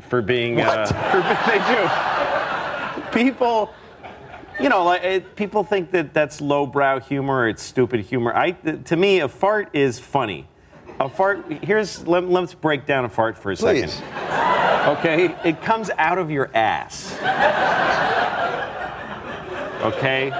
for being. Uh, for, they do. People, you know, like it, people think that that's lowbrow humor. It's stupid humor. I, to me, a fart is funny. A fart. Here's let, let's break down a fart for a Please. second. Okay, it comes out of your ass. Okay.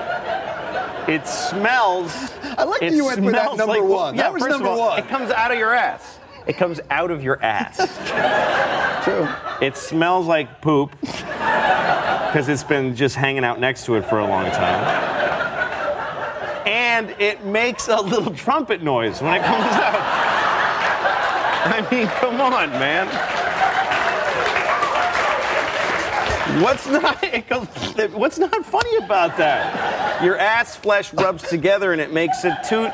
It smells. I like that it you went with that number like- one. Yeah, That was first number of all, one. It comes out of your ass. It comes out of your ass. True. It smells like poop because it's been just hanging out next to it for a long time. And it makes a little trumpet noise when it comes out. I mean, come on, man. What's not what's not funny about that? Your ass flesh rubs together and it makes a toot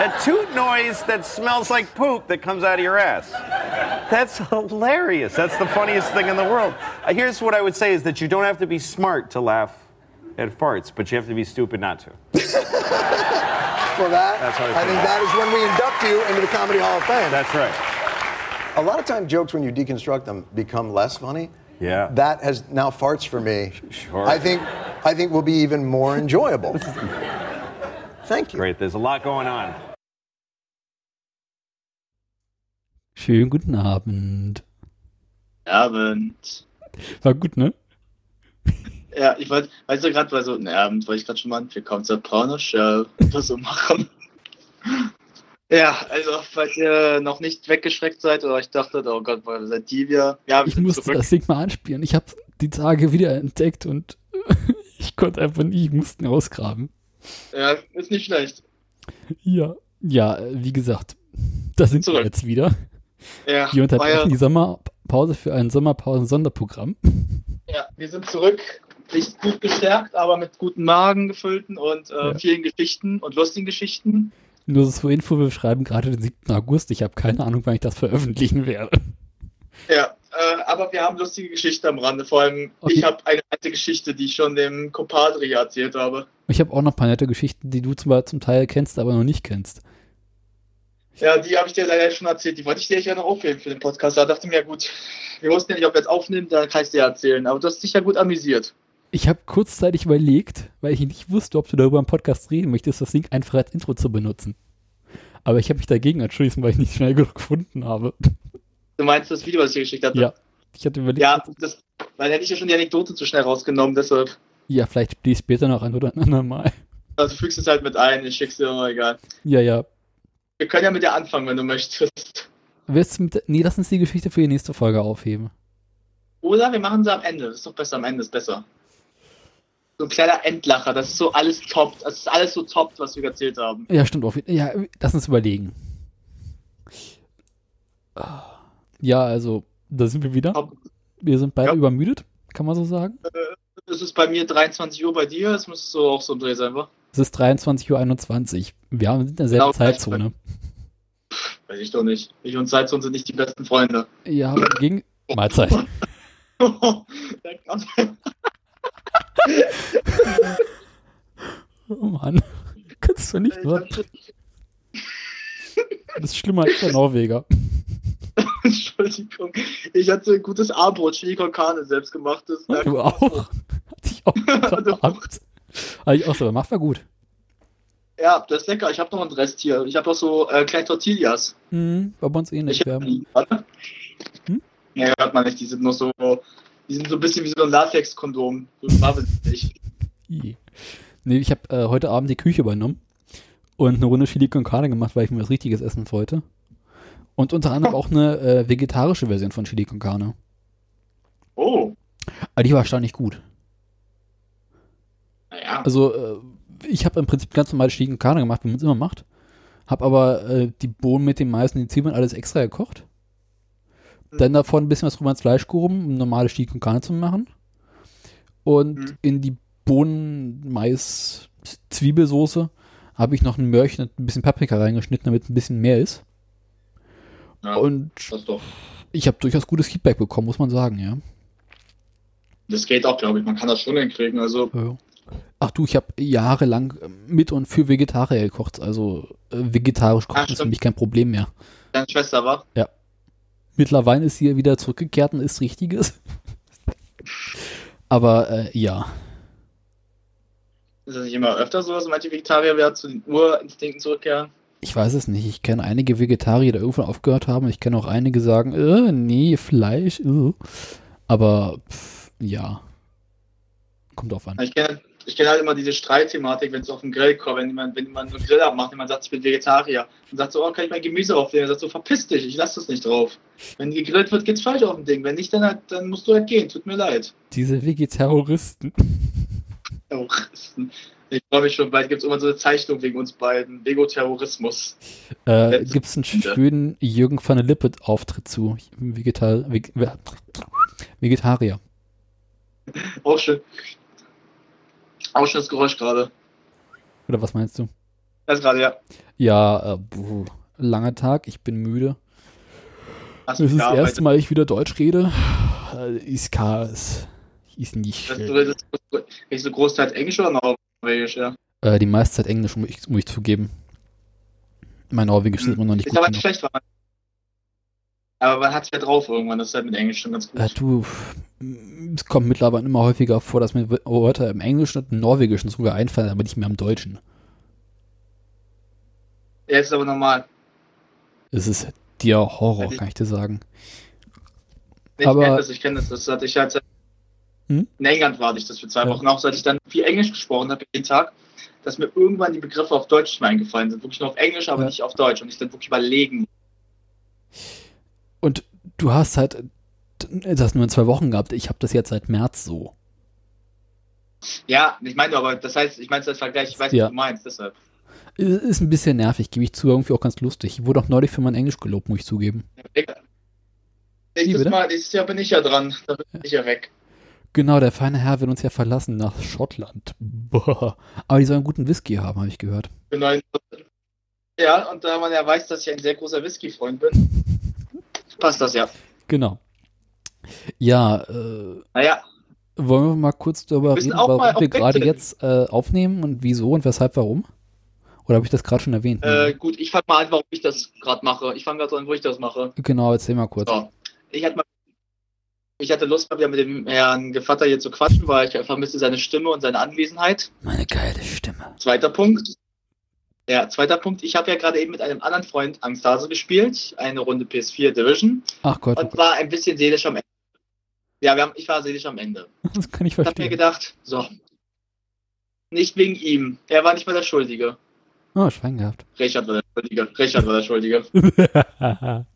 a toot noise that smells like poop that comes out of your ass. That's hilarious. That's the funniest thing in the world. Uh, Here's what I would say is that you don't have to be smart to laugh at farts, but you have to be stupid not to. For that, That's how I I think that is when we induct you into the Comedy Hall of Fame. That's right. A lot of time jokes, when you deconstruct them, become less funny. Yeah. That has now farts for me. Sure. I think, I think will be even more enjoyable. Thank you. Great. There's a lot going on. Schönen guten Abend. Abend. War gut, ne? Ja, ich wollte, weißt du, gerade bei so, ne, Abend wollte ich gerade schon mal, wir kommen zur Porno-Show, was so machen. Ja, also, falls ihr noch nicht weggeschreckt seid oder euch dachtet, oh Gott, wo seid die wir? Ja, wir Ich musste zurück. das Ding mal anspielen. Ich habe die Tage wieder entdeckt und ich konnte einfach nie, ich musste ihn ausgraben. Ja, ist nicht schlecht. Ja. Ja, wie gesagt, da sind wir Zurück. jetzt wieder. Ja, Wir unterbrechen die Sommerpause für ein Sommerpausen-Sonderprogramm. ja, wir sind zurück. Nicht gut gestärkt, aber mit guten Magen gefüllten und äh, Ja. vielen Geschichten und lustigen Geschichten. Nur so zur Info, wir schreiben gerade den 7. August. Ich habe keine Ahnung, wann ich das veröffentlichen werde. Ja, äh, aber wir haben lustige Geschichten am Rande. Vor allem, Okay. ich habe eine alte Geschichte, die ich schon dem Compadre erzählt habe. Ich habe auch noch ein paar nette Geschichten, die du zwar zum Teil kennst, aber noch nicht kennst. Ja, die habe ich dir leider schon erzählt. Die wollte ich dir ja noch aufheben für den Podcast. Da dachte ich mir, gut, wir wussten ja nicht, ob wir jetzt aufnehmen, dann kann ich dir erzählen. Aber du hast dich ja gut amüsiert. Ich habe kurzzeitig überlegt, weil ich nicht wusste, ob du darüber im Podcast reden möchtest, das Ding einfach als Intro zu benutzen. Aber ich habe mich dagegen entschlossen, weil ich nicht schnell genug gefunden habe. Du meinst das Video, was ich dir geschickt hatte? Ja. Ich hatte überlegt, Ja, das, weil hätte ich ja schon die Anekdote zu schnell rausgenommen, deshalb. ja, vielleicht ich später noch ein oder ein andermal. Also fügst es halt mit ein, ich schick's dir, aber egal. Ja, ja. Wir können ja mit dir anfangen, wenn du möchtest. Willst du mit nee, lass uns die Geschichte für die nächste Folge aufheben. Oder wir machen sie am Ende. Das ist doch besser, am Ende ist besser. So ein kleiner Endlacher, das ist so alles top. Das ist alles so top, was wir erzählt haben. Ja, stimmt auch. Ja, lass uns überlegen. Ja, also, da sind wir wieder. Wir sind beide Ja. übermüdet, kann man so sagen. Es ist bei mir 23 Uhr bei dir, es müsste so auch so ein Dreh sein, wa? Es ist 23.21 Uhr. Wir haben- sind in derselben Genau, Zeitzone. Weiß ich doch nicht. Ich und Zeitzone sind nicht die besten Freunde. Ja, gegen Mahlzeit. Kommt- Oh Mann. Kannst du nicht Ich hören. hab- Das ist schlimmer als der Norweger. Entschuldigung. Ich hatte ein gutes Armbrot, Chili con Carne, selbstgemachtes. Du auch? Hatte ich auch. Hatte ich auch so, macht war gut. Ja, das ist lecker. Ich habe noch einen Rest hier. Ich habe auch so äh, kleine Tortillas. Mhm, war bei uns ähnlich. Ich Wir hab haben. Hm? Ja, hört man nicht. Die sind noch so. Die sind so ein bisschen wie so ein Latex-Kondom. So wabbelig. Nee, ich habe äh, heute Abend die Küche übernommen und eine Runde Chili con Carne gemacht, weil ich mir was Richtiges essen wollte. Und unter anderem auch eine äh, vegetarische Version von Chili con Carne. Oh. Aber die war erstaunlich gut. Naja. Also, äh, ich habe im Prinzip ganz normal Chili con Carne gemacht, wie man es immer macht. Hab aber äh, die Bohnen mit dem Mais und den Zwiebeln alles extra gekocht. Dann davon ein bisschen was drüber ins Fleisch gehoben, um normale Chili con Carne zu machen. Und Mhm. in die Bohnen, Mais, Zwiebelsoße habe ich noch ein Möhrchen und ein bisschen Paprika reingeschnitten, damit ein bisschen mehr ist. Ja, Und ich habe durchaus gutes Feedback bekommen, muss man sagen, ja. Das geht auch, glaube ich. Man kann das schon hinkriegen. Also, Ja. Ach du, ich habe jahrelang mit und für Vegetarier gekocht. Also äh, vegetarisch kochen Ach, ist für mich kein Problem mehr. deine Schwester war. Mittlerweile ist sie wieder zurückgekehrt und ist Richtiges. Aber äh, ja. Ist das nicht immer öfter so, dass manche Vegetarier wieder zu den Urinstinkten zurückkehren? Ich weiß es nicht. Ich kenne einige Vegetarier, die irgendwann aufgehört haben. Ich kenne auch einige, die sagen, äh, nee, Fleisch. Äh. Aber pff, ja. Kommt drauf an. Ich kenne ich kenn halt immer diese Streitthematik, wenn es auf den Grill kommt, wenn jemand, wenn man einen Grill abmacht, jemand sagt, ich bin Vegetarier und sagt so, oh, kann ich mein Gemüse aufnehmen? Er sagt so, verpiss dich, ich lasse das nicht drauf. Wenn gegrillt wird, geht's falsch auf dem Ding. Wenn nicht, dann, halt, dann musst du halt gehen. Tut mir leid. Diese Vegetaristen. Terroristen. Ich freue mich schon, bald gibt es immer so eine Zeichnung wegen uns beiden. Vegoterrorismus. Äh, Gibt es einen schönen Jürgen van der Lippet-Auftritt zu Vegetar Veg Vegetarier? Auch schön. Auch schönes Geräusch gerade. Oder was meinst du? Das gerade, ja. Ja, äh, puh, langer Tag, ich bin müde. Hast Das ist das erste Mal, ich wieder Deutsch rede. Äh, ist Chaos. Ist nicht Das schön. du redest nicht so großteils Englisch oder Norwegisch, ja. Äh, die meiste Zeit Englisch, muss ich, muss ich zugeben. Mein Norwegisch ist immer noch nicht Ist gut aber nicht schlecht, war. Aber man hat es ja drauf irgendwann, das ist halt mit Englisch schon ganz gut. Äh, du, es kommt mittlerweile immer häufiger vor, dass mir Wörter im Englischen und im Norwegischen sogar einfallen, aber nicht mehr im Deutschen. Ja, ist aber normal. Es ist der Horror, ich- kann ich dir sagen. Ich Aber- kenne das, ich kenne das. Das hatte ich halt. Hm? In England war ich das für zwei Ja. Wochen auch, seit ich dann viel Englisch gesprochen habe jeden Tag, dass mir irgendwann die Begriffe auf Deutsch nicht mehr eingefallen sind. Wirklich nur auf Englisch, aber Ja. nicht auf Deutsch. Und ich dann wirklich überlegen. Und du hast halt das nur in zwei Wochen gehabt. Ich habe das jetzt seit März so. Ja, ich meine aber, das heißt, ich meine es als Vergleich, ich weiß, Ja. was du meinst, deshalb. Ist ein bisschen nervig, gebe ich zu, irgendwie auch ganz lustig. Ich wurde auch neulich für mein Englisch gelobt, muss ich zugeben. Nächstes bitte? Mal, nächstes Jahr bin ich ja dran. Da bin ich ja weg. Genau, der feine Herr will uns ja verlassen nach Schottland. Boah. Aber die sollen einen guten Whisky haben, habe ich gehört. Neun- Ja, und da man ja weiß, dass ich ein sehr großer Whisky-Freund bin, passt das ja. Genau. Ja, äh, Naja, wollen wir mal kurz darüber Müssen reden, warum wir gerade jetzt äh, aufnehmen und wieso und weshalb warum? Oder habe ich das gerade schon erwähnt? äh, gut, ich fange mal an, warum ich das gerade mache. Ich fange gerade an, wo ich das mache. genau, erzähl mal kurz. So. Ich hatte mal ich hatte Lust, mal wieder mit dem Herrn Gevatter hier zu quatschen, weil ich vermisse seine Stimme und seine Anwesenheit. Meine geile Stimme. Zweiter Punkt. Ja, zweiter Punkt. Ich habe ja gerade eben mit einem anderen Freund Angsthase gespielt, eine Runde PS4 Division Ach Gott, oh und Gott, war ein bisschen seelisch am Ende. Ja, wir haben, ich war seelisch am Ende. das kann ich Ich habe mir verstehen. gedacht, so. Nicht wegen ihm. Er war nicht mal der Schuldige. Oh, Schwein gehabt. Richard war der Schuldige. Richard war der Schuldige.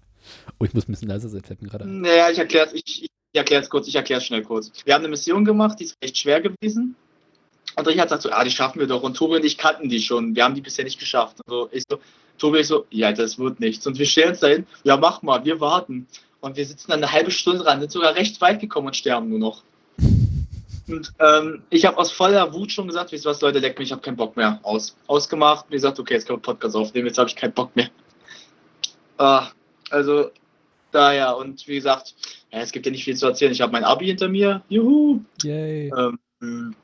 oh, ich muss ein bisschen leiser sein, fällt mir gerade. Naja, ich erkläre es ich, ich erklär's kurz, ich erkläre es schnell kurz. Wir haben eine Mission gemacht, die ist recht schwer gewesen. Und Richard sagt so, ah, die schaffen wir doch. Und Tobi und ich kannten die schon. Wir haben die bisher nicht geschafft. Also ich so, Tobi ich so, ja, das wird nichts. Und wir stellen uns dahin, ja, mach mal, wir warten. Und wir sitzen dann eine halbe Stunde dran, sind sogar recht weit gekommen und sterben nur noch. Und ähm, ich habe aus voller Wut schon gesagt, wisst was, Leute, leck mich, ich habe keinen Bock mehr. Aus. Ausgemacht. Wie gesagt, okay, jetzt können wir Podcast aufnehmen, jetzt habe ich keinen Bock mehr. Ah, also, daher, und wie gesagt, es gibt ja nicht viel zu erzählen. Ich habe mein Abi hinter mir. Juhu! Yay. Ähm,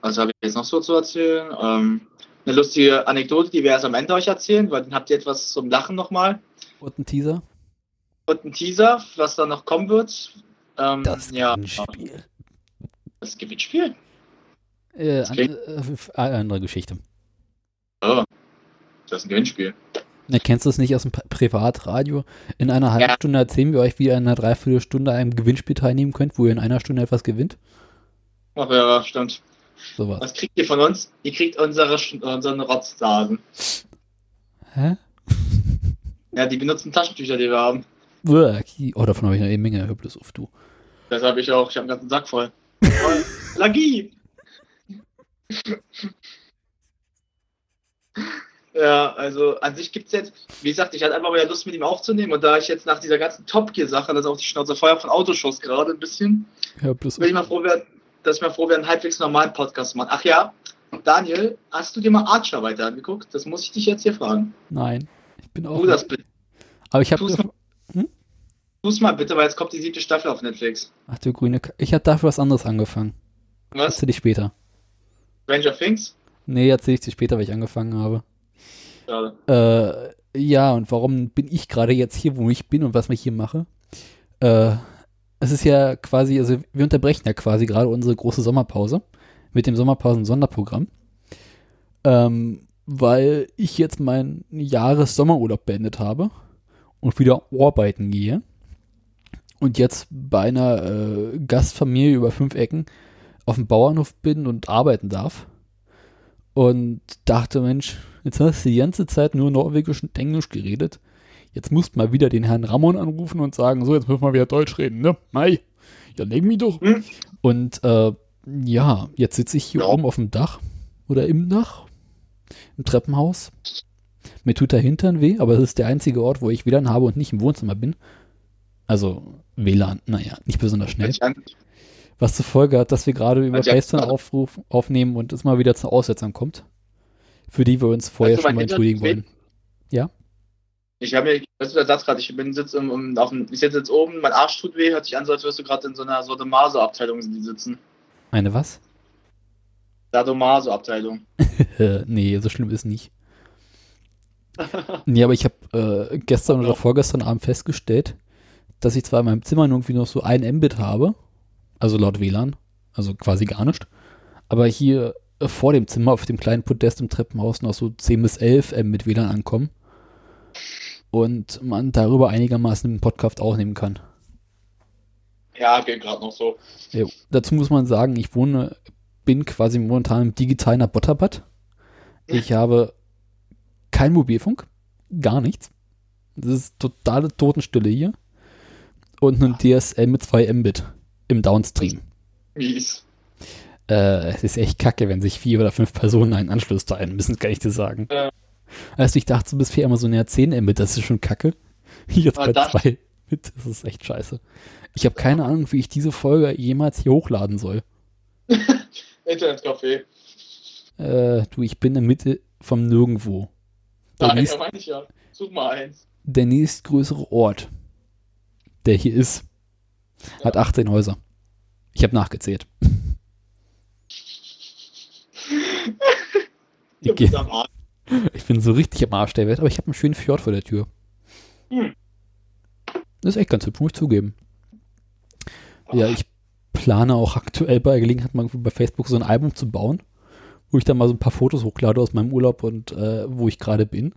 was habe ich jetzt noch so zu erzählen? Ähm, eine lustige Anekdote, die wir erst am Ende euch erzählen, weil dann habt ihr etwas zum Lachen nochmal. Und ein Teaser? Und ein Teaser, was dann noch kommen wird. Ähm, Das ja, Gewinnspiel. das Gewinnspiel. Äh, Das an, äh, äh, andere Geschichte. Oh, das ist ein Gewinnspiel. Na, kennst du es nicht aus dem Pri- Privatradio? In einer halben Ja. Stunde erzählen wir euch, wie ihr in einer Dreiviertelstunde einem Gewinnspiel teilnehmen könnt, wo ihr in einer Stunde etwas gewinnt. Ach ja, stimmt. Sowas. Was kriegt ihr von uns? Ihr kriegt unsere, unseren Rotzsagen. Hä? Ja, die benutzen Taschentücher, die wir haben. Oh, davon habe ich eine Menge. Hör bloß auf, du. Das habe ich auch. Ich habe einen ganzen Sack voll. Voll. Ja, also an sich gibt's jetzt, wie gesagt, ich hatte einfach mal Lust mit ihm aufzunehmen und da ich jetzt nach dieser ganzen Top Gear Sache, das ist auch die Schnauze Feuer von Autoschuss gerade ein bisschen, auf. ich mal froh werden, dass ich mal froh werden, einen halbwegs normalen Podcast zu machen. Ach ja, Daniel, hast du dir mal Archer weiter angeguckt? Das muss ich dich jetzt hier fragen. Nein. Ich bin auch. Tu das bitte. Aber ich habe. tu's Tu's mal bitte, weil jetzt kommt die siebte Staffel auf Netflix. Ach du grüne. Ka ich habe dafür was anderes angefangen. Was? Erzähl ich später. Stranger Things? Nee, erzähl ich dir später, weil ich angefangen habe. Schade. Äh, Ja, und warum bin ich gerade jetzt hier, wo ich bin und was ich hier mache? Äh, es ist ja quasi, also wir unterbrechen ja quasi gerade unsere große Sommerpause mit dem Sommerpausen-Sonderprogramm, ähm, weil ich jetzt meinen Jahres-Sommerurlaub beendet habe und wieder arbeiten gehe und jetzt bei einer äh, Gastfamilie über fünf Ecken auf dem Bauernhof bin und arbeiten darf und dachte, Mensch, jetzt hast du die ganze Zeit nur Norwegisch und Englisch geredet. Jetzt musst mal wieder den Herrn Ramon anrufen und sagen, so, jetzt müssen wir wieder Deutsch reden, ne? Mai, ja, leg mich doch. Hm. Und äh, ja, jetzt sitze ich hier Ja. oben auf dem Dach oder im Dach, im Treppenhaus. Mir tut der Hintern weh, aber es ist der einzige Ort, wo ich WLAN habe und nicht im Wohnzimmer bin. Also WLAN, naja, nicht besonders schnell. Was zur Folge hat, dass wir gerade über Also, ja, FaceTime aufruf, aufnehmen und es mal wieder zu Aussetzern kommt. Für die wir uns vorher schon mal entschuldigen wollen. Ich habe mir, das ist der Satz gerade, ich bin sitze im, im, auf dem, ich sitze jetzt oben, mein Arsch tut weh, hört sich an, so als würdest du gerade in so einer Sadomaso-Abteilung sitzen. Eine was? Sadomaso-Abteilung. Äh, nee, so schlimm ist nicht. nee, aber ich habe äh, gestern oder vorgestern Abend festgestellt, dass ich zwar in meinem Zimmer irgendwie noch so ein Mbit habe, also laut WLAN, also quasi gar nicht, aber hier äh, vor dem Zimmer auf dem kleinen Podest im Treppenhaus noch so 10 bis 11 Mbit WLAN ankommen und man darüber einigermaßen den Podcast aufnehmen kann. Ja, geht gerade noch so. Jo. Dazu muss man sagen, ich wohne, bin quasi momentan im digitalen Botterbad. Ich habe kein Mobilfunk, gar nichts. Das ist totale Totenstille hier. Und einen DSL mit 2 Mbit im Downstream. Mies. Äh, es ist echt kacke, wenn sich vier oder fünf Personen einen Anschluss teilen müssen, kann ich dir sagen. Ja. Also ich dachte so bisher immer so, naja, 10 Mbit, das ist schon kacke. Jetzt Aber bei das- 2 Mbit, das ist echt scheiße. Ich habe keine Ahnung, wie ich diese Folge jemals hier hochladen soll. Internetcafé. Äh, du, ich bin in der Mitte vom Nirgendwo. Der, Nein, nächst, meine ich ja. Such mal eins. der nächstgrößere Ort, der hier ist, hat 18 Häuser. Ich habe nachgezählt. Ich, geh, ich bin so richtig am Arsch der Welt, aber ich habe einen schönen Fjord vor der Tür. Hm. Das ist echt ganz hübsch, muss ich zugeben. Ja, ich plane auch aktuell bei Gelegenheit mal bei Facebook so ein Album zu bauen, wo ich dann mal so ein paar Fotos hochlade aus meinem Urlaub und äh, wo ich gerade bin.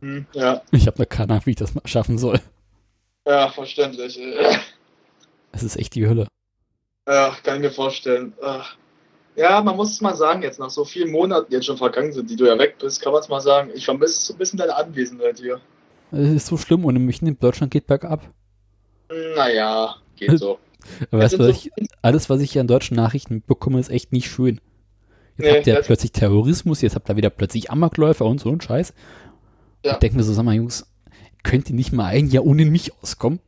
Hm, Ja, Ich habe noch keine Ahnung, wie ich das mal schaffen soll. ja, verständlich. Es ist echt die Hölle. Ja, kann ich mir vorstellen. Ach. Ja, man muss es mal sagen, jetzt nach so vielen Monaten, die jetzt schon vergangen sind, die du ja weg bist, kann man es mal sagen. Ich vermisse so ein bisschen deine Anwesenheit hier. Es ist so schlimm, ohne mich in Deutschland geht bergab. Naja, geht so. Weißt du, ich, alles, was ich hier an deutschen Nachrichten mitbekomme, ist echt nicht schön. Jetzt Nee, habt ihr plötzlich Terrorismus, jetzt habt ihr wieder plötzlich Amokläufer und so ein Scheiß. Ja. Ich denke mir so, sag mal, Jungs, könnt ihr nicht mal ein Jahr ohne mich auskommen?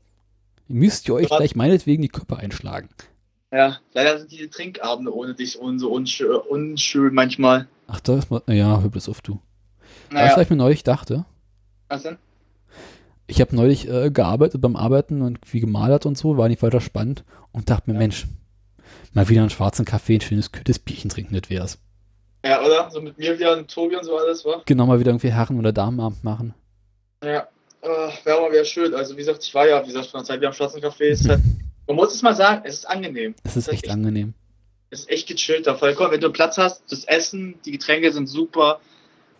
Müsst ihr euch Grad- gleich meinetwegen die Köpfe einschlagen. Ja, leider sind diese Trinkabende ohne dich so unschön, unschön manchmal. Ach, da ist mal, ja, hör bloß auf, du. Weißt du, Naja, was ich mir neulich dachte? was denn? Ich habe neulich äh, gearbeitet beim Arbeiten und wie gemalert und so, war nicht weiter spannend und dachte mir, Ja. Mensch, mal wieder einen schwarzen Kaffee, ein schönes, kühles Bierchen trinken, das wär's. Ja, oder? So mit mir wieder und Tobi und so alles, wa? Genau, mal wieder irgendwie Herren- oder Damenabend machen. Ja, äh, wäre aber wieder schön. Also, wie gesagt, ich war ja, wie gesagt, von der Zeit wieder am Schwarzen Café. Ist halt, man muss es mal sagen, es ist angenehm. Das ist echt angenehm. Es ist echt gechillt da. Vollkommen, wenn du Platz hast, das Essen, die Getränke sind super.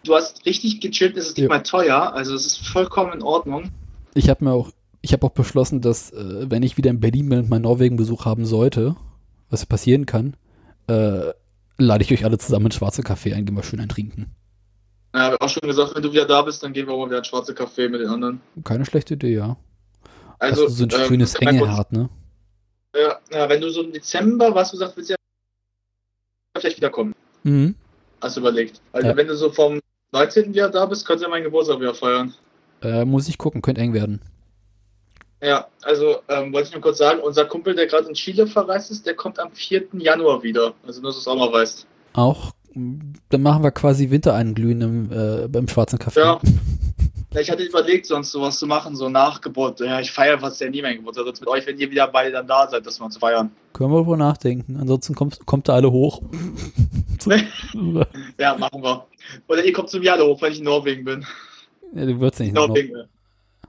Du hast richtig gechillt, es ist nicht Ja. mal teuer. Also, es ist vollkommen in Ordnung. Ich habe mir auch, ich habe auch beschlossen, dass äh, wenn ich wieder in Berlin bin und meinen Norwegen-Besuch haben sollte, was passieren kann, äh, lade ich euch alle zusammen ins schwarze Café ein, gehen wir schön ein trinken. Ja, hab auch schon gesagt, wenn du wieder da bist, dann gehen wir mal wieder ins Schwarze Café mit den anderen. Keine schlechte Idee, ja. Also, ist so ein ähm, schönes Engelhart, ne? Ja, ja, wenn du so im Dezember, was du gesagt willst, ja vielleicht wiederkommen. Mhm. Hast du überlegt. Also Ja. wenn du so vom 19. wieder da bist, kannst du ja meinen Geburtstag wieder feiern. Äh, muss ich gucken, könnte eng werden. Ja, also ähm, wollte ich nur kurz sagen, unser Kumpel, der gerade in Chile verreist ist, der kommt am 4. Januar wieder. Also nur, dass du es auch mal weißt. Auch, dann machen wir quasi Wintereinglühen im, äh, beim schwarzen Café. Ja. Ja, Ich hatte überlegt, sonst sowas zu machen, so nach Geburt. Ja, ich feiere fast ja nie meinen Geburtstag. Sonst mit euch, wenn ihr wieder beide dann da seid, dass wir uns feiern. Können wir drüber nachdenken. Ansonsten kommt, kommt da alle hoch. Ja, machen wir. Oder ihr kommt zum Jahre hoch, weil ich in Norwegen bin. Ja, du würdest nicht. Norwegen.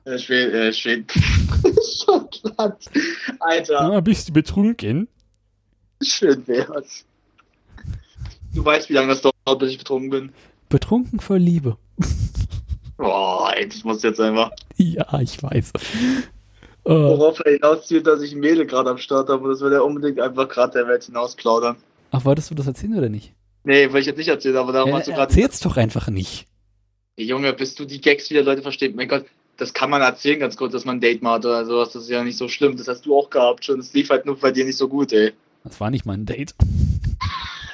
Äh, Schweden. Äh, Schweden. Schottland. Alter, Ah, bist du betrunken? schön wär's. Du weißt, wie lange das dauert, bis ich betrunken bin. Betrunken vor Liebe. Boah, ey, das muss jetzt einfach. Ja, ich weiß. Äh, Worauf er hinauszielt, dass ich ein Mädel gerade am Start habe und das will er unbedingt einfach gerade der Welt hinausplaudern. ach, wolltest du das erzählen oder nicht? Nee, will ich jetzt nicht erzählen, aber darum Äh, hast du gerade. erzähl's doch einfach nicht. Ey, Junge, bis du die Gags wieder Leute verstehen. Mein Gott, das kann man erzählen ganz kurz, dass man ein Date macht oder sowas. Das ist ja nicht so schlimm. Das hast du auch gehabt schon. Es lief halt nur bei dir nicht so gut, ey. Das war nicht mal ein Date.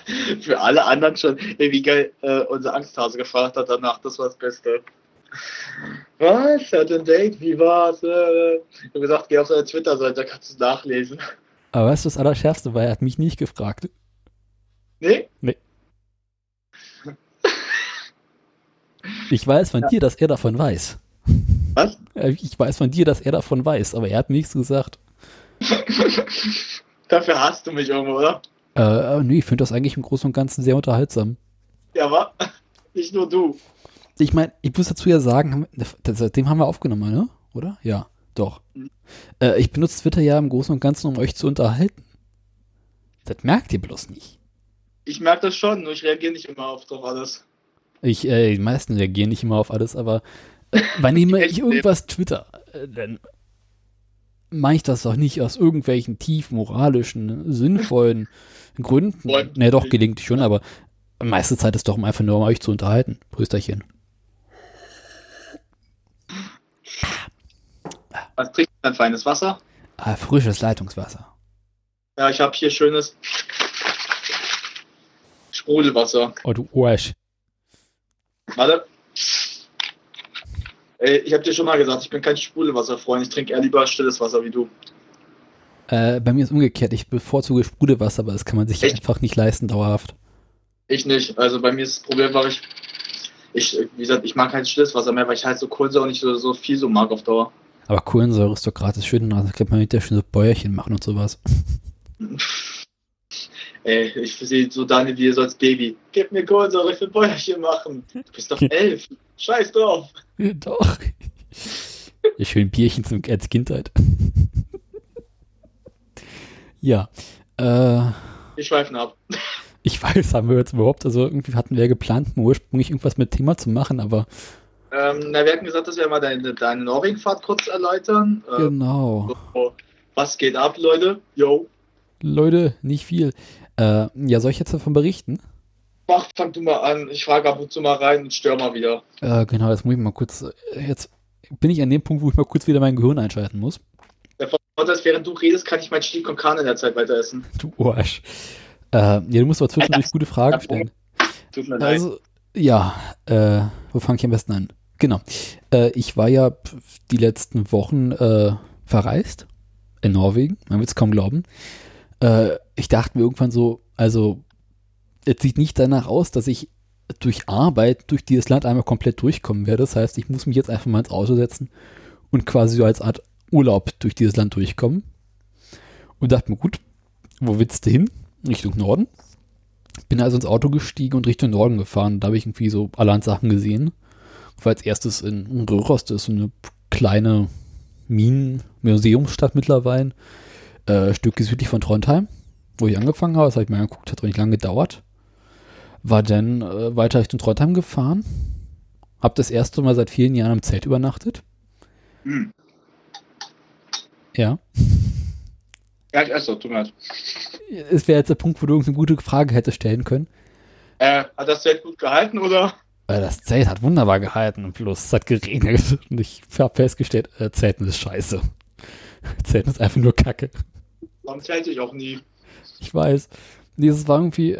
Für alle anderen schon. Wie geil äh, unser Angsthase gefragt hat danach. Das war das Beste. Was? Hat ein Date? Wie war's? Äh, ich hab gesagt, geh auf seine Twitter-Seite, da kannst du es nachlesen. Aber weißt du, das Allerschärfste war, er hat mich nicht gefragt. Nee? Ich weiß von dir, dass er davon weiß. Was? Äh, Ich weiß von dir, dass er davon weiß, aber er hat nichts gesagt. Dafür hasst du mich irgendwo, oder? Äh, nee, ich finde das eigentlich im Großen und Ganzen sehr unterhaltsam. Ja, wa? Nicht nur du. Ich meine, ich muss dazu ja sagen, seitdem haben wir aufgenommen, ne? Oder? Ja, doch. Mhm. Äh, ich benutze Twitter ja im Großen und Ganzen, um euch zu unterhalten. Das merkt ihr bloß nicht. Ich merke das schon, nur ich reagiere nicht immer auf drauf alles. Ich, äh, die meisten reagieren nicht immer auf alles, aber äh, wann immer ich irgendwas twitter, äh, dann mache ich das doch nicht aus irgendwelchen tief moralischen, sinnvollen Gründen. Ne, doch, gelingt schon, aber meiste Zeit ist doch, um einfach nur um euch zu unterhalten. Prösterchen. Was trinkst du denn feines Wasser? Ah, frisches Leitungswasser. Ja, ich habe hier schönes Sprudelwasser. Oh, du Arsch. Warte. Ey, ich habe dir schon mal gesagt, ich bin kein Sprudelwasserfreund. Ich trinke eher lieber stilles Wasser wie du. Äh, bei mir ist umgekehrt. Ich bevorzuge Sprudelwasser, aber das kann man sich Echt? einfach nicht leisten dauerhaft. Ich nicht. Also bei mir ist das Problem, weil ich, ich, wie gesagt, ich mag kein stilles Wasser mehr, weil ich halt so Kohlensäure nicht so, so viel so mag auf Dauer. Aber Kohlensäure ist doch gratis schön. Also kann man mit der schön so Bäuerchen machen und sowas. Ey, ich sehe so Daniel wie so als Baby. Gib mir Kohlensäure, ich will Bäuerchen machen. Du bist doch elf. Scheiß drauf. Ja, Doch. Ja, schön Bierchen zum, als Kindheit. ja. Äh, Wir schweifen ab. ich weiß, haben wir jetzt überhaupt, also irgendwie hatten wir ja geplant, ursprünglich irgendwas mit Thema zu machen, aber Ähm, na, wir hatten gesagt, dass wir mal deine, deine Norwegen-Fahrt kurz erläutern. Ähm, genau. so, was geht ab, Leute? Yo. Leute, nicht viel. Äh, ja, soll ich jetzt davon berichten? Mach, fang du mal an. Ich frage ab und zu mal rein und stör mal wieder. Äh, genau, jetzt muss ich mal kurz, äh, jetzt bin ich an dem Punkt, wo ich mal kurz wieder mein Gehirn einschalten muss. Der Vorteil ist, während du redest, kann ich mein Stiel con Carne in der Zeit weiter essen. Du Arsch. Äh, ja, du musst aber zwischendurch gute Fragen stellen. Tut mir leid. Also, ja, äh, wo fange ich am besten an? Genau. Äh, ich war ja die letzten Wochen äh, verreist in Norwegen. Man wird es kaum glauben. Äh, ich dachte mir irgendwann so, also, es sieht nicht danach aus, dass ich durch Arbeit durch dieses Land einmal komplett durchkommen werde. Das heißt, ich muss mich jetzt einfach mal ins Auto setzen und quasi so als Art Urlaub durch dieses Land durchkommen. Und dachte mir, gut, wo willst du hin? Richtung Norden. Bin also ins Auto gestiegen und Richtung Norden gefahren. Da habe ich irgendwie so allerhand Sachen gesehen. War als erstes in Röhros, das ist so eine kleine Minen-Museumsstadt mittlerweile. Äh, Stücke südlich von Trondheim, wo ich angefangen habe. Das habe ich mir angeguckt, hat nicht lange gedauert. War dann äh, weiter Richtung Trondheim gefahren. Hab das erste Mal seit vielen Jahren im Zelt übernachtet. Hm. Ja. Ja, ich esse, tut mir leid. Es wäre jetzt der Punkt, wo du irgendeine gute Frage hättest stellen können. Äh, hat das Zelt gut gehalten, oder? Weil das Zelt hat wunderbar gehalten bloß es hat geregnet und ich habe festgestellt, äh, Zelten ist scheiße. Zelten ist einfach nur Kacke. Warum zelte ich auch nie? Ich weiß. Dieses war irgendwie.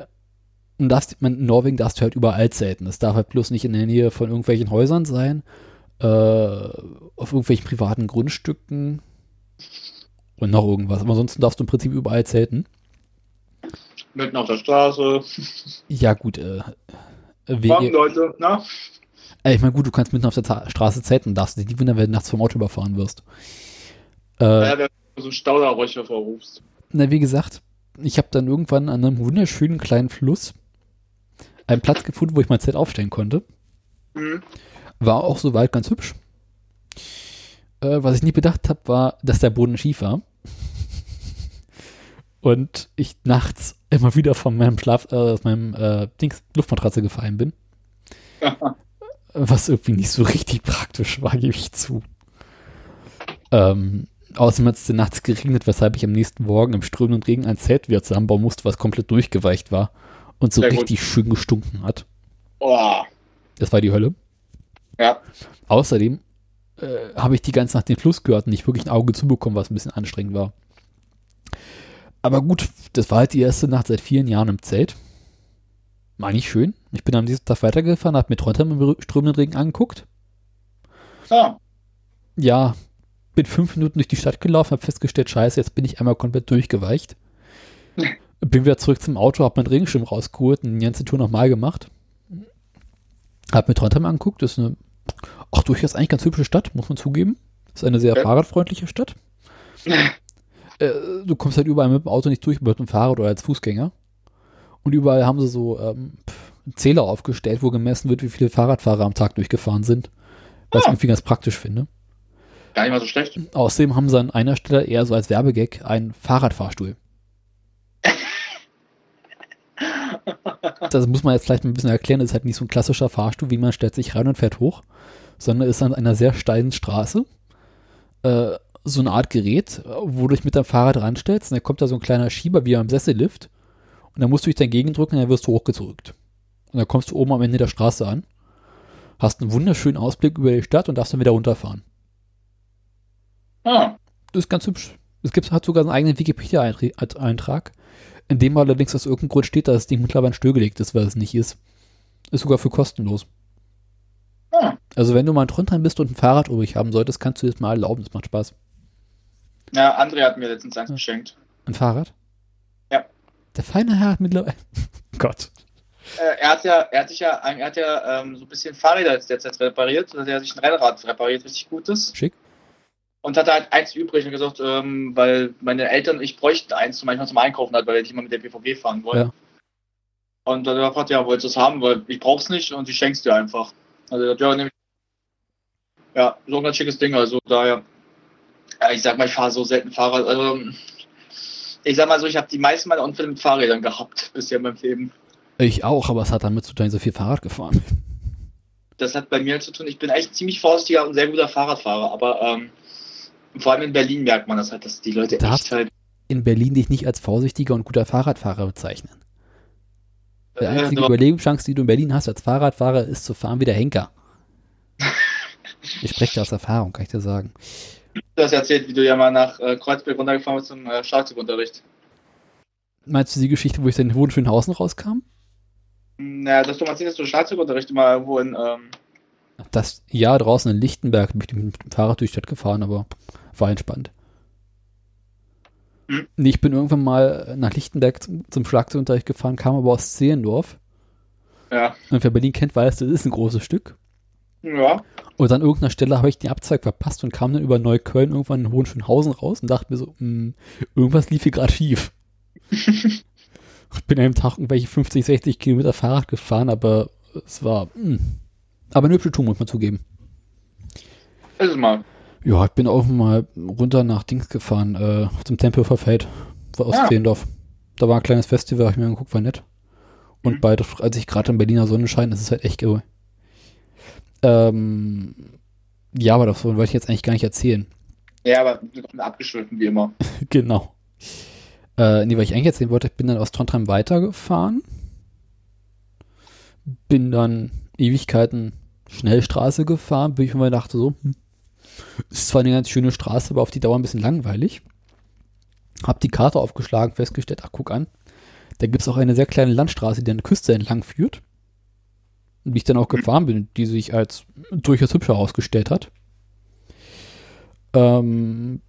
Und darfst, man, in Norwegen darfst du halt überall zelten. Das darf halt bloß nicht in der Nähe von irgendwelchen Häusern sein, äh, auf irgendwelchen privaten Grundstücken und noch irgendwas. Aber ansonsten darfst du im Prinzip überall zelten. Mitten auf der Straße. Ja, gut, äh, Morgen, we- Leute, na? äh, ich meine, gut, du kannst mitten auf der Ta Straße zelten, darfst dich nicht wundern, wenn du nachts vom Auto überfahren wirst. Äh, Ja, du so einen Stauderräucher vorrufst. Na, wie gesagt, ich habe dann irgendwann an einem wunderschönen kleinen Fluss einen Platz gefunden, wo ich mein Zelt aufstellen konnte. Mhm. War auch soweit ganz hübsch. Äh, was ich nie bedacht habe, war, dass der Boden schief war. Und ich nachts immer wieder von meinem Schlaf, äh, aus meinem äh, Dings, Luftmatratze gefallen bin. Was irgendwie nicht so richtig praktisch war, gebe ich zu. Ähm, außerdem hat es nachts geregnet, weshalb ich am nächsten Morgen im strömenden Regen ein Zelt wieder zusammenbauen musste, was komplett durchgeweicht war und so Sehr gut. richtig schön gestunken hat. Oh. Das war die Hölle. Ja. Außerdem äh, habe ich die ganze Nacht den Fluss gehört und nicht wirklich ein Auge zubekommen, was ein bisschen anstrengend war. Aber gut, das war halt die erste Nacht seit vielen Jahren im Zelt. War nicht schön. Ich bin am nächsten Tag weitergefahren, habe mir Trondheim im strömenden Regen angeguckt. Ah. Ja, bin fünf Minuten durch die Stadt gelaufen, habe festgestellt, scheiße, jetzt bin ich einmal komplett durchgeweicht. bin wieder zurück zum Auto, habe meinen Regenschirm rausgeholt und die ganze Tour nochmal gemacht. Hab mir Trondheim angeguckt, das ist eine, auch durchaus eigentlich ganz hübsche Stadt, muss man zugeben. Ist eine sehr Ja. fahrradfreundliche Stadt. äh, du kommst halt überall mit dem Auto nicht durch, mit dem Fahrrad oder als Fußgänger. Und überall haben sie so ähm, Zähler aufgestellt, wo gemessen wird, wie viele Fahrradfahrer am Tag durchgefahren sind. Was ich Ah. irgendwie ganz praktisch finde. Gar nicht mal so schlecht. Außerdem haben sie an einer Stelle eher so als Werbegag einen Fahrradfahrstuhl. Das muss man jetzt vielleicht mal ein bisschen erklären. Das ist halt nicht so ein klassischer Fahrstuhl, wie man stellt sich rein und fährt hoch, sondern ist an einer sehr steilen Straße äh, so eine Art Gerät, wo du dich mit deinem Fahrrad ranstellst und dann kommt da so ein kleiner Schieber wie am Sessellift und dann musst du dich dagegen drücken und dann wirst du hochgedrückt. Und dann kommst du oben am Ende der Straße an, hast einen wunderschönen Ausblick über die Stadt und darfst dann wieder runterfahren. Ah. Das ist ganz hübsch. Es gibt, hat sogar einen eigenen Wikipedia-Eintrag, in dem allerdings aus irgendeinem Grund steht, dass das Ding mittlerweile stillgelegt ist, weil es nicht ist. Ist sogar für kostenlos. Ah. Also wenn du mal in Trondheim bist und ein Fahrrad übrig haben solltest, kannst du das mal erlauben. Das macht Spaß. Ja, André hat mir letztens eins Ja. geschenkt. Ein Fahrrad? Ja. Der feine Herr hat mittlerweile... Gott. Äh, er hat ja, er hat sich ja, er hat ja ähm, so ein bisschen Fahrräder jetzt derzeit repariert. Also er hat sich ein Rennrad repariert, richtig gutes. Schick. Und hatte halt eins übrig und gesagt, ähm, weil meine Eltern ich bräuchten eins, zum manchmal zum Einkaufen halt, weil nicht immer mit der BVG fahren wollen. Ja. Und dann hat er gefragt, ja, wolltest du es haben, weil ich brauch's nicht und ich schenk's dir einfach. Also er hat, ja, ich. Ja, so ein ganz schickes Ding, also daher. Ja, ich sag mal, ich fahre so selten Fahrrad. Also, ich sag mal so, ich habe die meisten meiner Unfälle mit Fahrrädern gehabt bisher in meinem Leben. Ich auch, aber es hat damit zu tun, ich so viel Fahrrad gefahren das hat bei mir zu tun. Ich bin echt ziemlich vorsichtiger und sehr guter Fahrradfahrer, aber ähm, vor allem in Berlin merkt man das halt, dass die Leute Darfst- echt halt. In Berlin dich nicht als vorsichtiger und guter Fahrradfahrer bezeichnen. Die Äh, einzige du- Überlebenschance, die du in Berlin hast als Fahrradfahrer, ist zu fahren wie der Henker. Ich spreche da aus Erfahrung, kann ich dir sagen. du hast erzählt, wie du ja mal nach äh, Kreuzberg runtergefahren bist zum äh, Schlagzeugunterricht. Meinst du die Geschichte, wo ich dann in Hohenschönhausen rauskam? Naja, dass du mal erzählt, dass du Schlagzeugunterricht mal irgendwo in. Ähm, Das ja draußen in Lichtenberg bin ich mit dem Fahrrad durch die Stadt gefahren, aber war entspannt. Hm. Ich bin irgendwann mal nach Lichtenberg zum, zum Schlagzeugunterricht gefahren, kam aber aus Zehlendorf. ja. Und wer Berlin kennt, weiß, das ist ein großes Stück. Ja. Und an irgendeiner Stelle habe ich den Abzweig verpasst und kam dann über Neukölln irgendwann in Hohenschönhausen raus und dachte mir so, hm, irgendwas lief hier gerade schief. ich bin an einem Tag irgendwelche 50, 60 Kilometer Fahrrad gefahren, aber es war, hm. aber eine hübsche Tour, muss man zugeben. Ist es mal. Ja, ich bin auch mal runter nach Dings gefahren, äh, zum Tempelhofer Feld aus Ja. Zehlendorf. Da war ein kleines Festival, hab ich mir angeguckt, war nett. Und Mhm. bei, als ich gerade in Berliner Sonne scheint, ist es halt echt geil. Ähm, ja, aber davon wollte ich jetzt eigentlich gar nicht erzählen. Ja, aber abgeschwiffen wie immer. genau. Äh, nee, was ich eigentlich erzählen wollte, ich bin dann aus Trondheim weitergefahren. Bin dann Ewigkeiten Schnellstraße gefahren, bis ich mir dachte so, hm, ist zwar eine ganz schöne Straße, aber auf die Dauer ein bisschen langweilig. Hab die Karte aufgeschlagen, festgestellt, ach guck an, da gibt es auch eine sehr kleine Landstraße, die an der Küste entlang führt. Und die ich dann auch gefahren bin, die sich als durchaus hübsch herausgestellt hat. Ähm,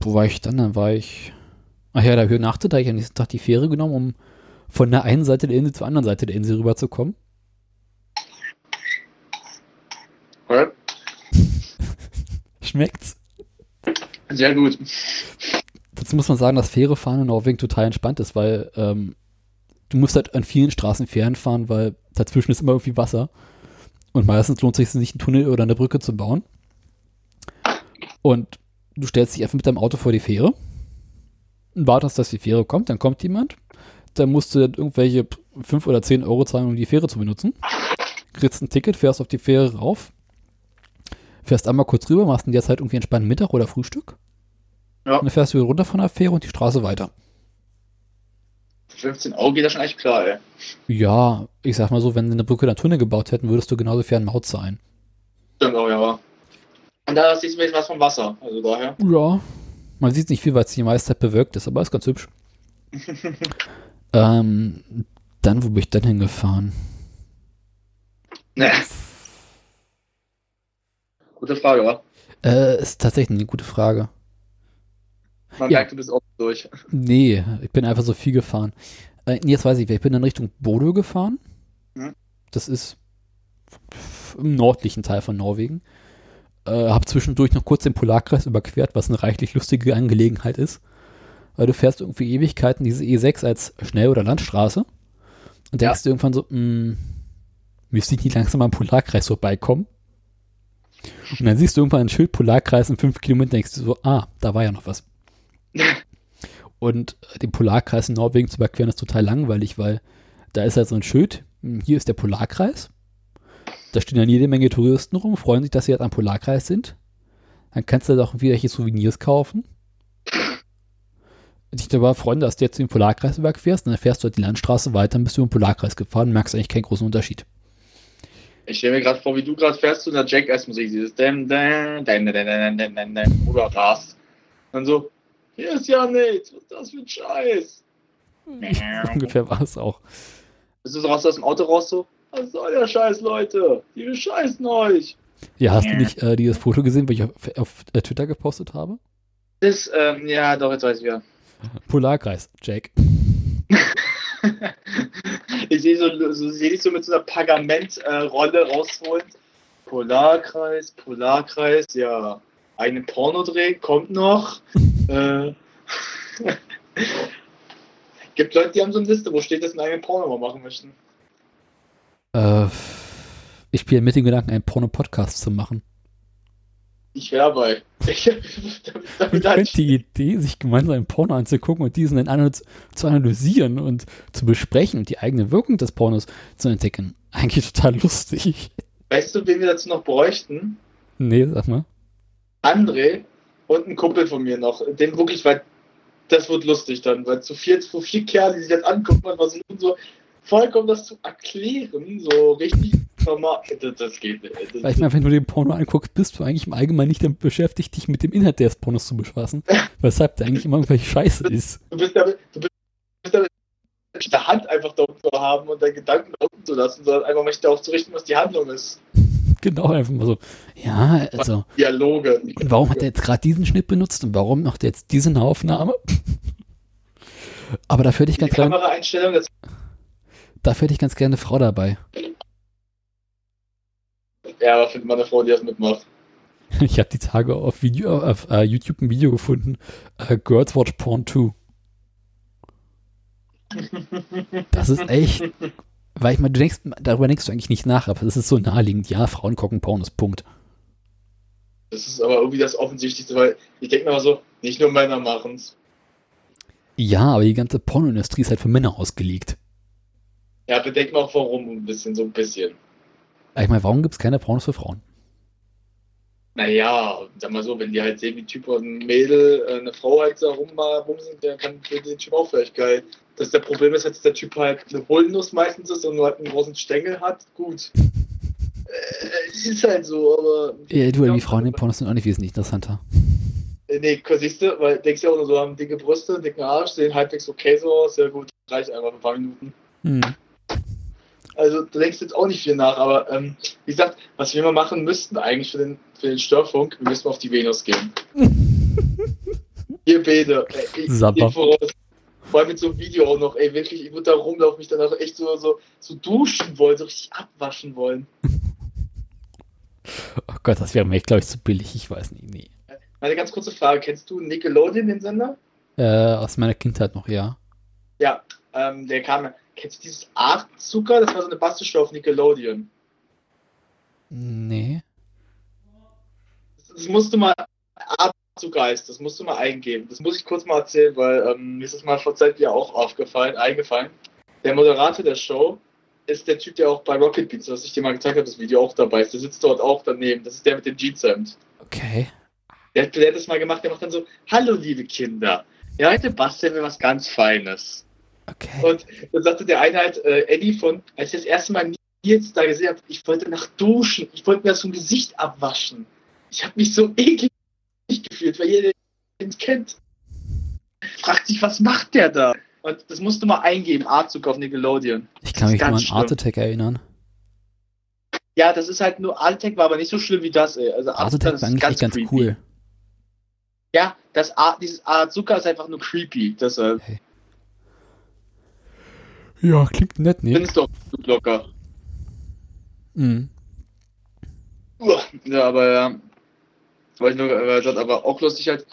wo war ich dann? Dann war ich. Ach ja, da übernachtet, da habe ich am nächsten Tag die Fähre genommen, um von der einen Seite der Insel zur anderen Seite der Insel rüberzukommen. Schmeckt's? Sehr gut. Dazu muss man sagen, dass Fährefahren in Norwegen total entspannt ist, weil ähm, du musst halt an vielen Straßen Fähren fahren, weil dazwischen ist immer irgendwie Wasser. Und meistens lohnt es sich nicht, einen Tunnel oder eine Brücke zu bauen. Und du stellst dich einfach mit deinem Auto vor die Fähre und wartest, dass die Fähre kommt. Dann kommt jemand. Dann musst du irgendwelche 5 oder 10 Euro zahlen, um die Fähre zu benutzen. Kriegst ein Ticket, fährst auf die Fähre rauf. Fährst einmal kurz rüber, machst in der Zeit irgendwie entspannten Mittag oder Frühstück. Ja. Und dann fährst du wieder runter von der Fähre und die Straße weiter. 15 Euro geht das schon echt klar, ey. Ja, ich sag mal so, wenn sie eine Brücke oder einen Tunnel gebaut hätten, würdest du genauso fern Maut zahlen. Stimmt auch, ja. Und da siehst du was vom Wasser. Also daher. Ja. Man sieht nicht viel, weil es die meiste Zeit bewölkt ist, aber ist ganz hübsch. ähm, dann, wo bin ich dann hingefahren? Ne. Gute Frage, wa? Äh, ist tatsächlich eine gute Frage. Man Ja. merkt, du bist auch durch. Nee, ich bin einfach so viel gefahren. Äh, jetzt weiß ich, ich bin in Richtung Bodo gefahren. Mhm. Das ist im nördlichen Teil von Norwegen. Äh, hab zwischendurch noch kurz den Polarkreis überquert, was eine reichlich lustige Angelegenheit ist. Weil du fährst irgendwie Ewigkeiten diese E6 als Schnell- oder Landstraße und denkst dir irgendwann so, mh, müsste ich nicht langsam am Polarkreis vorbeikommen? Und dann siehst du irgendwann ein Schild Polarkreis in fünf Kilometern denkst du so, ah, da war ja noch was. Und den Polarkreis in Norwegen zu überqueren ist total langweilig, weil da ist halt so ein Schild, hier ist der Polarkreis. Da stehen dann jede Menge Touristen rum, freuen sich, dass sie jetzt am Polarkreis sind. Dann kannst du da auch irgendwelche Souvenirs kaufen. Dich dabei freuen, dass du jetzt den Polarkreis überquerst, und dann fährst du halt die Landstraße weiter, dann bist du im Polarkreis gefahren und merkst eigentlich keinen großen Unterschied. Ich stelle mir gerade vor, wie du gerade fährst zu einer Jackass-Musik, dieses Dam, Dam, Dam, Dam, Dam, Dam, Dam, Dam, oder rast. Dann so, hier ist ja nichts, was ist das für ein Scheiß? Ungefähr war es auch. Bist du so raus aus dem Auto raus so? Was soll der Scheiß, Leute? Die bescheißen euch. Ja, hast du nicht äh, dieses Foto gesehen, was ich auf, auf äh, Twitter gepostet habe? Das, ähm, ja, doch, jetzt weiß ich wieder. Polarkreis, Jack. ich sehe so, so, seh dich so mit so einer Pergamentrolle rausholen. Polarkreis, Polarkreis, ja. Einen Pornodreh kommt noch. äh, gibt Leute, die haben so eine Liste, wo steht, dass sie einen Porno mal machen möchten. Äh, ich spiele mit dem Gedanken, einen Porno-Podcast zu machen. Ich wäre bei. Ich, damit, damit fände die Idee, sich gemeinsam einen Porno anzugucken und diesen dann an zu analysieren und zu besprechen und die eigene Wirkung des Pornos zu entdecken, eigentlich total lustig. Weißt du, wen wir dazu noch bräuchten? Nee, sag mal. André und ein Kumpel von mir noch. Den wirklich, weil das wird lustig dann, weil zu vier, zu vier Kerle, die sich jetzt angucken und versuchen so vollkommen das zu erklären, so richtig normal. Das, geht nicht. Das, Weil ich meine, wenn du den Porno anguckst, bist du eigentlich im Allgemeinen nicht damit beschäftigt, dich mit dem Inhalt des Pornos zu befassen, weshalb der eigentlich immer irgendwelche Scheiße ist. du bist damit, du bist damit nicht der Hand einfach da unten zu haben und deine Gedanken da zu lassen, sondern einfach mal darauf zu richten, was die Handlung ist. Genau, einfach mal so. Ja, also, Dialoge. und warum hat er jetzt gerade diesen Schnitt benutzt und warum macht er jetzt diese Aufnahme? Aber dafür hätte ich ganz gerne, Kameraeinstellung, das, dafür hätte ich ganz gerne eine Frau dabei. Ja, aber findet man eine Frau, die das mitmacht. Ich habe die Tage auf, Video, auf äh, YouTube ein Video gefunden. Äh, Girls Watch Porn 2. Das ist echt. Weil ich meine, du denkst, darüber denkst du eigentlich nicht nach, aber es ist so naheliegend. Ja, Frauen gucken Pornos, Punkt. Das ist aber irgendwie das Offensichtlichste, weil ich denke mal so, nicht nur Männer machen's. Ja, aber die ganze Pornoindustrie ist halt für Männer ausgelegt. Ja, bedenkt mal auch warum ein bisschen, so ein bisschen. Aber Ich meine, warum gibt es keine Pornos für Frauen? Naja, sag mal so, wenn die halt sehen, wie Typ und ein Mädel äh, eine Frau halt da rum, mal rum sind, dann kann für den Typ auch vielleicht geil. Das der Problem ist, dass der Typ halt eine Bullennuss meistens ist und nur halt einen großen Stängel hat, gut. Äh, ist halt so, aber. Ja, du, die Frauen in Pornos sind auch nicht wesentlich interessanter. Äh, Nee, siehst du, weil denkst ja auch nur so, haben dicke Brüste, dicken Arsch, sehen halbwegs okay so aus, sehr gut, reicht einfach ein paar Minuten. Hm. Also du denkst jetzt auch nicht viel nach, aber ähm, wie gesagt, was wir mal machen müssten eigentlich für den, für den Störfunk, wir müssen auf die Venus gehen. Ihr beide. Ey, ich, Sabber. ich voraus. Vor allem mit so einem Video auch noch, ey, wirklich, ich würde da rumlaufen, mich danach echt so, so, so duschen wollen, so richtig abwaschen wollen. Oh Gott, das wäre mir, glaube ich, zu billig. Ich weiß nicht. Nee. Eine ganz kurze Frage, kennst du Nickelodeon, den Sender? Äh, aus meiner Kindheit noch, ja. Ja, ähm, der kam, kennst du dieses Art-Zucker? Das war so eine Bastelshow auf Nickelodeon. Nee. Das musst du mal. Art zu Geist, das musst du mal eingeben. Das muss ich kurz mal erzählen, weil ähm, mir ist das mal vor Zeit ja auch aufgefallen, eingefallen. Der Moderator der Show ist der Typ, der auch bei Rocket Beats, was ich dir mal gezeigt habe, das Video auch dabei ist. Der sitzt dort auch daneben. Das ist der mit dem Jeans-Hemd. Okay. Der, hat- der hat das mal gemacht, der macht dann so, hallo liebe Kinder. Ja, heute basteln wir was ganz Feines. Okay. Und dann sagte der eine halt, äh, Eddie von, als ich das erste Mal Nils da gesehen habe, ich wollte nach duschen, ich wollte mir das vom Gesicht abwaschen. Ich habe mich so eklig gefühlt, weil jeder den kennt. Fragt sich, was macht der da? Und das musst du mal eingeben, Artzug auf Nickelodeon. Ich kann mich das nur an ganz Art. Attack erinnern. Ja, das ist halt nur, Artec war aber nicht so schlimm wie das, ey. Also Art Attack ist war eigentlich ganz creepy. cool. Ja, das dieses Azuka ist einfach nur creepy. Deshalb Ja, klingt nett, ne? findest du auch gut locker. Mhm. Ja, aber ja. Weil ich nur, äh, das aber auch lustig halt,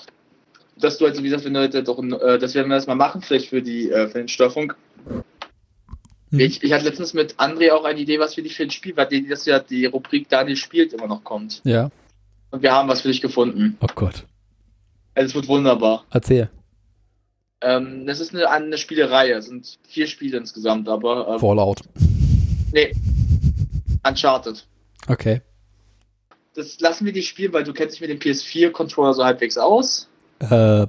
dass du halt, so wie gesagt, wenn du doch, ein- äh, das werden wir das mal machen, vielleicht für die, äh, für den Störfunk. Mhm. Ich, ich hatte letztens mit André auch eine Idee, was für dich für ein Spiel, weil die, dass ja die Rubrik Daniel spielt immer noch kommt. Ja. Und wir haben was für dich gefunden. Oh Gott. Also es wird wunderbar. Erzähl. Ähm, das ist eine, eine Spielereihe, es sind vier Spiele insgesamt, aber ähm, Fallout. nee. Uncharted. Okay. Das lassen wir dich spielen, weil du kennst dich mit dem PS4-Controller so halbwegs aus. Äh,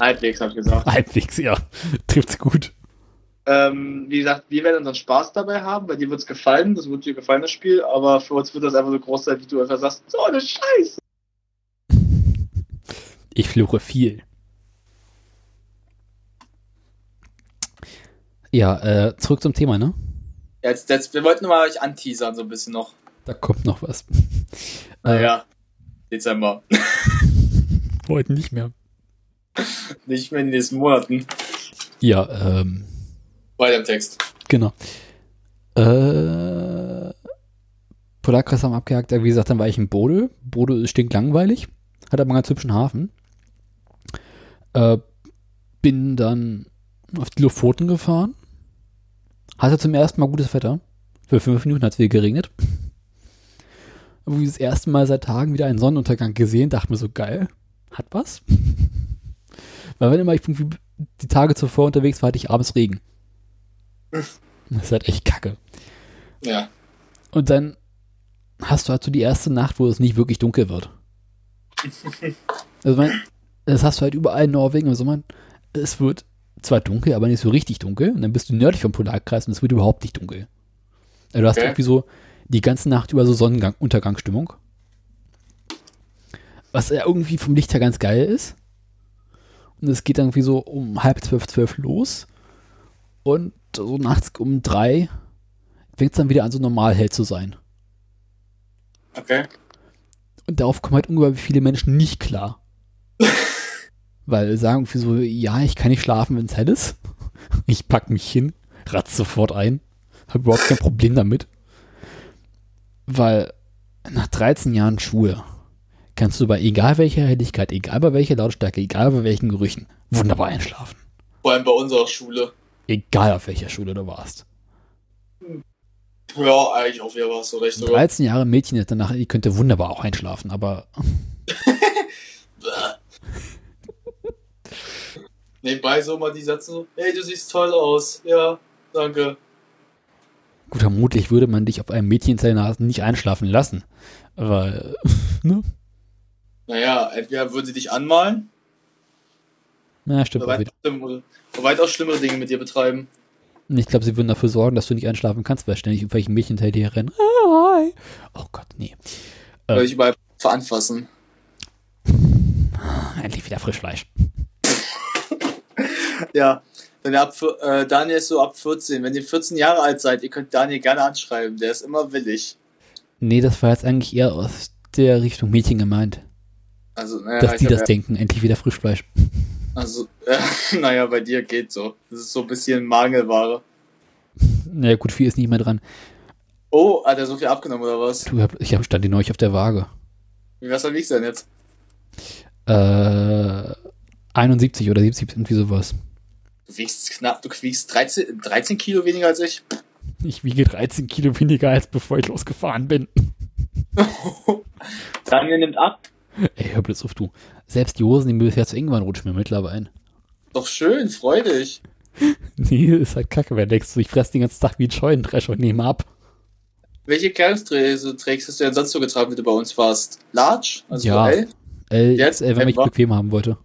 Halbwegs, hab ich gesagt. halbwegs, ja. Trifft's gut. Ähm, wie gesagt, wir werden unseren Spaß dabei haben, weil dir wird's gefallen, das wird dir gefallen, das Spiel, aber für uns wird das einfach so groß sein, wie du einfach sagst, so eine Scheiße. Ich fluche viel. Ja, äh, zurück zum Thema, ne? Jetzt, jetzt, wir wollten mal euch anteasern, so ein bisschen noch. Da kommt noch was. Äh, Naja, Dezember. Heute nicht mehr. Nicht mehr in den nächsten Monaten. Ja, ähm, Weiter im Text. genau. Äh, Polarkreis haben abgehakt. Wie gesagt, dann war ich in Bode. Bode stinkt langweilig. Hat aber einen ganz hübschen Hafen. Äh, bin dann auf die Lofoten gefahren. Hatte zum ersten Mal gutes Wetter. Für fünf Minuten hat es wieder geregnet. Aber das erste Mal seit Tagen wieder einen Sonnenuntergang gesehen, dachte mir so, geil, hat was. Weil wenn immer ich irgendwie die Tage zuvor unterwegs war, hatte ich abends Regen. Das ist halt echt kacke. Ja. Und dann hast du halt so die erste Nacht, wo es nicht wirklich dunkel wird. Also mein, das hast du halt überall in Norwegen im Sommer. Es wird zwar dunkel, aber nicht so richtig dunkel. Und dann bist du nördlich vom Polarkreis und es wird überhaupt nicht dunkel. Also du hast Okay. irgendwie so die ganze Nacht über so Sonnenuntergangsstimmung. Was ja irgendwie vom Licht her ganz geil ist. Und es geht dann irgendwie so um halb zwölf, zwölf los. Und so nachts um drei fängt es dann wieder an, so normal hell zu sein. Okay. Und darauf kommen halt ungefähr viele Menschen nicht klar. Weil sagen irgendwie so, ja, ich kann nicht schlafen, wenn es hell ist. Ich pack mich hin, ratz sofort ein. Hab überhaupt kein Problem damit. Weil nach 13 Jahren Schule kannst du bei egal welcher Helligkeit, egal bei welcher Lautstärke, egal bei welchen Gerüchen, wunderbar einschlafen. Vor allem bei unserer Schule. Egal auf welcher Schule du warst. Ja, eigentlich auch wieder was so recht. sogar. 13 Jahre Mädchen danach, die könnte wunderbar auch einschlafen, aber Nebenbei so mal die Sätze so, hey, du siehst toll aus. Ja, danke. gut, vermutlich würde man dich auf einem Mädchenzellner nicht einschlafen lassen. Weil, ne? Naja, entweder würden sie dich anmalen Na, stimmt oder weitaus, schlimmere, weitaus schlimmere Dinge mit dir betreiben. Ich glaube, sie würden dafür sorgen, dass du nicht einschlafen kannst, weil ständig irgendwelche Mädchen hinter dir rennen. Ah, hi. Oh Gott, nee. Oder dich überall veranfassen. Endlich wieder Frischfleisch. Ja, wenn ihr ab, äh, Daniel ist so ab 14. Wenn ihr 14 Jahre alt seid, ihr könnt Daniel gerne anschreiben. Der ist immer willig. Nee, das war jetzt eigentlich eher aus der Richtung Mädchen gemeint. Also, naja, dass ich die das ja- denken, endlich wieder Frischfleisch. Also, äh, naja, bei dir geht so. Das ist so ein bisschen Mangelware. Naja, gut, viel ist nicht mehr dran. Oh, hat er so viel abgenommen oder was? Du, ich hab, stand die neulich auf der Waage. Wie was wiegst du denn jetzt? Äh, 71 oder 70, irgendwie sowas. Du wiegst knapp, du wiegst 13, 13 Kilo weniger als ich. Ich wiege 13 Kilo weniger, als bevor ich losgefahren bin. Daniel nimmt ab. Ey, hör bloß auf, du. Selbst die Hosen, die mir bisher zu eng waren, rutschen mir mittlerweile ein. Doch schön, freu dich. Nee, ist halt kacke, weil denkst du, ich fress den ganzen Tag wie ein Scheunendrescher und nehme ab. Welche Kleidungsträger trägst hast du denn sonst so getragen, wenn du bei uns warst? Large? Also Ja. L? L, Jetzt XL, wenn ich bequem haben wollte.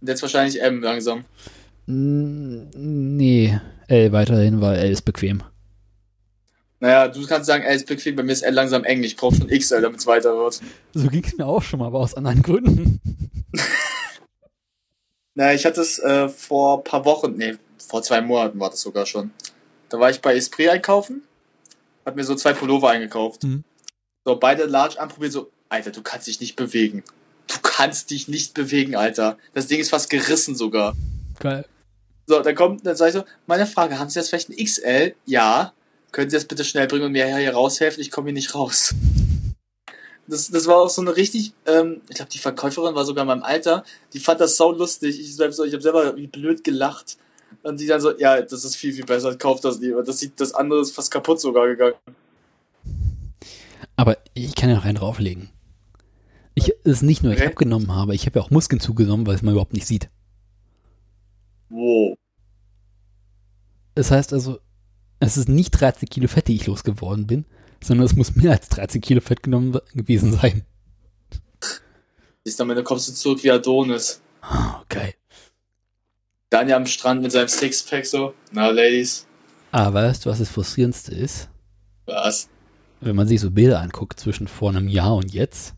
Jetzt wahrscheinlich M langsam. Nee, L weiterhin, weil L ist bequem. Naja, du kannst sagen, L ist bequem, bei mir ist L langsam eng. Ich brauche schon XL, damit es weiter wird. So ging es mir auch schon mal, aber aus anderen Gründen. Naja, ich hatte es äh, vor paar Wochen, nee, vor zwei Monaten war das sogar schon. Da war ich bei Esprit einkaufen, hab mir so zwei Pullover eingekauft. Mhm. So, beide large anprobiert, so, Alter, du kannst dich nicht bewegen. Du kannst dich nicht bewegen, Alter. Das Ding ist fast gerissen sogar. Geil. So, dann kommt, dann sag ich so, meine Frage, haben Sie jetzt vielleicht ein XL? Ja. Können Sie das bitte schnell bringen und mir hier raushelfen? Ich komme hier nicht raus. Das, das war auch so eine richtig, ähm, ich glaube, die Verkäuferin war sogar in meinem Alter, die fand das sau lustig. Ich, ich habe selber wie blöd gelacht. Und die dann so, ja, das ist viel, viel besser, kauft das lieber. Das sieht, das andere ist fast kaputt sogar gegangen. Aber ich kann ja noch einen drauflegen. Ich, es ist nicht nur, ich Okay. abgenommen habe, ich habe ja auch Muskeln zugenommen, weil es man überhaupt nicht sieht. Wow. Das heißt also, es ist nicht 13 Kilo Fett, die ich losgeworden bin, sondern es muss mehr als 13 Kilo Fett genommen gewesen sein. Siehst du, am Ende kommst du zurück wie Adonis. Oh, geil. Daniel am Strand mit seinem Sixpack so, na, Ladies, Aber weißt du, was das Frustrierendste ist? was? Wenn man sich so Bilder anguckt zwischen vor einem Jahr und jetzt,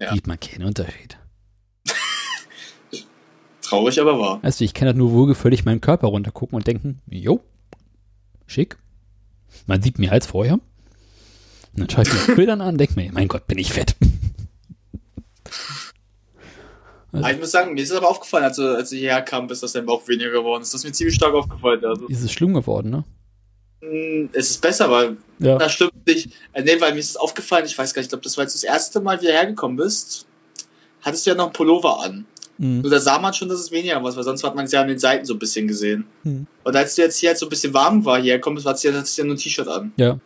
Ja. sieht man keinen Unterschied. Traurig, aber wahr. Weißt du, ich kann halt nur wohlgefällig meinen Körper runtergucken und denken, jo, schick. Man sieht mehr als vorher. Und dann schaue ich mir die Bildern an und denke mir, mein Gott, bin ich fett. Ah, Ich muss sagen, mir ist es aber aufgefallen, als als du hierher kam, bist, dass dein Bauch weniger geworden ist. Das ist mir ziemlich stark aufgefallen. Also, Ist es schlimm geworden, ne? Mh, es ist besser, weil Ja. das stimmt nicht. Äh, nee, weil mir ist es aufgefallen, ich weiß gar nicht, ich glaube, das war jetzt das erste Mal, wie du hergekommen bist, hattest du ja noch einen Pullover an. Mhm. Und da sah man schon, dass es weniger war, weil sonst hat man es ja an den Seiten so ein bisschen gesehen. Mhm. Und als du jetzt hier halt so ein bisschen warm war, hierher kommst, hattest du ja, hattest ja nur ein T-Shirt an. Ja.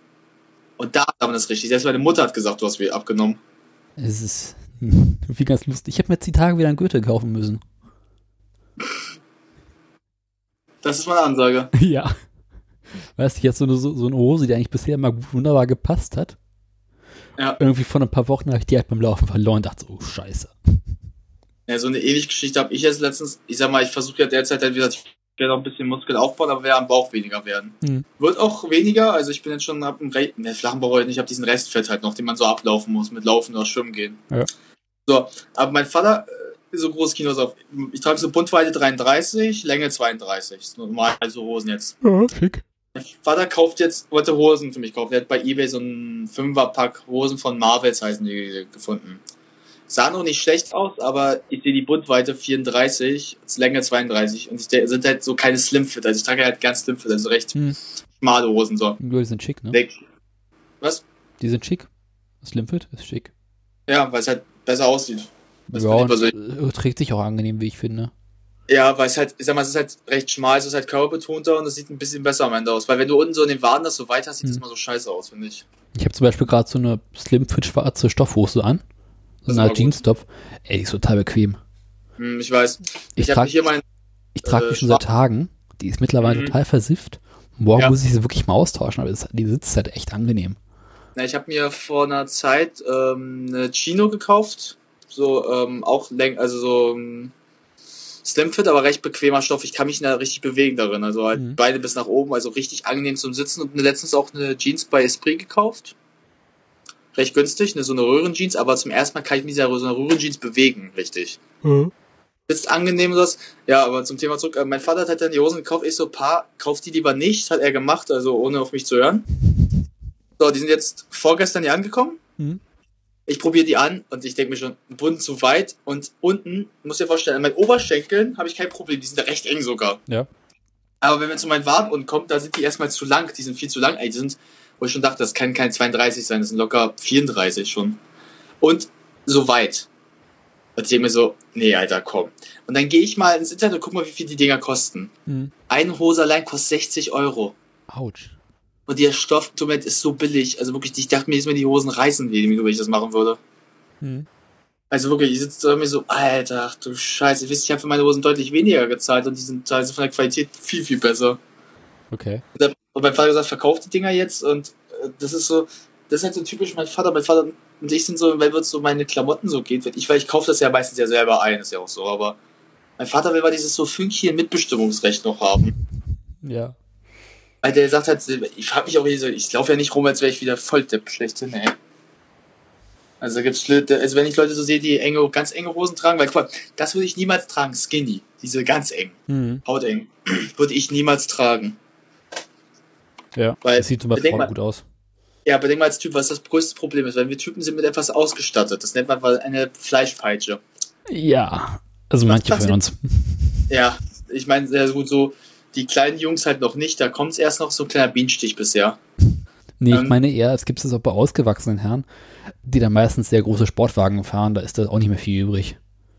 Und da sah man das richtig. Selbst meine Mutter hat gesagt, du hast wieder abgenommen. Es ist hm, wie ganz lustig. Ich habe mir jetzt die Tage wieder einen Gürtel kaufen müssen. Das ist meine Ansage. ja. Weißt du, ich hatte so eine, so, so eine Hose, die eigentlich bisher immer wunderbar gepasst hat. Ja. Irgendwie vor ein paar Wochen habe ich die halt beim Laufen verloren und dachte so, oh scheiße. Ja, so eine ähnliche Geschichte habe ich jetzt letztens. Ich sag mal, ich versuche ja derzeit halt wieder, ich werde noch ein bisschen Muskel aufbauen, aber werde am Bauch weniger werden. Mhm. Wird auch weniger, also ich bin jetzt schon ab dem Re ne, flachen Bauch heute nicht, ich habe diesen Restfett halt noch, den man so ablaufen muss, mit Laufen oder Schwimmen gehen. Ja. So, aber mein Vater äh, ist so groß Kinos auf. Ich trage so Buntweite 33, Länge 32. Das ist normal, also Hosen jetzt. Ja, schick. Mein Vater kauft jetzt, wollte Hosen für mich kaufen. Der hat bei Ebay so einen Fünferpack Hosen von Marvels heißen die gefunden. Sah noch nicht schlecht aus, aber ich sehe die Buntweite 34, das Länge 32 und die sind halt so keine Slimfit. Also ich trage halt ganz Slimfit, also recht Hm. schmale Hosen so. Die sind schick, ne? Denk- Was? Die sind schick. Slimfit ist schick. Ja, weil es halt besser aussieht. Das ja, ich äh, trägt sich auch angenehm, wie ich finde. Ja, weil es halt, ich sag mal, es ist halt recht schmal, es ist halt körperbetonter und es sieht ein bisschen besser am Ende aus. Weil wenn du unten so in den Waden das so weit hast, sieht das Hm. mal so scheiße aus, finde ich. Ich habe zum Beispiel gerade so eine Slimfit schwarze Stoffhose an. Das So eine. Jeans-Top. Ey, die ist total bequem. Hm, ich weiß. Ich Ich, trage hier mein, ich trag äh, die schon seit Tagen. Die ist mittlerweile Mhm. total versifft. Morgen Ja. muss ich sie wirklich mal austauschen, aber das, die sitzt halt echt angenehm. na, ich habe mir vor einer Zeit ähm, eine Chino gekauft. So, ähm, auch läng, also so ähm, Slimfit, aber recht bequemer Stoff. Ich kann mich da richtig bewegen darin. Also halt Mhm. Beine bis nach oben, also richtig angenehm zum Sitzen. Und letztens auch eine Jeans bei Esprit gekauft. Recht günstig, eine, so eine Röhrenjeans, aber zum ersten Mal kann ich mich in so einer Röhrenjeans bewegen, richtig. Sitzt angenehm das. Ja, aber zum Thema zurück. Äh, Mein Vater hat halt dann die Hosen gekauft. Ich so, Pa, kauf die lieber nicht. Hat er gemacht, also ohne auf mich zu hören. So, die sind jetzt vorgestern hier angekommen. Mhm. Ich probiere die an und ich denke mir schon, Bund zu weit. Und unten, muss dir vorstellen, an meinen Oberschenkeln habe ich kein Problem. Die sind recht eng sogar. Ja. Aber wenn wir zu meinen Waden unten kommt, da sind die erstmal zu lang. Die sind viel zu lang. Ey, die sind, wo ich schon dachte, das kann kein 32 sein. Das sind locker 34 schon. Und so weit. Und ich denke mir so, nee, Alter, komm. Und dann gehe ich mal ins Internet und guck mal, wie viel die Dinger kosten. Mhm. Eine Hose allein kostet 60 Euro. Autsch. Und der Stoff mir leid, ist so billig. Also wirklich, ich dachte mir, jetzt mir die Hosen reißen, wie wenn ich das machen würde. Hm. Also wirklich, ich sitze da mir so, Alter, ach du Scheiße, ich weiß, ich habe für meine Hosen deutlich weniger gezahlt und die sind also von der Qualität viel, viel besser. Okay. Und mein Vater gesagt, verkauft die Dinger jetzt und äh, das ist so, das ist halt so typisch mein Vater. Mein Vater und ich sind so, weil es so meine Klamotten so geht. Ich, weil ich kaufe das ja meistens ja selber ein, ist ja auch so, aber mein Vater will mal dieses so Fünkchen Mitbestimmungsrecht noch haben. Ja. Weil der sagt halt, ich frage mich auch so, ich laufe ja nicht rum, als wäre ich wieder voll Depp schlechthin, ey. Also gibt's also wenn ich Leute so sehe, die enge, ganz enge Hosen tragen, weil guck mal, das würde ich niemals tragen, skinny, diese ganz eng, Hm. hauteng, würde ich niemals tragen. Ja. Weil- das sieht zum Beispiel gut aus. Ja, aber denk mal als Typ, was das größte Problem ist, weil wir Typen sind mit etwas ausgestattet. Das nennt man eine Fleischpeitsche. Ja. Also manche passiert- von uns. Ja, ich meine, sehr gut so, die kleinen Jungs halt noch nicht, da kommt es erst noch so ein kleiner Bienenstich bisher. Nee, ich Ähm, meine eher, es gibt es auch bei ausgewachsenen Herren, die dann meistens sehr große Sportwagen fahren, da ist da auch nicht mehr viel übrig.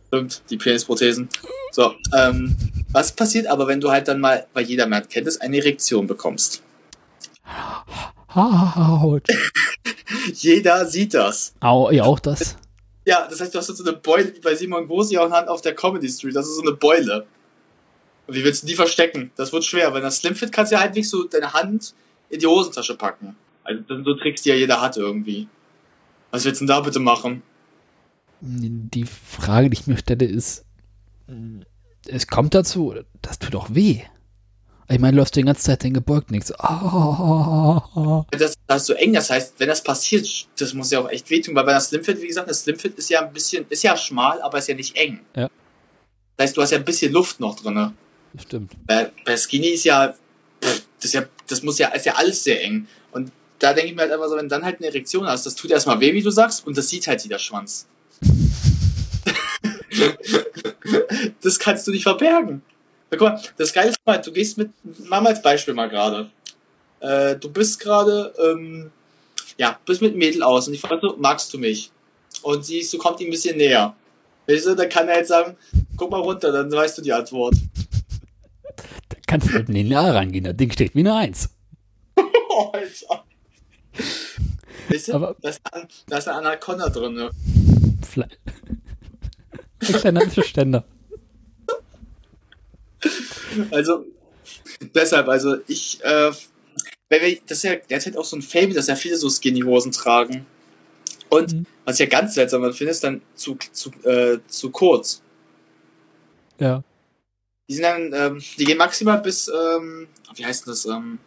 Stimmt, die Penisprothesen. So, ähm, was passiert aber, wenn du halt dann mal, weil jeder Mann kennt es, eine Erektion bekommst? Haut. Jeder sieht das. Au, ja, auch das. Ja, das heißt, du hast so eine Beule, wie bei Simon Gosi auch auf der Comedy Street. Das ist so eine Beule. Und wie willst du die verstecken? Das wird schwer. Wenn das Slimfit kannst du ja halbwegs so deine Hand in die Hosentasche packen. Also das sind so Tricks, die ja jeder hat irgendwie. Was willst du denn da bitte machen? Die Frage, die ich mir stelle, ist, es kommt dazu, das tut auch weh. Ich meine, läufst du die ganze Zeit den gebeugt nichts. Ah, Das, das ist so eng, das heißt, wenn das passiert, das muss ja auch echt wehtun, weil bei der Slimfit, wie gesagt, das Slimfit ist ja ein bisschen, ist ja schmal, aber ist ja nicht eng. Ja. Das heißt, du hast ja ein bisschen Luft noch drin. Stimmt. Bei, bei Skinny ist ja, pff, das ja, das muss ja, ist ja alles sehr eng. Und da denke ich mir halt einfach so, wenn du dann halt eine Erektion hast, das tut erstmal weh, wie du sagst, und das sieht halt jeder Schwanz. das kannst du nicht verbergen. Guck mal, das Geile ist mal, du gehst mit, mach mal als Beispiel mal gerade. Äh, du bist gerade, ähm, ja, bist mit einem Mädel aus und ich frage so, magst du mich? Und sie so kommt ihm ein bisschen näher. Weißt du, dann kann er jetzt sagen, guck mal runter, dann weißt du die Antwort. Kannst du einem Lineal rangehen, das Ding steht wie eine Eins. Alter. Weißt du, Aber- da, ist, ein- da ist eine Anaconda drin. Ne? Kleiner Ständer. Also, deshalb, also ich, äh, weil wir, das ist ja derzeit auch so ein Fable, dass ja viele so Skinny-Hosen tragen. Und Mhm. was ich ja ganz seltsam finde, ist dann zu, zu, äh, zu kurz. Ja. Die sind dann, ähm, die gehen maximal bis, ähm, wie heißt denn das, ähm,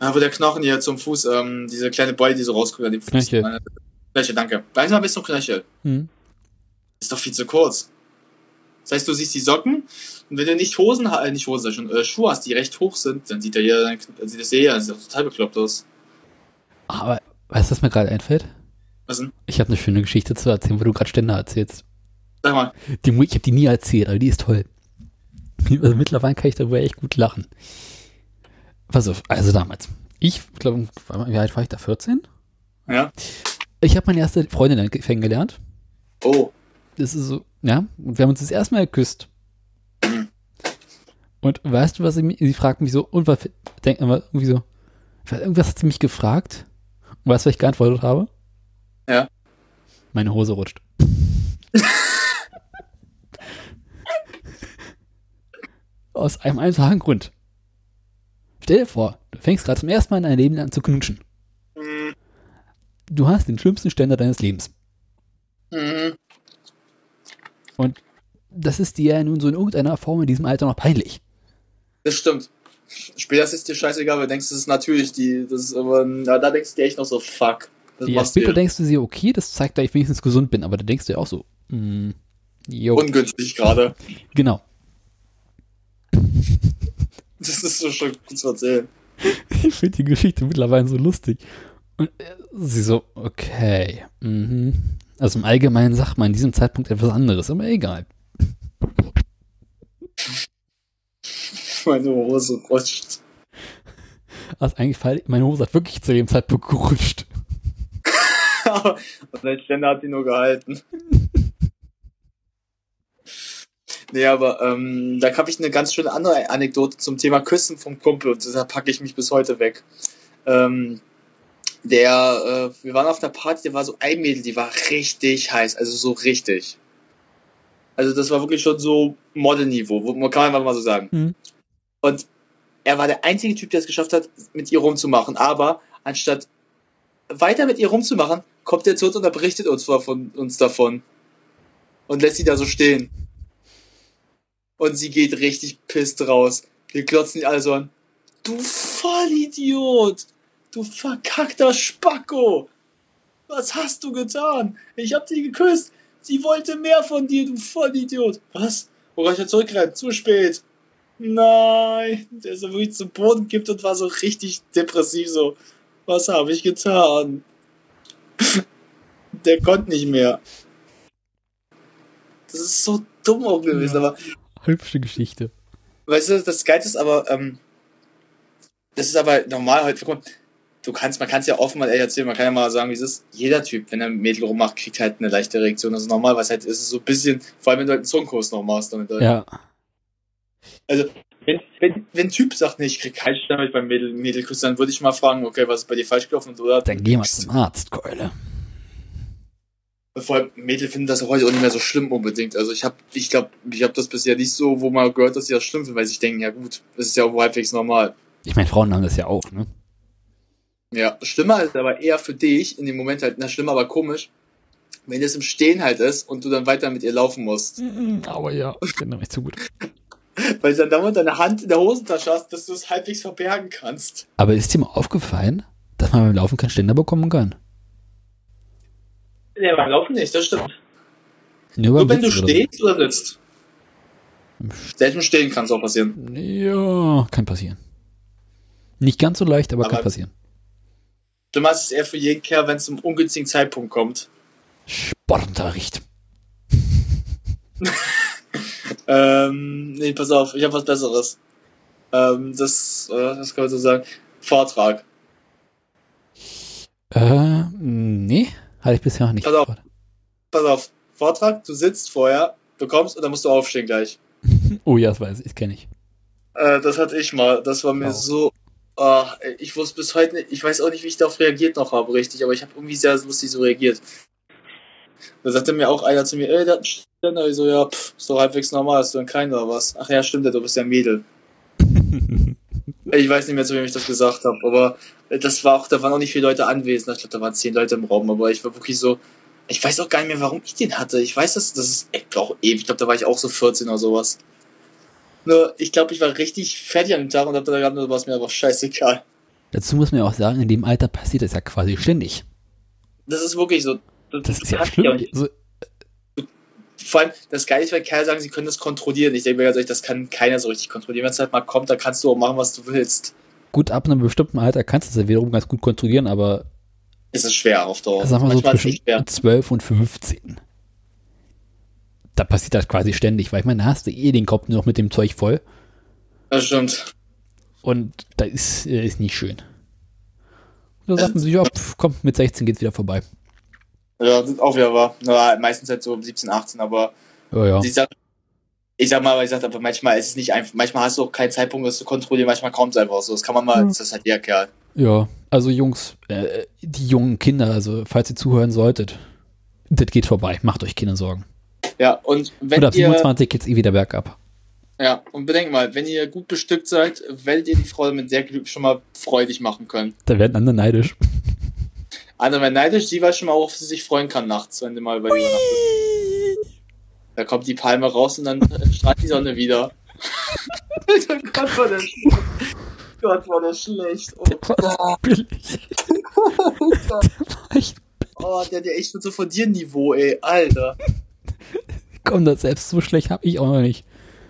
ja, wo der Knochen hier zum Fuß, ähm, diese kleine Beule, die so rauskommt an dem Fuß. Knöchel. Meine- Knöchel, danke. Maximal bis zum Knöchel. Hm. Ist doch viel zu kurz. Das heißt, du siehst die Socken und wenn du nicht Hosen, äh, nicht Hosen, schon, äh, Schuhe hast, die recht hoch sind, dann sieht hier, dann sieht das hier, das sieht total bekloppt aus. Aber weißt du, was mir gerade einfällt? Was denn? Ich habe eine schöne Geschichte zu erzählen, wo du gerade Ständer erzählst. Sag mal. Die, ich habe die nie erzählt, aber die ist toll. Also mittlerweile kann ich darüber echt gut lachen. Pass auf, also damals. Ich glaube, wie alt war ich da? 14? Ja. Ich habe meine erste Freundin kennengelernt. Oh. Das ist so, ja, und wir haben uns das erste Mal geküsst. Und weißt du, was sie, mich- sie fragt mich so, und was, denk immer irgendwie so, irgendwas hat sie mich gefragt. Und weißt du, was ich geantwortet habe? Ja. Meine Hose rutscht. Aus einem einfachen Grund. Stell dir vor, du fängst gerade zum ersten Mal in deinem Leben an zu knutschen. Mhm. Du hast den schlimmsten Ständer deines Lebens. Mhm. Das ist dir ja nun so in irgendeiner Form in diesem Alter noch peinlich. Das stimmt. Später ist es dir scheißegal, weil du denkst, das ist natürlich die, das ist aber, na, da denkst du dir echt noch so, fuck. Ja, später hier. denkst du dir, okay, das zeigt, dass ich wenigstens gesund bin, aber da denkst du ja auch so, mm, jo, ungünstig gerade. genau. Das ist so schon gut zu erzählen. Ich finde die Geschichte mittlerweile so lustig. Und sie so, okay, mhm. Also im Allgemeinen sagt man in diesem Zeitpunkt etwas anderes, aber egal. Meine Hose rutscht. Also eigentlich, meine Hose hat wirklich zu dem Zeitpunkt gerutscht. Und dein Ständer hat die nur gehalten. Nee, aber ähm, da habe ich eine ganz schöne andere Anekdote zum Thema Küssen vom Kumpel und da packe ich mich bis heute weg. Ähm, der, äh, wir waren auf einer Party, der war so ein Mädel, die war richtig heiß, also so richtig. Also das war wirklich schon so Modelniveau, kann man einfach mal so sagen. Mhm. Und er war der einzige Typ, der es geschafft hat, mit ihr rumzumachen. Aber anstatt weiter mit ihr rumzumachen, kommt er zu uns und er berichtet uns von uns davon. Und lässt sie da so stehen. Und sie geht richtig pisst raus. Wir glotzen die alle so an. Du Vollidiot! Du verkackter Spacko! Was hast du getan? Ich hab sie geküsst. Sie wollte mehr von dir, du Vollidiot. Was? Worauf ich zurückrennt? Zu spät. Nein. Der so wirklich zu Boden gibt und war so richtig depressiv so. Was habe ich getan? Der konnte nicht mehr. Das ist so dumm auch gewesen, aber Hübsche Geschichte. weißt du, das Geilste ist aber, ähm, das ist aber normal halt, guck mal, du kannst, man kann es ja offen mal erzählen, man kann ja mal sagen, wie es ist. Jeder Typ, wenn er ein Mädel rummacht, kriegt halt eine leichte Reaktion. Das ist normal, was halt ist es so ein bisschen, vor allem wenn du halt einen Zungenkurs noch machst damit. halt. Ja. Also, wenn, wenn, wenn ein Typ sagt, nee, ich krieg keinen Stern beim Mädel, Mädelkuss, dann würde ich mal fragen, okay, was ist bei dir falsch gelaufen? Oder Dann geh mal zum Arzt, Keule. Vor allem Mädel finden das heute auch nicht mehr so schlimm unbedingt. Also ich habe, ich glaube, ich habe das bisher nicht so, wo man gehört, dass sie das schlimm finden, weil sie denken, ja gut, das ist ja auch halbwegs normal. Ich meine, Frauen haben das ja auch, ne? Ja, schlimmer ist aber eher für dich in dem Moment halt, na schlimm, aber komisch, wenn es im Stehen halt ist und du dann weiter mit ihr laufen musst. Aber ja, ich kenne mich zu gut. Weil du dann dauernd deine Hand in der Hosentasche hast, dass du es halbwegs verbergen kannst. Aber ist dir mal aufgefallen, dass man beim Laufen keinen Ständer bekommen kann? Nee, beim Laufen nicht, das stimmt. Nur Nur wenn du Sitzen oder stehst oder sitzt. Selbst im Stehen kann es auch passieren. Ja, kann passieren. Nicht ganz so leicht, aber, Aber- kann passieren. Schlimmer ist es eher für jeden Kerl, wenn es zum ungünstigen Zeitpunkt kommt. Sportunterricht. Ähm, nee, pass auf, ich habe was Besseres. Ähm, das, äh, das kann man so sagen. Vortrag. Äh, nee, hatte ich bisher noch nicht. Pass auf. Pass auf, Vortrag, du sitzt vorher, du kommst und dann musst du aufstehen gleich. Oh ja, das weiß ich, das kenne ich. Äh, das hatte ich mal. Das war mir Wow. so. ah, ey, ich wusste bis heute nicht, ich weiß auch nicht, wie ich darauf reagiert noch habe, richtig, aber ich habe irgendwie sehr lustig so reagiert. Da sagte mir auch einer zu mir, ey, der hat einen Ständer. Ich so, ja, pff, ist doch halbwegs normal, hast du dann keinen oder was? Ach ja, stimmt, ja, du bist ja ein Mädel. Ich weiß nicht mehr, zu wem ich das gesagt habe, aber das war auch, da waren auch nicht viele Leute anwesend. Ich glaube, da waren zehn Leute im Raum, aber ich war wirklich so, ich weiß auch gar nicht mehr, warum ich den hatte. Ich weiß, dass das ist echt auch ewig. Ich glaube, da war ich auch so 14 oder sowas. Nur, ich glaube, ich war richtig fertig an dem Tag und hab da gehabt, war es mir aber scheißegal. Dazu muss man ja auch sagen, in dem Alter passiert das ja quasi ständig. Das ist wirklich so. Das ist ja schlimm. So, Vor allem, das Geile ist, weil Kerl sagen, sie können das kontrollieren. Ich denke mir ganz ehrlich, das kann keiner so richtig kontrollieren. Wenn es halt mal kommt, dann kannst du auch machen, was du willst. gut, ab einem bestimmten Alter kannst du es ja wiederum ganz gut kontrollieren, aber Es ist schwer auf Dauer. sagen wir so Manchmal zwischen schwer. 12 und 15. Da passiert das quasi ständig, weil ich meine, da hast du eh den Kopf nur noch mit dem Zeug voll Das stimmt. und da ist, äh, ist nicht schön. Und da sagt man sich, ja, pf, komm, mit 16 geht's wieder vorbei. Ja, das ist auch wieder wahr. Na, meistens halt so 17, 18, aber Ja, ja. ich sag, ich sag mal, aber ich sag aber manchmal ist es nicht einfach, manchmal hast du auch keinen Zeitpunkt, das zu kontrollieren, manchmal kommt es einfach so. Das kann man mal, das ist halt der Kerl. Ja, also Jungs, äh, die jungen Kinder, also falls ihr zuhören solltet, das geht vorbei, macht euch keine Sorgen. Ja, und wenn Und ab ihr, 27 geht's eh wieder bergab. ja, und bedenkt mal, wenn ihr gut bestückt seid, werdet ihr die Frau damit sehr glücklich schon mal freudig machen können. Da werden andere neidisch. Andere werden neidisch, sie weiß schon mal, worauf sie sich freuen kann nachts, wenn sie mal bei dir übernachtet. Da kommt die Palme raus und dann äh, strahlt die Sonne wieder. Alter, Gott, war der schlecht. Gott, war der schlecht. Oh, Gott, Billig. Echt, oh, der, der echt mit so von dir Niveau, ey. Alter. komm, das selbst so schlecht habe ich auch noch nicht.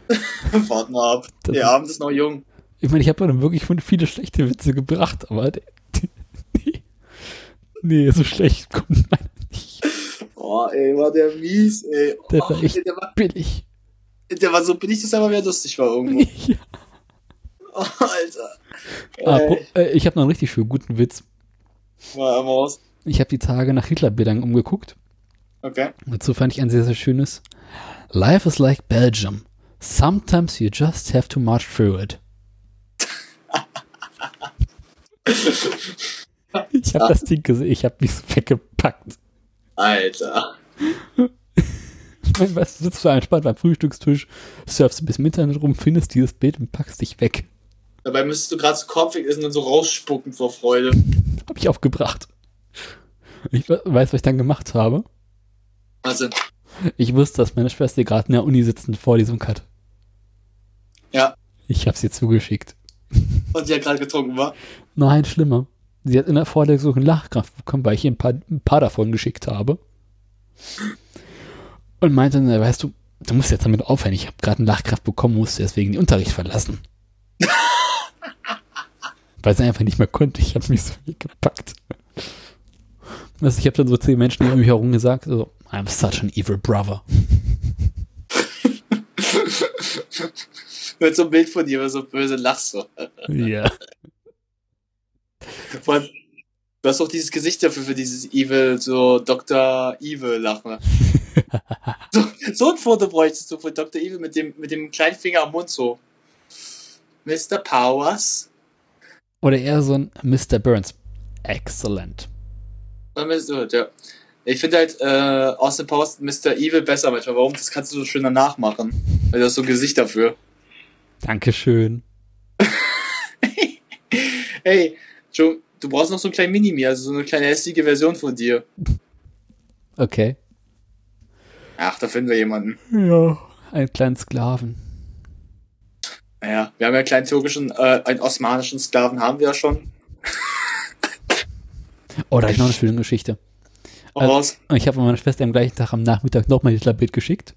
Wart mal ab. Das Der Abend ist noch jung. Ich meine, ich habe dann wirklich schon viele schlechte Witze gebracht, aber der- nee, so schlecht kommt meiner nicht. Oh, ey, war der mies, ey. Oh, Der war echt- ey, der, war, Billig. der war so billig, dass er aber wieder lustig war irgendwo. Ja. Oh, Alter. Ah, äh, ich habe noch einen richtig schönen guten Witz. mal raus. Ich habe die Tage nach Hitlerbildern umgeguckt. Okay. Dazu fand ich ein sehr, sehr schönes. Life is like Belgium. Sometimes you just have to march through it. Ich habe das Ding gesehen, ich habe mich weggepackt. Alter. Weißt du, sitzt so entspannt beim Frühstückstisch, surfst im Internet rum, findest dieses Bild und packst dich weg. Dabei müsstest du gerade so kopfig essen und so rausspucken vor Freude. Hab ich aufgebracht. Ich we- weiß, was ich dann gemacht habe. Also, Ich wusste, dass meine Schwester gerade in der Uni sitzend vor diesem Cut. ja. Ich habe sie zugeschickt. Und die hat gerade getrunken, war. Nein, schlimmer. Sie hat in der Vorlesung einen Lachkraft bekommen, weil ich ihr ein paar, ein paar davon geschickt habe. Und meinte, na, weißt du, du musst jetzt damit aufhören. Ich habe gerade einen Lachkraft bekommen, musste deswegen den Unterricht verlassen. weil sie einfach nicht mehr konnte. Ich habe mich so gepackt. Also ich habe dann so zehn Menschen um mich herum gesagt, so, I'm such an evil brother. Mit so ein Bild von dir, so böse lachst. So. Ja. Vor allem, du hast auch dieses Gesicht dafür, für dieses Evil, so Dr. Evil Lachen. so, so ein Foto bräuchtest du von Dr. Evil mit dem, mit dem kleinen Finger am Mund so. Mr. Powers. Oder eher so ein Mr. Burns. Excellent. Ja. Ich finde halt äh, Austin Powers Mr. Evil besser manchmal. Warum? Das kannst du so schön danach machen. Weil du hast so ein Gesicht dafür. Dankeschön. Hey, Joe, du brauchst noch so einen kleinen Mini-Me, also so eine kleine hässliche Version von dir. Okay. Ach, da finden wir jemanden. Ja. Einen kleinen Sklaven. Naja, wir haben ja einen kleinen türkischen, äh, einen osmanischen Sklaven haben wir ja schon. Oh, da ich noch eine schöne Geschichte. Also- ich habe meiner Schwester am gleichen Tag am Nachmittag nochmal das Bild geschickt.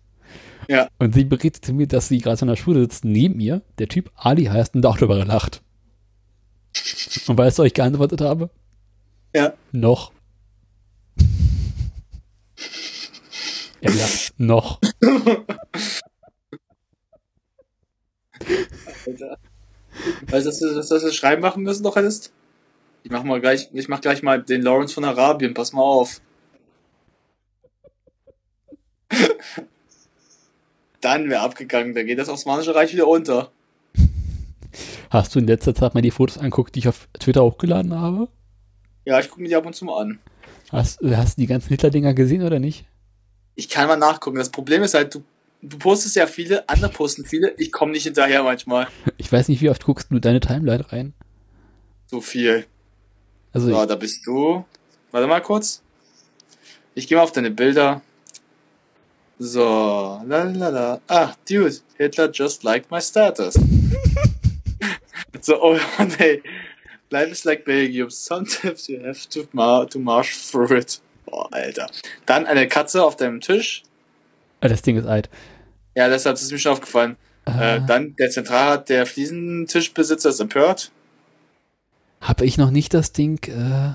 Ja. Und sie berichtete mir, dass sie gerade in der Schule sitzt, neben ihr, der Typ Ali heißt und auch darüber lacht. Und weißt du, was ich geantwortet habe? Ja. Noch. Er lacht. Noch. Alter. Weißt du, dass du, das Schreiben machen müssen noch hättest? Ich mach mal gleich, ich mach gleich mal den Lawrence von Arabien, pass mal auf. Dann wäre abgegangen, dann geht das Osmanische Reich wieder unter. Hast du in letzter Zeit mal die Fotos anguckt, die ich auf Twitter hochgeladen habe? Ja, ich gucke mir die ab und zu mal an. Hast, hast du die ganzen Hitler-Dinger gesehen oder nicht? Ich kann mal nachgucken. Das Problem ist halt, du, du postest ja viele, andere posten viele, ich komme nicht hinterher manchmal. Ich weiß nicht, wie oft guckst du deine Timeline rein. So viel. Also, So, da bist du. Warte mal kurz. Ich gehe mal auf deine Bilder. So, lalala. Ah, dude, Hitler just liked my status. so, oh nee. Life is like Belgium. Sometimes you have to, mar to march through it. Boah, Alter. Dann eine Katze auf deinem Tisch. äh, das Ding ist alt. Ja, deshalb ist es mir schon aufgefallen. Äh, dann der Zentralrat der Fliesentischbesitzer ist empört. Habe ich noch nicht das Ding, äh,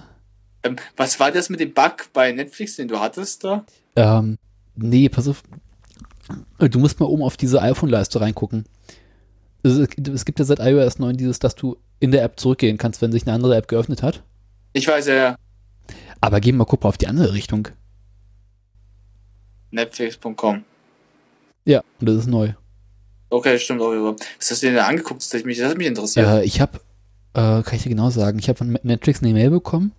Ähm, was war das mit dem Bug bei Netflix, den du hattest da? ähm, nee, pass auf. Du musst mal oben auf diese iPhone-Leiste reingucken. Also, es gibt ja seit iOS 9 dieses, dass du in der App zurückgehen kannst, wenn sich eine andere App geöffnet hat. Ich weiß ja, Aber geh mal guck mal auf die andere Richtung. Netflix.com. Ja, und das ist neu. Okay, stimmt auch. aber Was hast du denn da angeguckt? Das hat mich, das hat mich interessiert. Äh, ich habe, äh, kann ich dir genau sagen, ich habe von Netflix eine Mail bekommen,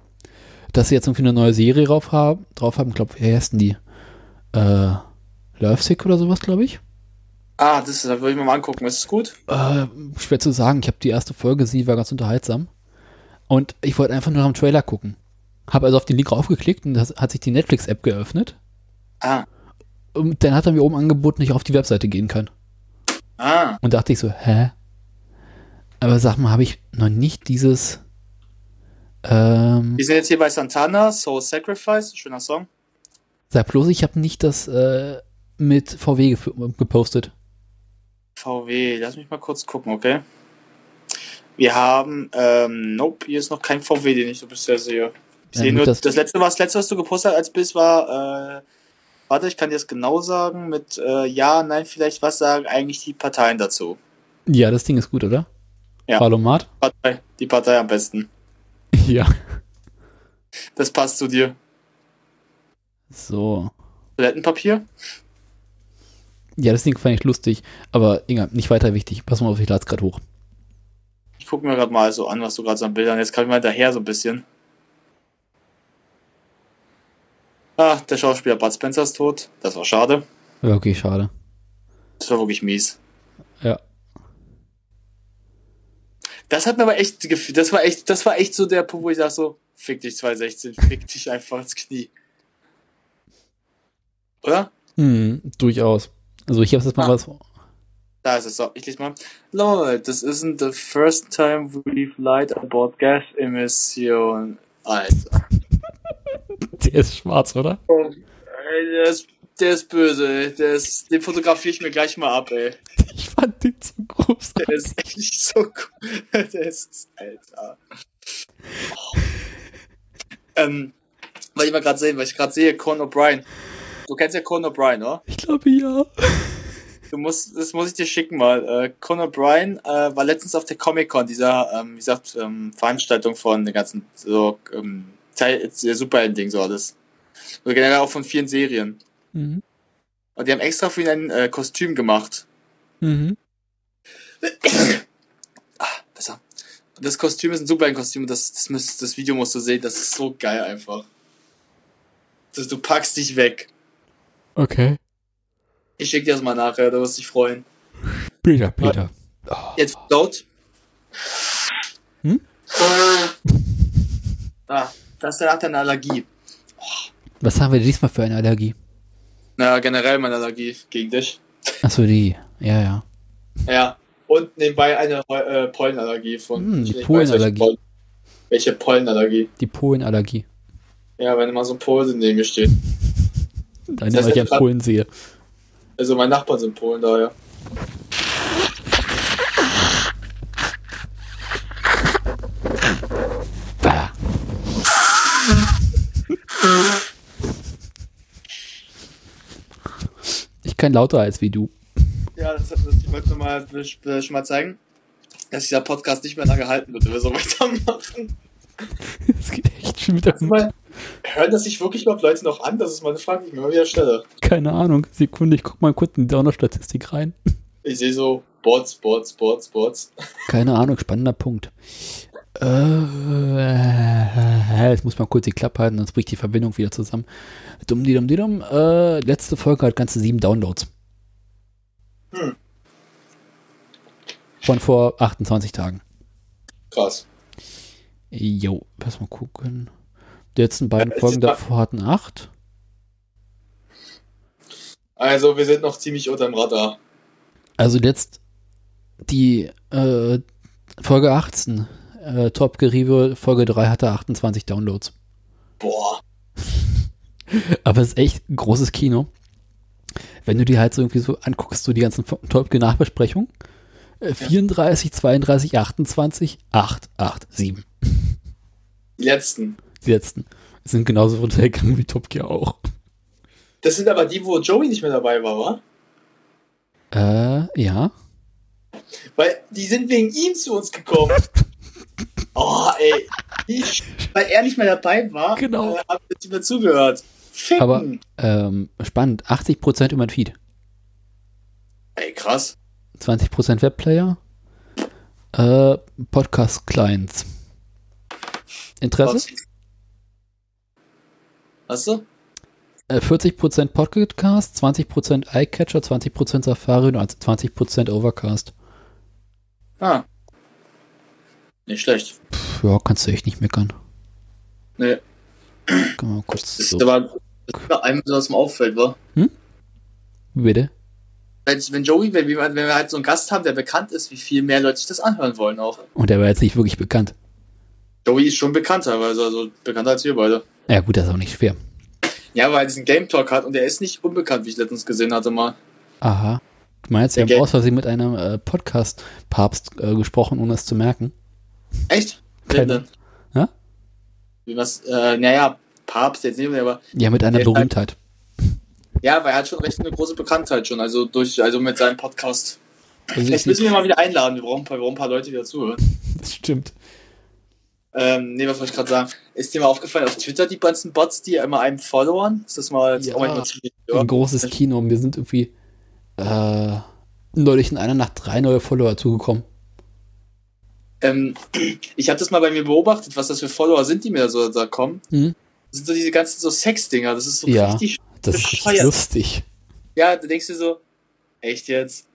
dass sie jetzt irgendwie eine neue Serie drauf haben. Drauf haben, glaube wie heißt denn die? Äh, Lovesick oder sowas, glaube ich. Ah, das, das würde ich mir mal angucken. Ist es gut? Äh, schwer zu sagen. Ich habe die erste Folge gesehen, war ganz unterhaltsam. Und ich wollte einfach nur am Trailer gucken. Habe also auf den Link raufgeklickt und das hat sich die Netflix-App geöffnet. Ah, Und dann hat er mir oben angeboten, dass ich auf die Webseite gehen kann. ah. Und dachte ich so, hä? Aber sag mal, habe ich noch nicht dieses. Ähm, Wir sind jetzt hier bei Santana, Soul Sacrifice, schöner Song. sag bloß, ich habe nicht das äh, mit VW gepostet. VW, lass mich mal kurz gucken, okay? Wir haben, ähm, nope, hier ist noch kein VW, den ich so bisher sehe. Ich Ja, sehe nur, das- das, letzte, was, das letzte, was du gepostet hast als Bild war, äh, warte, ich kann dir das genau sagen, mit, äh, ja, nein, vielleicht, was sagen eigentlich die Parteien dazu? Ja, das Ding ist gut, oder? Ja. Valomat? Partei, die Partei am besten. Ja. Das passt zu dir. So. Toilettenpapier? Ja, das Ding fand ich lustig, aber egal, nicht weiter wichtig. Pass mal auf, ich lade es gerade hoch. Ich gucke mir gerade mal so an, was du gerade so an Bildern. Jetzt kam ich mal daher so ein bisschen. Ah, der Schauspieler Bud Spencer ist tot. Das war schade. Ja, okay, schade. Das war wirklich mies. Ja. Das hat mir aber echt gefühlt, das war echt, das war echt so der Punkt, wo ich sag so, fick dich 2016, fick dich einfach ins Knie. Oder? Hm, durchaus. Also ich habe jetzt mal Ah. was. Da ist es so. Ich lese mal. Lord, this isn't the first time we've lied about gas emission. Alter. Der ist schwarz, oder? Ey, der ist, der ist böse. Der ist, den fotografiere ich mir gleich mal ab, ey. Ich fand den so groß. Der ist echt so cool. Der ist, Alter. Oh. Ähm, weil ich mal gerade sehen, weil ich gerade sehe, Conan O'Brien. Du kennst ja Conan O'Brien, oder? Ich glaube ja. Du musst, das muss ich dir schicken mal. Äh, Conan O'Brien äh, war letztens auf der Comic-Con, dieser, ähm, wie gesagt, ähm, Veranstaltung von den ganzen, so, ähm, Teil, der Superhelden-Ding, so alles. Oder generell auch von vielen Serien. Mhm. Und die haben extra für ihn ein äh, Kostüm gemacht. Mhm. Ah, besser. Und das Kostüm ist ein Superhelden-Kostüm. Das, das, müsst, das Video musst du sehen. Das ist so geil einfach. Das, du packst dich weg. Okay. Ich schick dir das mal nachher, du wirst dich freuen. Peter, Peter. Jetzt laut. Hm? Ah, das ist danach deine Allergie. Was haben wir diesmal für eine Allergie? Na, generell meine Allergie gegen dich. Achso, die. Ja, ja. Ja. Und nebenbei eine äh, Pollenallergie von. Hm, die Pollenallergie. Welche, Pollen, welche Pollenallergie? Die Polenallergie. Ja, wenn immer so ein Polen neben mir steht. Deine, Das heißt, an Polen sehe. Also meine Nachbarn sind Polen daher. Bah. Ich kann lauter als wie du. Ja, das, das, ich wollte nur mal, schon mal zeigen, dass dieser Podcast nicht mehr lange halten wird, wenn wir so weitermachen. Es geht echt schon wieder. Also mal, hören das sich wirklich überhaupt Leute noch an? Das ist meine Frage, die ich mir immer wieder stelle. Keine Ahnung. Sekunde, ich guck mal kurz in die Download-Statistik rein. Ich sehe so Bots, Bots, Bots, Bots. Keine Ahnung, spannender Punkt. Äh, jetzt muss man kurz die Klappe halten, sonst bricht die Verbindung wieder zusammen. Dumm, die dumm, die dumm. Äh, letzte Folge hat ganze sieben Downloads. Hm. Von vor 28 Tagen. Krass. Jo, lass mal gucken. Die letzten beiden Folgen davor hatten acht. Also wir sind noch ziemlich unterm Radar. Also jetzt die äh, Folge 18, äh, Top Geriebe, Folge 3 hatte 28 Downloads. Boah. Aber es ist echt ein großes Kino. Wenn du dir halt so irgendwie so anguckst, so die ganzen Top Nachbesprechungen. Äh, 34, 32, 28, 8, 8, 7. Die letzten. Die letzten sind genauso runtergegangen wie Top Gear auch. Das sind aber die, wo Joey nicht mehr dabei war, wa? Äh, ja. Weil die sind wegen ihm zu uns gekommen. Oh, ey. Ich, weil er nicht mehr dabei war, Genau. äh, hab ich nicht mehr zugehört. Ficken. Aber ähm, spannend, 80% über den Feed. ey, krass. 20% Webplayer. Äh, Podcast-Clients. Interesse? Hast du? Äh, 40% Podcast, 20% iCatcher, 20% Safari und 20% Overcast. Ah. Nicht schlecht. Puh, ja, kannst du echt nicht meckern. Nee. Kann mal kurz Das so. ist aber das ist einem so, was mir auffällt, wa? Bitte? Wenn, wenn Joey, wenn wir, wenn wir halt so einen Gast haben, der bekannt ist, wie viel mehr Leute sich das anhören wollen auch. Und der war jetzt nicht wirklich bekannt. Joey ist schon bekannter, also, also bekannter als wir beide. Ja gut, das ist auch nicht schwer. Ja, weil er diesen Game Talk hat und er ist nicht unbekannt, wie ich letztens gesehen hatte mal. Aha. Du meinst, wir haben aus Versehen mit einem äh, Podcast-Papst äh, gesprochen, ohne es zu merken? Echt? Keine- denn? Ja? Wie was? Äh, naja, Papst jetzt nicht mehr, aber Ja, mit einer halt- Berühmtheit. ja, weil er hat schon recht eine große Bekanntheit schon, also durch, also mit seinem Podcast. Also Vielleicht ich, müssen wir mal wieder einladen, wir brauchen, wir brauchen ein paar Leute, die dazuhören. das stimmt. Ähm, nee, was wollte ich gerade sagen? Ist dir mal aufgefallen auf Twitter die ganzen Bots, die immer einem followern? Ist das mal Ja. ziemlich Ein großes Kino. und Wir sind irgendwie äh, neulich in einer Nacht drei neue Follower zugekommen. Ähm, ich habe das mal bei mir beobachtet, was das für Follower sind, die mir da so da kommen. Mhm. Das sind so diese ganzen so Sex-Dinger. Das ist so Ja. richtig. Das ist Bescheuert. lustig. Ja, da denkst du so, echt jetzt?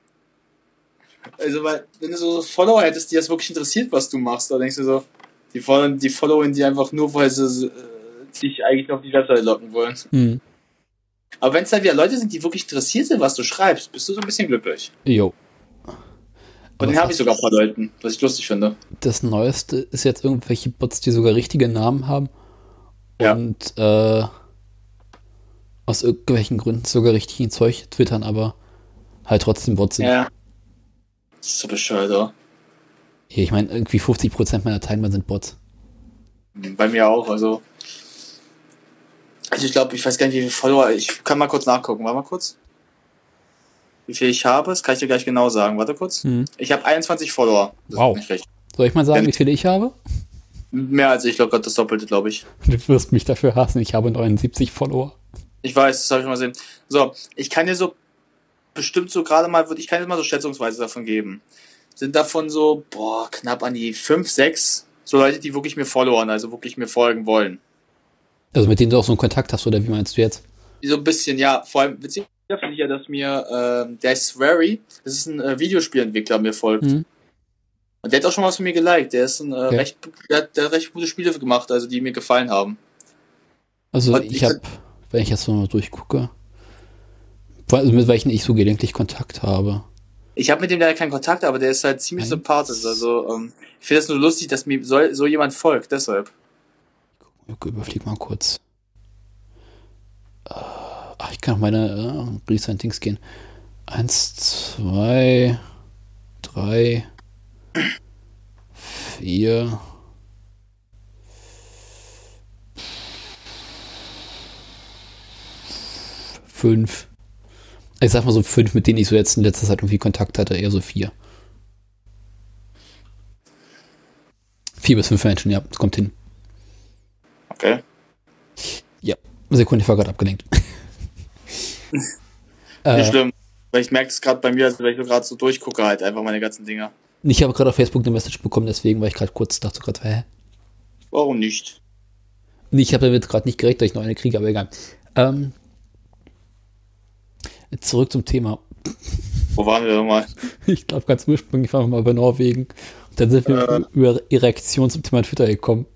Also, weil, wenn du so Follower hättest, die das wirklich interessiert, was du machst, da denkst du so, die followen, die followen die einfach nur, weil sie äh, dich eigentlich auf die Webseite locken wollen. Mhm. Aber wenn es dann wieder Leute sind, die wirklich interessiert sind, was du schreibst, bist du so ein bisschen glücklich. Jo. Und den habe ich sogar ein paar Leuten, was ich lustig finde. Das Neueste ist jetzt irgendwelche Bots, die sogar richtige Namen haben. Ja. Und äh, aus irgendwelchen Gründen sogar richtigen Zeug twittern, aber halt trotzdem Bots sind. Ja. So bescheuert, oder? Hier, Ich meine, irgendwie 50% meiner Teilnehmer sind Bots. Bei mir auch, also. Also ich glaube, ich weiß gar nicht, wie viele Follower. Ich kann mal kurz nachgucken. Warte mal kurz. Wie viel ich habe, das kann ich dir gleich genau sagen. Warte kurz. Mhm. Ich habe 21 Follower. Das Wow. Soll ich mal sagen, Ja. wie viele ich habe? Mehr als ich glaube das Doppelte, glaube ich. Du wirst mich dafür hassen, ich habe 79 Follower. Ich weiß, das habe ich mal gesehen. So, ich kann dir so bestimmt so gerade mal, ich kann dir mal so schätzungsweise davon geben. Sind davon so, boah, knapp an die 5, 6, so Leute, die wirklich mir followern, also wirklich mir folgen wollen. Also mit denen du auch so einen Kontakt hast, oder wie meinst du jetzt? So ein bisschen, ja, vor allem witzig finde ich ja, dass mir, ähm, der Swery, das ist ein äh, Videospielentwickler, mir folgt. Mhm. Und der hat auch schon was von mir geliked. Der ist ein äh, Okay. recht, der hat, der hat recht gute Spiele gemacht, also die mir gefallen haben. Also Und ich ich habe, wenn ich jetzt so mal durchgucke, also mit welchen ich so gelegentlich Kontakt habe. Ich habe mit dem leider keinen Kontakt, aber der ist halt ziemlich Eins. sympathisch. Also ähm, ich finde es nur lustig, dass mir so, so jemand folgt, deshalb. Ich überflieg mal kurz. Äh, Ach, ich kann auf meine äh, Recent Dings gehen. Eins, zwei, drei, vier. Fünf. Ich sag mal so fünf, mit denen ich so jetzt in letzter Zeit irgendwie Kontakt hatte, eher so vier. Vier bis fünf Menschen, ja, es kommt hin. Okay. Sekunde, ich war gerade abgelenkt. Nicht äh, schlimm. Weil ich merke es gerade bei mir, also weil ich gerade so durchgucke halt einfach meine ganzen Dinger. ich habe gerade auf Facebook eine Message bekommen, deswegen war ich gerade kurz, dachte gerade, hä? Warum nicht? Nee, ich habe damit gerade nicht gerechnet, dass ich noch eine kriege, aber egal. Ähm, zurück zum Thema. Wo waren wir nochmal? Ich glaube, ganz ursprünglich waren wir mal bei Norwegen. Und dann sind wir Äh. über Erektion zum Thema Twitter gekommen.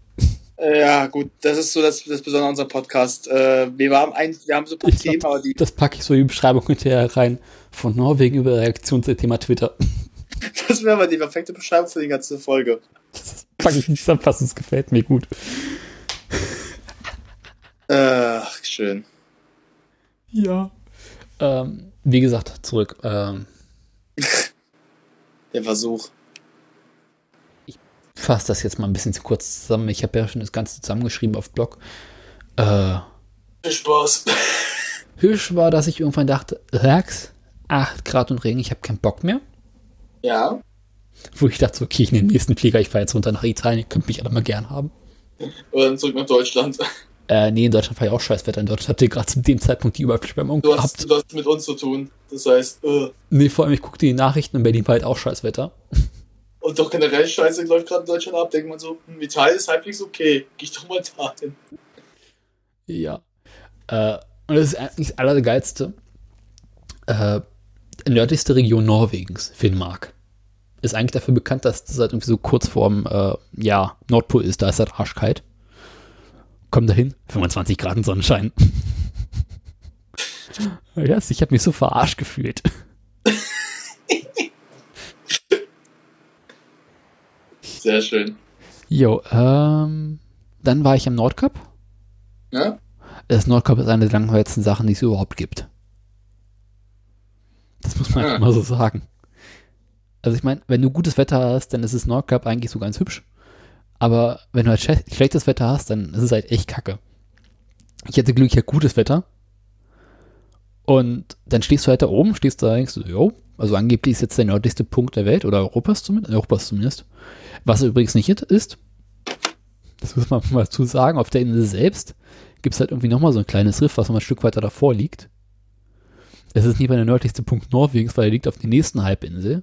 Äh, ja, gut, das ist so das, das Besondere an unserem Podcast. Äh, wir, haben ein, wir haben so ein paar Ich glaub, Themen, aber die, Das packe ich so in die Beschreibung hinterher rein. Von Norwegen über Erektion zum Thema Twitter. das wäre aber die perfekte Beschreibung für die ganze Folge. Das packe ich nicht zusammenfassen, das gefällt mir gut. Ach, schön. Ja. Ähm, wie gesagt, zurück. Ähm, Der Versuch. fasse das jetzt mal ein bisschen zu kurz zusammen. Ich habe ja schon das Ganze zusammengeschrieben auf Blog. Äh, Viel Spaß. Hüsch war, dass ich irgendwann dachte, Rax, 8 Grad und Regen, ich habe keinen Bock mehr. Ja. Wo ich dachte, okay, ich nehme den nächsten Flieger, ich fahre jetzt runter nach Italien, ihr könnt mich alle mal gern haben. Und dann zurück nach Deutschland. Äh, nee, in Deutschland war ja auch Scheißwetter. In Deutschland habt ihr gerade zu dem Zeitpunkt die Überschwemmung Du gehabt. hast, du hast mit uns zu tun. Das heißt, äh, Nee, vor allem, ich guckte die Nachrichten in Berlin war halt auch Scheißwetter. und doch generell Scheiße läuft gerade in Deutschland ab. Denkt man so, hm, Italien ist halbwegs okay. Geh ich doch mal dahin. Ja. Äh, und das ist eigentlich das Allergeilste. Äh, nördlichste Region Norwegens, Finnmark, ist eigentlich dafür bekannt, dass das halt irgendwie so kurz vorm äh, ja, Nordpol ist. Da ist halt arschkalt. Komm dahin, 25 Grad und Sonnenschein. ja, ich habe mich so verarscht gefühlt. Sehr schön. Jo, ähm, dann war ich am Nordkap. Ja? Das Nordkap ist eine der langweiligsten Sachen, die es überhaupt gibt. Das muss man einfach mal so sagen. Also ich meine, wenn du gutes Wetter hast, dann ist das Nordkap eigentlich so ganz hübsch. Aber wenn du halt schlechtes Wetter hast, dann ist es halt echt kacke. Ich hatte Glück, ich gutes Wetter. Und dann stehst du halt da oben, stehst da, denkst du, jo, also angeblich ist jetzt der nördlichste Punkt der Welt oder Europas zumindest, Europas zumindest. Was übrigens nicht ist, das muss man mal zu sagen, auf der Insel selbst gibt es halt irgendwie nochmal so ein kleines Riff, was nochmal ein Stück weiter davor liegt. Es ist nicht mehr der nördlichste Punkt Norwegens, weil er liegt auf der nächsten Halbinsel.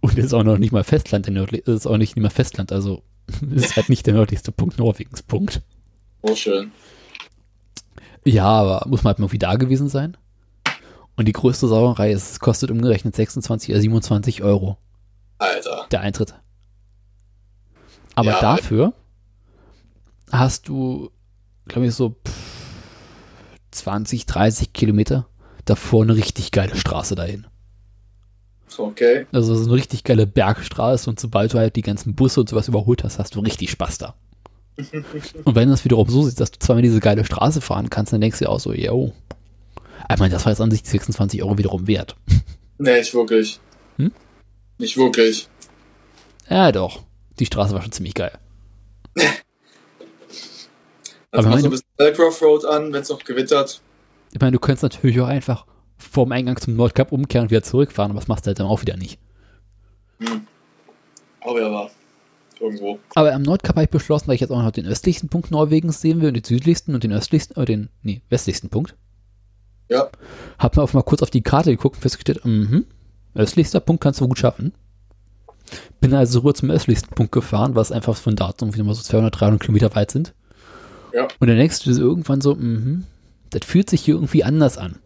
Und ist auch noch nicht mal Festland, der nördlich, ist auch nicht, nicht mal Festland, also es ist halt nicht der nördlichste Punkt Norwegens, Punkt. Oh, schön. Ja, aber muss man halt mal irgendwie da gewesen sein. Und die größte Sauerei ist, es kostet umgerechnet 26 oder 27 Euro Alter. der Eintritt. Aber Ja. dafür hast du, glaube ich, so pff, 20, 30 Kilometer davor eine richtig geile Straße dahin. Okay. Also so eine richtig geile Bergstraße und sobald du halt die ganzen Busse und sowas überholt hast, hast du richtig Spaß da. und wenn das wiederum so sieht, dass du zweimal diese geile Straße fahren kannst, dann denkst du dir auch so, yo. Ich meine, das war jetzt an sich die 26 Euro wiederum wert. Nee, nicht wirklich. Hm? Nicht wirklich. Ja, doch. Die Straße war schon ziemlich geil. Also Aber mach so ein bisschen Belcroft Road an, wenn es noch gewittert. Ich meine, du könntest natürlich auch einfach vorm Eingang zum Nordkap umkehren und wieder zurückfahren, aber das machst du halt dann auch wieder nicht. Aber ja, war. Irgendwo. Aber am Nordkap habe ich beschlossen, dass ich jetzt auch noch den östlichsten Punkt Norwegens sehen will und den südlichsten und den östlichsten, oder den, nee, westlichsten Punkt. Ja. Hab mal, auf, mal kurz auf die Karte geguckt und festgestellt, mhm, östlichster Punkt kannst du gut schaffen. Bin also rüber zum östlichsten Punkt gefahren, was einfach von da irgendwie nochmal so 200, 300 Kilometer weit sind. Ja. Und der nächste ist irgendwann so, mhm, das fühlt sich hier irgendwie anders an.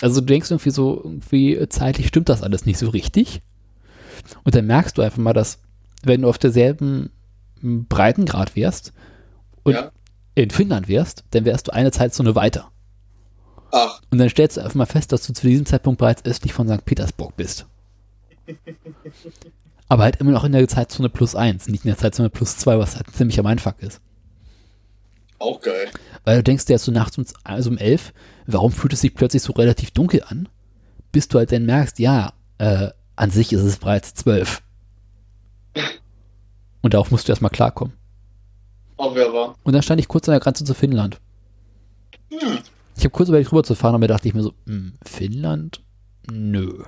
Also du denkst irgendwie so, irgendwie zeitlich stimmt das alles nicht so richtig. Und dann merkst du einfach mal, dass wenn du auf derselben Breitengrad wärst und Ja. in Finnland wärst, dann wärst du eine Zeitzone weiter. Ach, Und dann stellst du einfach mal fest, dass du zu diesem Zeitpunkt bereits östlich von St. Petersburg bist. Aber halt immer noch in der Zeitzone plus eins, nicht in der Zeitzone plus zwei, was halt ziemlich am Mindfuck ist. auch geil. Weil du denkst dir jetzt so nachts um, also um elf, warum fühlt es sich plötzlich so relativ dunkel an? Bis du halt dann merkst, ja, äh, an sich ist es bereits zwölf. Und darauf musst du erstmal klarkommen. Auch wer war. Und dann stand ich kurz an der Grenze zu Finnland. Hm. Ich habe kurz überlegt, rüber zu fahren, aber da dachte ich mir so, hm, Finnland? Nö.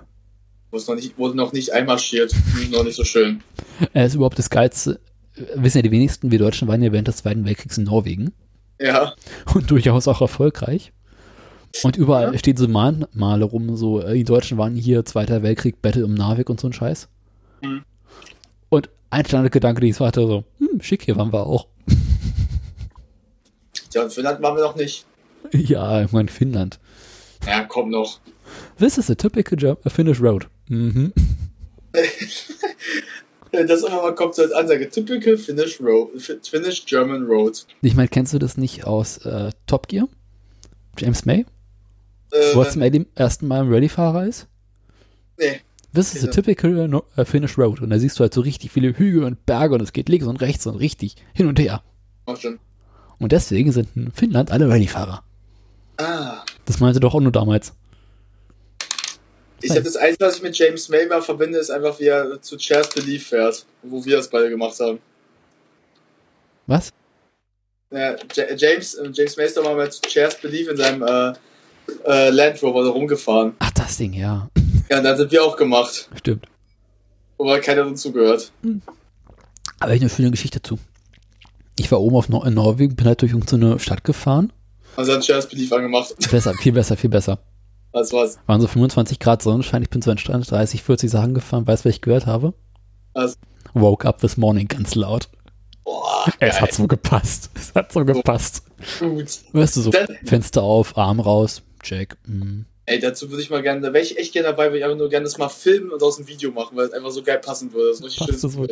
Wurde noch nicht, wurde noch nicht einmarschiert. Noch nicht so schön. Er ist überhaupt das Geilste. Wissen ja die wenigsten, wir Deutschen waren ja während des Zweiten Weltkriegs in Norwegen Ja. und durchaus auch erfolgreich. Und überall stehen so Mahnmale rum, so, äh, die Deutschen waren hier, Zweiter Weltkrieg, Battle um Narvik und so ein Scheiß. Mhm. Und ein Standardgedanke, den ich so hatte, so, hm, schick, hier waren wir auch. Tja, und Finnland waren wir noch nicht. ja, ich meine, Finnland. Ja, komm noch. This is a typical Ger- a Finnish road. Mhm. Das immer mal kommt so als Ansage. Typical Finnish Road. Finnish German Road. Ich meine, kennst du das nicht aus äh, Top Gear? James May? Äh, Wo er zum ersten- Mal ein Rallye-Fahrer ist? nee. This is a typical no- uh, Finnish road. Und da siehst du halt so richtig viele Hügel und Berge und es geht links und rechts und richtig hin und her. Mach schon. Und deswegen sind in Finnland alle Rallye-Fahrer. Ah. Das meinte doch auch nur damals. Ich habe das Einzige, was ich mit James May mal verbinde, ist einfach, wie er zu Chairs Belief fährt. Wo wir das beide gemacht haben. Was? Ja, Ja- James, äh, James May ist doch mal mit Chairs Belief in seinem äh, äh, Land Rover da rumgefahren. Ach, das Ding, ja. Ja, dann sind wir auch gemacht. Stimmt. Aber keiner dazu gehört. Aber ich eine schöne Geschichte dazu. Ich war oben auf Nor in Norwegen, bin halt durch irgendeine Stadt gefahren. Also hat Chairs Belief angemacht. Besser, viel besser, viel besser. Das war's. Waren so 25 Grad Sonnenschein, ich bin zu den Strand 30, 40 Sachen gefahren, weißt du, was ich gehört habe? Was? Woke up this morning ganz laut. Boah, Es hat so gepasst. Es hat so gepasst. gut. Weißt du, so Das- Fenster auf, Arm raus, check. Mm. Ey, dazu würde ich mal gerne, da wäre ich echt gerne dabei, würde ich einfach nur gerne das mal filmen und aus dem Video machen, weil es einfach so geil passen würde. Das ist richtig Passt schön. das wohl.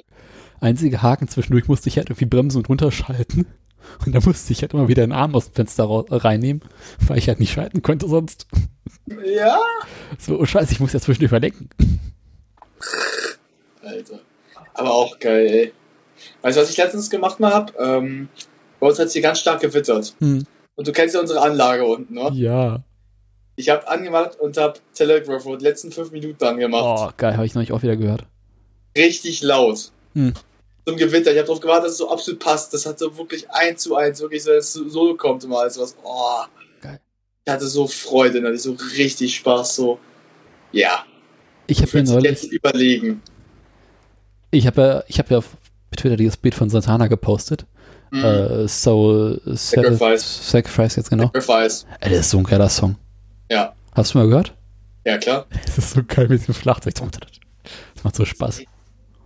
Einzige Haken zwischendurch musste ich halt irgendwie bremsen und runterschalten. Und da musste ich halt immer wieder den Arm aus dem Fenster rau- reinnehmen, weil ich halt nicht schalten konnte sonst. Ja. So, oh scheiße, ich muss ja zwischendurch überlenken. Alter. Aber auch geil, ey. Weißt du, was ich letztens gemacht mal hab? Ähm, bei uns hat es hier ganz stark gewittert. Hm. Und du kennst ja unsere Anlage unten, ne? Ja. Ich habe angemacht und hab Telegraph Road letzten fünf Minuten angemacht. Oh, geil, habe ich noch nicht auch wieder gehört. Richtig laut. Hm. Zum Gewitter. Ich habe darauf gewartet, dass es so absolut passt. Das hat so wirklich eins zu eins, wirklich so, dass es so kommt immer als was. Oh. Geil. Ich hatte so Freude, hatte ich so richtig Spaß, so. Ja. Ich habe mir neulich, jetzt überlegen. ich habe ja, ich habe ja auf Twitter dieses Bild von Santana gepostet. Mhm. Äh, Soul Sacrifice. Sacrifice jetzt genau. Sacrifice. Ey, das ist so ein geiler Song. Ja. Hast du mal gehört? Ja, klar. Das ist so geil mit dem Schlagzeug. Das macht so Spaß.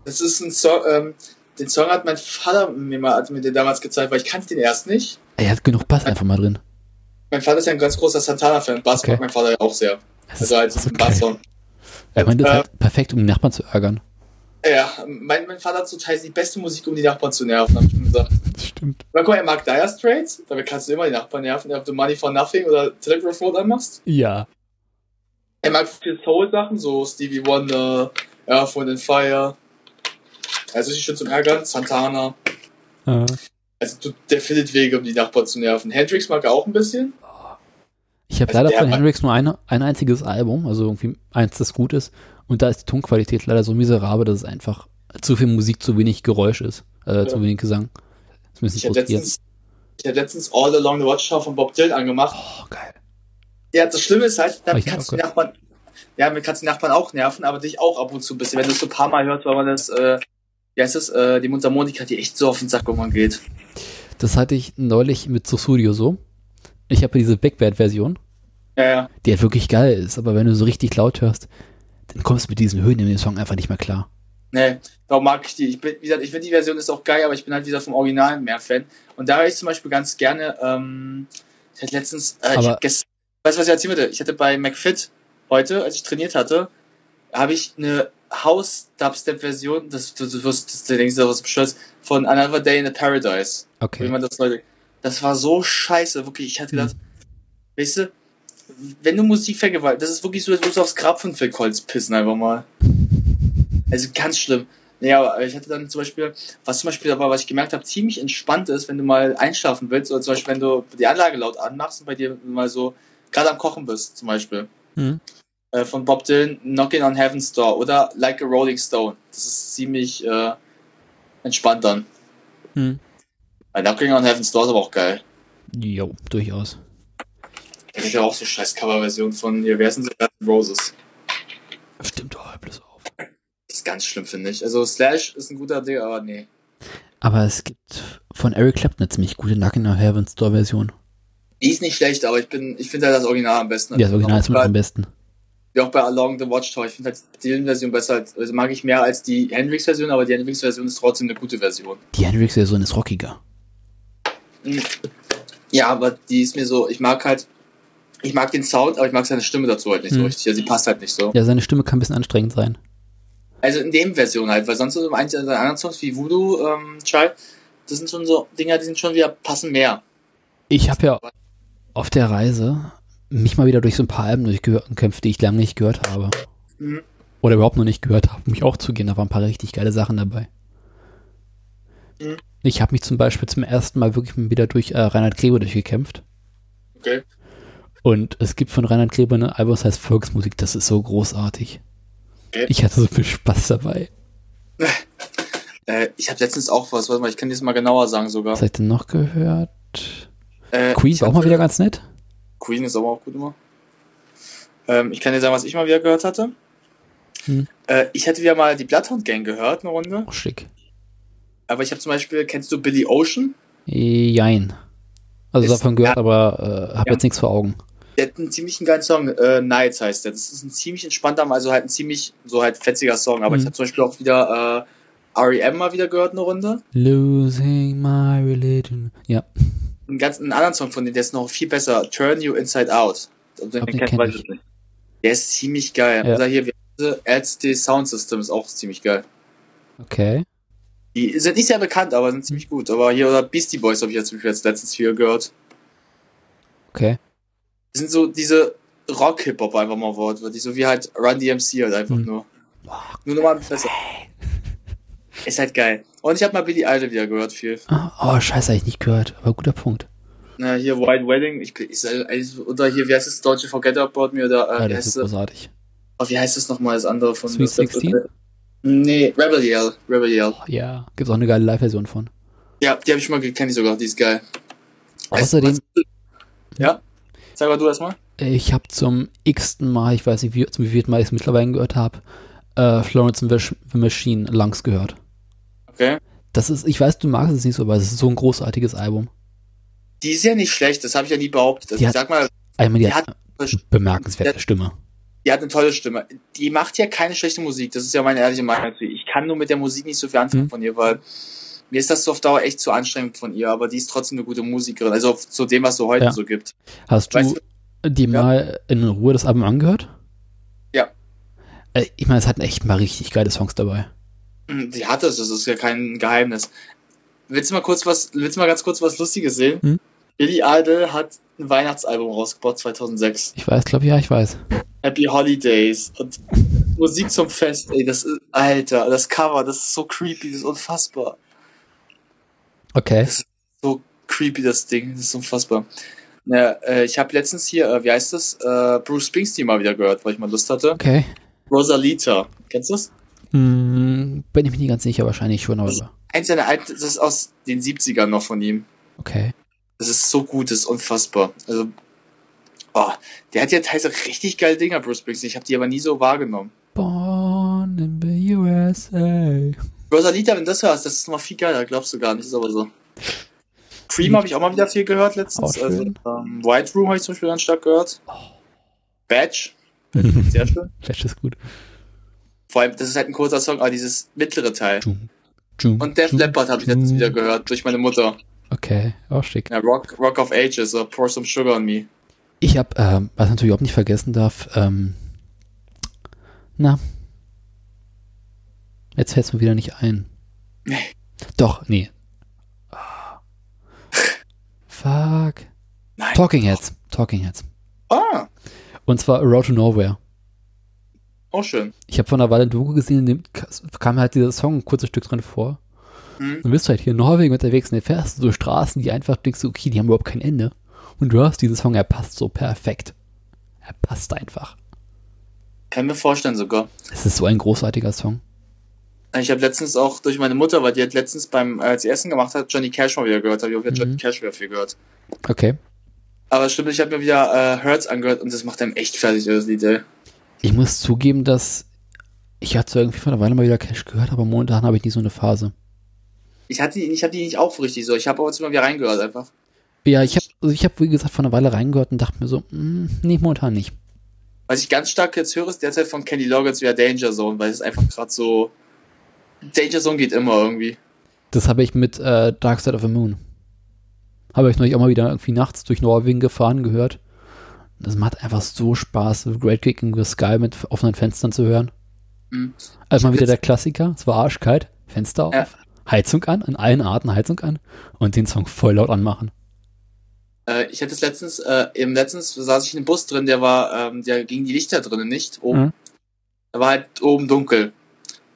Das ist ein Song, ähm, den Song hat mein Vater mir mal hat mir den damals gezeigt, weil ich kannte den erst nicht. Er hat genug Bass einfach mal drin. Mein Vater ist ja ein ganz großer Santana-Fan. Bass Okay. mag mein Vater ja auch sehr. Das Also als so ein. Basssong. Ich meine, das ist Äh, halt perfekt, um die Nachbarn zu ärgern. Ja, mein, mein Vater hat zum Teil die beste Musik, um die Nachbarn zu nerven, hab ich schon gesagt. Das stimmt. Na, guck er mag Dire Straits, damit kannst du immer die Nachbarn nerven, ob du Money for Nothing oder Telegraph Road anmachst. Ja. Er mag viel Soul-Sachen, so Stevie Wonder, Earth, Wind and Fire. Also ist schon zum Ärgern, Santana. Äh, Also du, der findet Wege, um die Nachbarn zu nerven. Hendrix mag er auch ein bisschen. Ich habe Also leider der von Hendrix nur eine, ein einziges Album, also irgendwie eins, das gut ist. Und da ist die Tonqualität leider so miserabel, dass es einfach zu viel Musik, zu wenig Geräusch ist. Äh, Zu Ja. wenig Gesang. Das ist ein Ich bisschen habe frustrierend. letztens, ich hab letztens All Along the Watchtower von Bob Dylan angemacht. Oh, geil. Ja, das Schlimme ist halt, damit kannst du die Nachbarn, ja, damit kannst du die Nachbarn auch nerven, aber dich auch ab und zu ein bisschen. Wenn du es so ein paar Mal hörst, weil man das, äh, wie heißt das, äh, die Mundharmonika, die echt so auf den Sack irgendwann geht. Das hatte ich neulich mit Susudio so. Ich habe diese Backwert-Version, Ja, ja. die halt wirklich geil ist, aber wenn du so richtig laut hörst, dann kommst du mit diesen Höhen in den Song einfach nicht mehr klar. Nee, darum mag ich die. Ich bin, wie gesagt, ich finde die Version ist auch geil, aber ich bin halt wieder vom Original mehr Fan. Und da höre ich zum Beispiel ganz gerne, ähm, ich hatte letztens, äh, ich hab gestern, weißt du, was ich erzählen würde? Ich hatte bei McFit heute, als ich trainiert hatte, habe ich eine House-Dubstep-Version, das, du, du wirst, das, du denkst, was bescheuert, von Another Day in a Paradise. Wie Okay. man das Leute. Das war so scheiße, wirklich. Ich hatte gedacht, weißt du, wenn du Musik vergewaltigst, das ist wirklich so, als würdest du aufs Grab von Phil Collins pissen, einfach mal. Also ganz schlimm. Naja, aber ich hatte dann zum Beispiel, was zum Beispiel aber, was ich gemerkt habe, ziemlich entspannt ist, wenn du mal einschlafen willst, oder zum Beispiel, wenn du die Anlage laut anmachst und bei dir mal so gerade am Kochen bist, zum Beispiel. Hm. Äh, von Bob Dylan, Knocking on Heaven's Door oder Like a Rolling Stone. Das ist ziemlich äh, entspannt dann. Hm. Weil Knocking on Heaven's Door ist aber auch geil. Jo, durchaus. Da gibt ja auch so scheiß Coverversion von hier, wer sind N' Roses? Stimmt, oh, bloß auf. Das ist ganz schlimm, finde ich. Also Slash ist ein guter Ding, aber nee. Aber es gibt von Eric Clapton eine ziemlich gute Knockin' on Heaven's Door Version. Die ist nicht schlecht, aber ich bin, ich finde halt das Original am besten. Ja, das Original ist am besten. Wie auch bei Along the Watchtower. Ich finde halt die Dylan-Version besser, als, also mag ich mehr als die Hendrix-Version, aber die Hendrix-Version ist trotzdem eine gute Version. Die Hendrix-Version ist rockiger. Hm. Ja, aber die ist mir so, ich mag halt, ich mag den Sound, aber ich mag seine Stimme dazu halt nicht so Hm. richtig. Also sie passt halt nicht so. Ja, seine Stimme kann ein bisschen anstrengend sein. Also in dem Version halt, weil sonst so manche seine anderen Songs wie Voodoo, ähm, Child, das sind schon so Dinger, die sind schon wieder passen mehr. Ich habe ja auf der Reise mich mal wieder durch so ein paar Alben durchgekämpft, die ich lange nicht gehört habe. Mhm. Oder überhaupt noch nicht gehört habe, um mich auch zu gehen. Da waren ein paar richtig geile Sachen dabei. Mhm. Ich habe mich zum Beispiel zum ersten Mal wirklich wieder durch äh, Reinhard Grebe durchgekämpft. Okay. Und es gibt von Reinhard Grebe eine Album, das heißt Volksmusik. Das ist so großartig. Okay. Ich hatte so viel Spaß dabei. Äh, ich habe letztens auch was, warte mal, ich kann dir das mal genauer sagen sogar. Was habe ich denn noch gehört? Äh, Queen war auch mal wieder ganz nett. Queen ist aber auch gut immer. Ähm, ich kann dir sagen, was ich mal wieder gehört hatte. Hm. Äh, ich hätte wieder mal die Bloodhound Gang gehört, eine Runde. Oh, schick. Aber ich habe zum Beispiel, kennst du Billy Ocean? Jein. Also Ist- davon gehört, aber äh, habe Ja. jetzt nichts vor Augen. Der hat einen ziemlich geilen Song, äh, Nights heißt der. Das ist ein ziemlich entspannter, also halt ein ziemlich, so halt fetziger Song. Aber Mhm. ich habe zum Beispiel auch wieder äh, R.E.M. mal wieder gehört, eine Runde. Losing my religion. Ja, Einen ganz einen anderen Song von denen, der ist noch viel besser. Turn You Inside Out. Glaub, den kennst, kenn ich. ich nicht. Der ist ziemlich geil. Ja. Oder hier, wie heißt sie? LCD Sound System ist auch ziemlich geil. okay. Die sind nicht sehr bekannt, aber sind ziemlich gut. Aber hier, oder Beastie Boys habe ich jetzt zum Beispiel jetzt letztens viel gehört. Okay. Sind so diese Rock-Hip-Hop einfach mal Wort, die so wie halt Run DMC halt einfach Hm. nur. Nur nochmal besser. Ist halt geil. Und ich habe mal Billy Idol wieder gehört viel. Ah, Oh, scheiße, habe ich nicht gehört. Aber guter Punkt. Na, hier White Wedding, ich, ich, ich, oder hier, wie heißt das deutsche Forget About Me oder Ja, äh, wie, das heißt ist das, großartig. oh, wie heißt das nochmal, das andere von Sweet 16? Nee, Rebel Yell. Rebel Yell. Oh, ja, gibt's auch eine geile Live-Version von. Ja, die habe ich schon mal gekenne ich sogar, die ist geil. Außerdem, Ja? Sag mal du erstmal. ich habe zum x-ten Mal, ich weiß nicht, wie, zum wievielten Mal ich es mittlerweile gehört habe, äh, Florence and the Machine Langs gehört. Okay. Das ist, ich weiß, du magst es nicht so, aber es ist so ein großartiges Album. Die ist ja nicht schlecht, das habe ich ja nie behauptet. Also Die ich hat- sag mal, Einmal die, Die hat hat- eine bemerkenswerte Stimme. Die hat eine tolle Stimme. Die macht ja keine schlechte Musik. Das ist ja meine ehrliche Meinung. Ich kann nur mit der Musik nicht so viel anfangen Mhm. von ihr, weil mir ist das so auf Dauer echt zu anstrengend von ihr. Aber die ist trotzdem eine gute Musikerin. Also zu dem, was so heute Ja. so gibt. Hast du Weißt dir Ja. mal in Ruhe das Album angehört? Ja. Äh, Ich meine, es hatten echt mal richtig geile Songs dabei. Sie hat es. Das ist ja kein Geheimnis. Willst du mal kurz was, willst du mal ganz kurz was Lustiges sehen? Hm? Billy Idol hat ein Weihnachtsalbum rausgebracht 2006. Ich weiß, glaube ja, ich weiß. Happy Holidays und Musik zum Fest, ey, das ist, Alter, das Cover, das ist so creepy, das ist unfassbar. Okay. So creepy, das Ding, das ist unfassbar. Ja, äh, ich habe letztens hier, äh, wie heißt das, äh, Bruce Springsteen mal wieder gehört, weil ich mal Lust hatte. Okay. Rosalita, kennst du das? Hm, bin ich mir nicht ganz sicher, wahrscheinlich schon, aber Eins seiner alten, das ist aus den 70ern noch von ihm. okay. Das ist so gut, das ist unfassbar. Also, oh, der hat ja teilweise richtig geile Dinger, Bruce Springsteen. Ich habe die aber nie so wahrgenommen. Born in the USA. Rosalita, wenn du das hörst, das ist noch viel geiler, glaubst du gar nicht, ist aber so. Cream habe ich auch mal wieder viel gehört letztens. Auch Also, ähm, White Room habe ich zum Beispiel ganz stark gehört. Badge, sehr schön. Flash ist gut. Vor allem, das ist halt ein kurzer Song, aber dieses mittlere Teil. Jum, jum, Und Def jum, Leppard habe ich letztens wieder gehört, durch meine Mutter. Okay, auch schick. Ja, Rock, Rock of Ages, oder Pour Some Sugar on Me. Ich habe, ähm, was ich natürlich überhaupt nicht vergessen darf, ähm, na, jetzt fällt es mir wieder nicht ein. Nee. Doch, nee. Ah. Fuck. Nein. Talking Heads. Talking Heads. Ah, Und zwar A Road to Nowhere. auch schön. Ich habe vor einer Weile ein Doku gesehen, in dem ka- kam halt dieser Song ein kurzes Stück drin vor. Mhm. Dann bist du halt hier in Norwegen unterwegs und dann fährst du so Straßen, die einfach denkst du, okay, die haben überhaupt kein Ende. Und du hörst diesen Song, er passt so perfekt. Er passt einfach. Kann mir vorstellen sogar. Es ist so ein großartiger Song. Ich habe letztens auch durch meine Mutter, weil die hat letztens beim, als sie Essen gemacht hat, Johnny Cash mal wieder gehört. Habe ich auch wieder Mhm. Johnny Cash wieder viel gehört. Okay. Aber stimmt, ich habe mir wieder äh, Hurts angehört und das macht einem echt fertig, das Lied, ey. Ich muss zugeben, dass ich hatte irgendwie vor einer Weile mal wieder Cash gehört, aber momentan habe ich nicht so eine Phase. Ich hatte die, ich hab die nicht auch richtig so. Ich habe aber jetzt mal wieder reingehört einfach. Ja, ich habe, also ich habe wie gesagt vor einer Weile reingehört und dachte mir so, mm, nee, momentan nicht. Was ich ganz stark jetzt höre, ist derzeit von Kenny Loggins wieder Danger Zone, weil es einfach gerade so. Danger Zone geht immer irgendwie. Das habe ich mit äh, Dark Side of the Moon. Habe ich neulich auch mal wieder irgendwie nachts durch Norwegen gefahren gehört. Das macht einfach so Spaß, Great Kick in the Sky mit offenen Fenstern zu hören. Mhm. Also mal wieder der Klassiker, es war arschkalt, Fenster auf, Ja. Heizung an, in allen Arten Heizung an und den Song voll laut anmachen. Äh, ich hatte es letztens, äh, im letztens saß ich in einem Bus drin, der war, ähm, der ging die Lichter drinnen nicht. Oben. Mhm. Da war halt oben dunkel.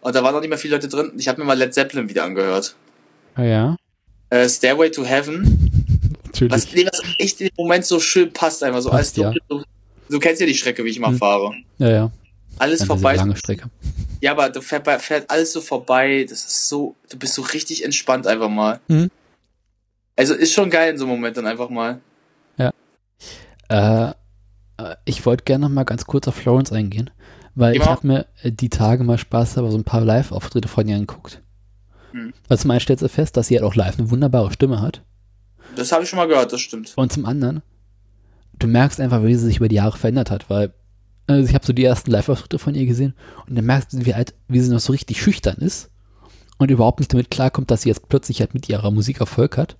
Und da waren noch nicht mehr viele Leute drin. Ich habe mir mal Led Zeppelin wieder angehört. Ja, ja. Äh, Stairway to Heaven. Natürlich. Was, nee, was echt dem Moment so schön passt, einfach so Passt, alles dunkel. Du, du kennst ja die Strecke, wie ich mal Mhm. fahre. ja, ja. Alles Eine vorbei. lange Strecke. Ja, aber du fährt, fährt alles so vorbei. Das ist so, du bist so richtig entspannt einfach mal. Mhm. Also ist schon geil in so einem Moment dann einfach mal. Äh, äh, ich wollte gerne noch mal ganz kurz auf Florence eingehen, weil Geh ich habe mir äh, die Tage mal Spaß aber so ein paar Live-Auftritte von ihr angeguckt. Hm. Also zum einen stellst du fest, dass sie halt auch live eine wunderbare Stimme hat. Das habe ich schon mal gehört, das stimmt. Und zum anderen, du merkst einfach, wie sie sich über die Jahre verändert hat, weil also ich habe so die ersten Live-Auftritte von ihr gesehen und dann merkst du, wie, halt, wie sie noch so richtig schüchtern ist und überhaupt nicht damit klarkommt, dass sie jetzt plötzlich halt mit ihrer Musik Erfolg hat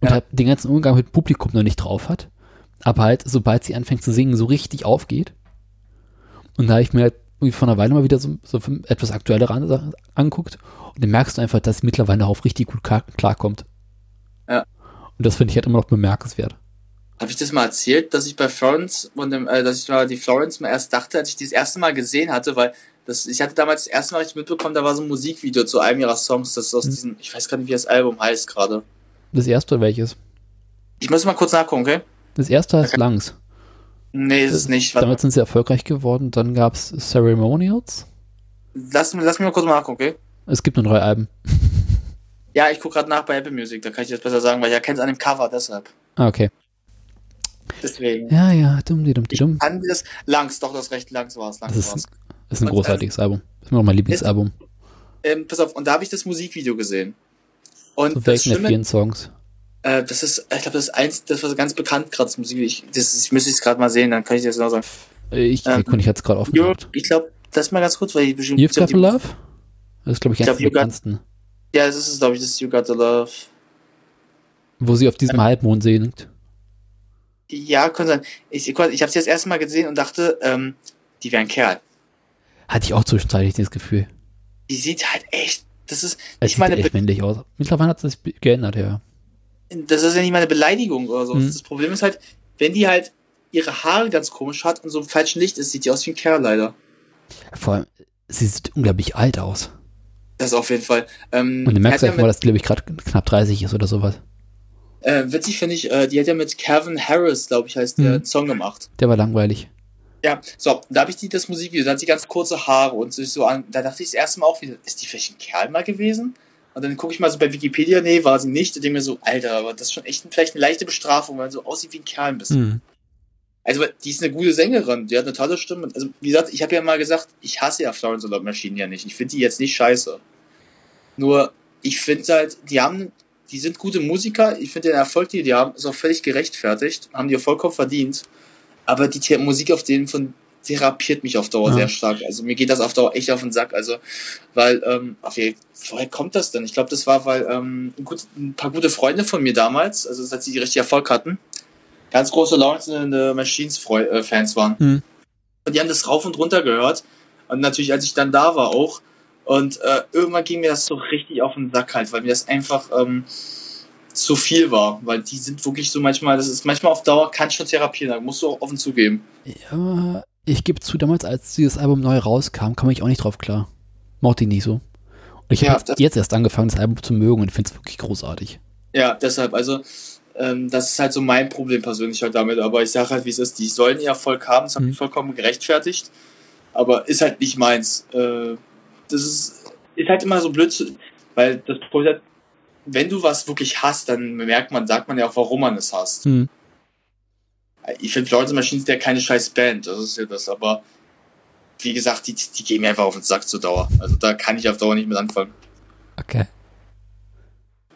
und Ja. halt den ganzen Umgang mit Publikum noch nicht drauf hat, aber halt, sobald sie anfängt zu singen, so richtig aufgeht. Und da habe ich mir halt vor einer Weile mal wieder so, so etwas aktuellere an, anguckt und dann merkst du einfach, dass sie mittlerweile darauf richtig gut klar, klarkommt. Ja. Und das finde ich halt immer noch bemerkenswert. Habe ich das mal erzählt, dass ich bei Florence und dem, äh, dass ich mal die Florence mal erst dachte, als ich die das erste Mal gesehen hatte, weil das, ich hatte damals das erste Mal richtig mitbekommen, da war so ein Musikvideo zu einem ihrer Songs, das aus Mhm. diesem, ich weiß gar nicht, wie das Album heißt gerade. Das erste welches? Ich muss mal kurz nachgucken, okay? Das erste heißt Okay. Langs. Nee, ist es nicht. Warte, Damit sind sie erfolgreich geworden. Dann gab es Ceremonials. lass, mich- lass mich mal kurz mal nachgucken, okay? Es gibt nur drei Alben. Ja, ich gucke gerade nach bei Apple Music, da kann ich das besser sagen, weil ich erkenne es an dem Cover, deshalb. Ah, okay. Deswegen. Ja, ja, dumm, die dumm, die dumm. Kann das, Langs, doch, das recht, Langs war es, Langs Das war's. ist, ist ein Und, großartiges Album. Ist mir auch mein Lieblingsalbum. Ähm, pass auf, und da habe ich das Musikvideo gesehen. Und Zu das welchen der vielen Songs? Äh, das ist, ich glaube, das ist eins, das war ganz bekannt gerade, das Musikvideo. Ich, das ist, ich müsste es gerade mal sehen, dann kann ich dir das genau sagen. Ich Ähm, ähm, ich jetzt gerade aufgemacht. ich glaube, das mal ganz kurz, weil ich bestimmt. You've Got the Love? Das ist, glaube ich, Ich glaub, der bekanntesten. Ja, das ist, glaube ich, das ist You Got the Love. Wo sie auf diesem Halbmond singt. Ja, kann sein. Ich, ich habe es jetzt erst mal gesehen und dachte, ähm, die wäre ein Kerl. Hatte ich auch zwischenzeitlich das Gefühl. Die sieht halt echt. Das ist, Es ich sieht meine, echt männlich aus. Mittlerweile hat sich geändert, ja. Das ist ja nicht mal eine Beleidigung oder so. Mhm. Das Problem ist halt, wenn die halt ihre Haare ganz komisch hat und so im falschen Licht ist, sieht die aus wie ein Kerl leider. Vor allem, sie sieht unglaublich alt aus. Das auf jeden Fall. Ähm, Und du merkst ja einfach mal, dass die, glaube ich, gerade knapp 30 ist oder sowas. Äh, witzig finde ich, äh, die hat ja mit Calvin Harris, glaube ich, heißt der, Mhm. einen Song gemacht. Der war langweilig. Ja, so, da habe ich die, das Musikvideo, da hat sie ganz kurze Haare und sich so an, da dachte ich das erste Mal auch wieder, ist die vielleicht ein Kerl mal gewesen? Und dann gucke ich mal so bei Wikipedia, nee, war sie nicht. Und denke mir so, Alter, aber das ist schon echt vielleicht eine leichte Bestrafung, weil so aussieht wie ein Kerl ein bisschen. Hm. Also, die ist eine gute Sängerin, die hat eine tolle Stimme. Also, wie gesagt, ich habe ja mal gesagt, ich hasse ja Florence and the Machine ja nicht. Ich finde die jetzt nicht scheiße. Nur, ich finde halt, die haben, die sind gute Musiker. Ich finde den Erfolg, die die haben, ist auch völlig gerechtfertigt. Haben die auch vollkommen verdient. Aber die Musik auf denen von therapiert mich auf Dauer Ja. sehr stark. Also mir geht das auf Dauer echt auf den Sack. Also, weil, ähm, je, woher kommt das denn? Ich glaube, das war, weil ähm, ein, gut, ein paar gute Freunde von mir damals, also als sie richtig Erfolg hatten, ganz große Lawrence the Machines äh, Fans waren. Hm. Und die haben das rauf und runter gehört. Und natürlich, als ich dann da war auch. Und äh, irgendwann ging mir das so richtig auf den Sack halt, weil mir das einfach ähm, zu viel war. Weil die sind wirklich so manchmal, das ist manchmal auf Dauer, kann schon therapieren, da musst du auch offen zugeben. Ja, ich gebe zu, damals, als dieses Album neu rauskam, kam ich auch nicht drauf klar. Mochte ich nicht so. Und ich Ja, habe jetzt erst angefangen, das Album zu mögen und finde es wirklich großartig. Ja, deshalb, also, ähm, das ist halt so mein Problem persönlich halt damit. Aber ich sage halt, wie es ist, die sollen ihr Erfolg haben, das habe Mhm. vollkommen gerechtfertigt. Aber ist halt nicht meins. Äh, das ist, ist halt immer so blöd, weil das Problem ist, wenn du was wirklich hast, dann merkt man, sagt man ja auch, warum man es hasst. Hm. Ich finde Florence Machine ist ja keine scheiß Band, das ist ja das, aber wie gesagt, die, die gehen mir einfach auf den Sack zur Dauer. Also da kann ich auf Dauer nicht mit anfangen. Okay.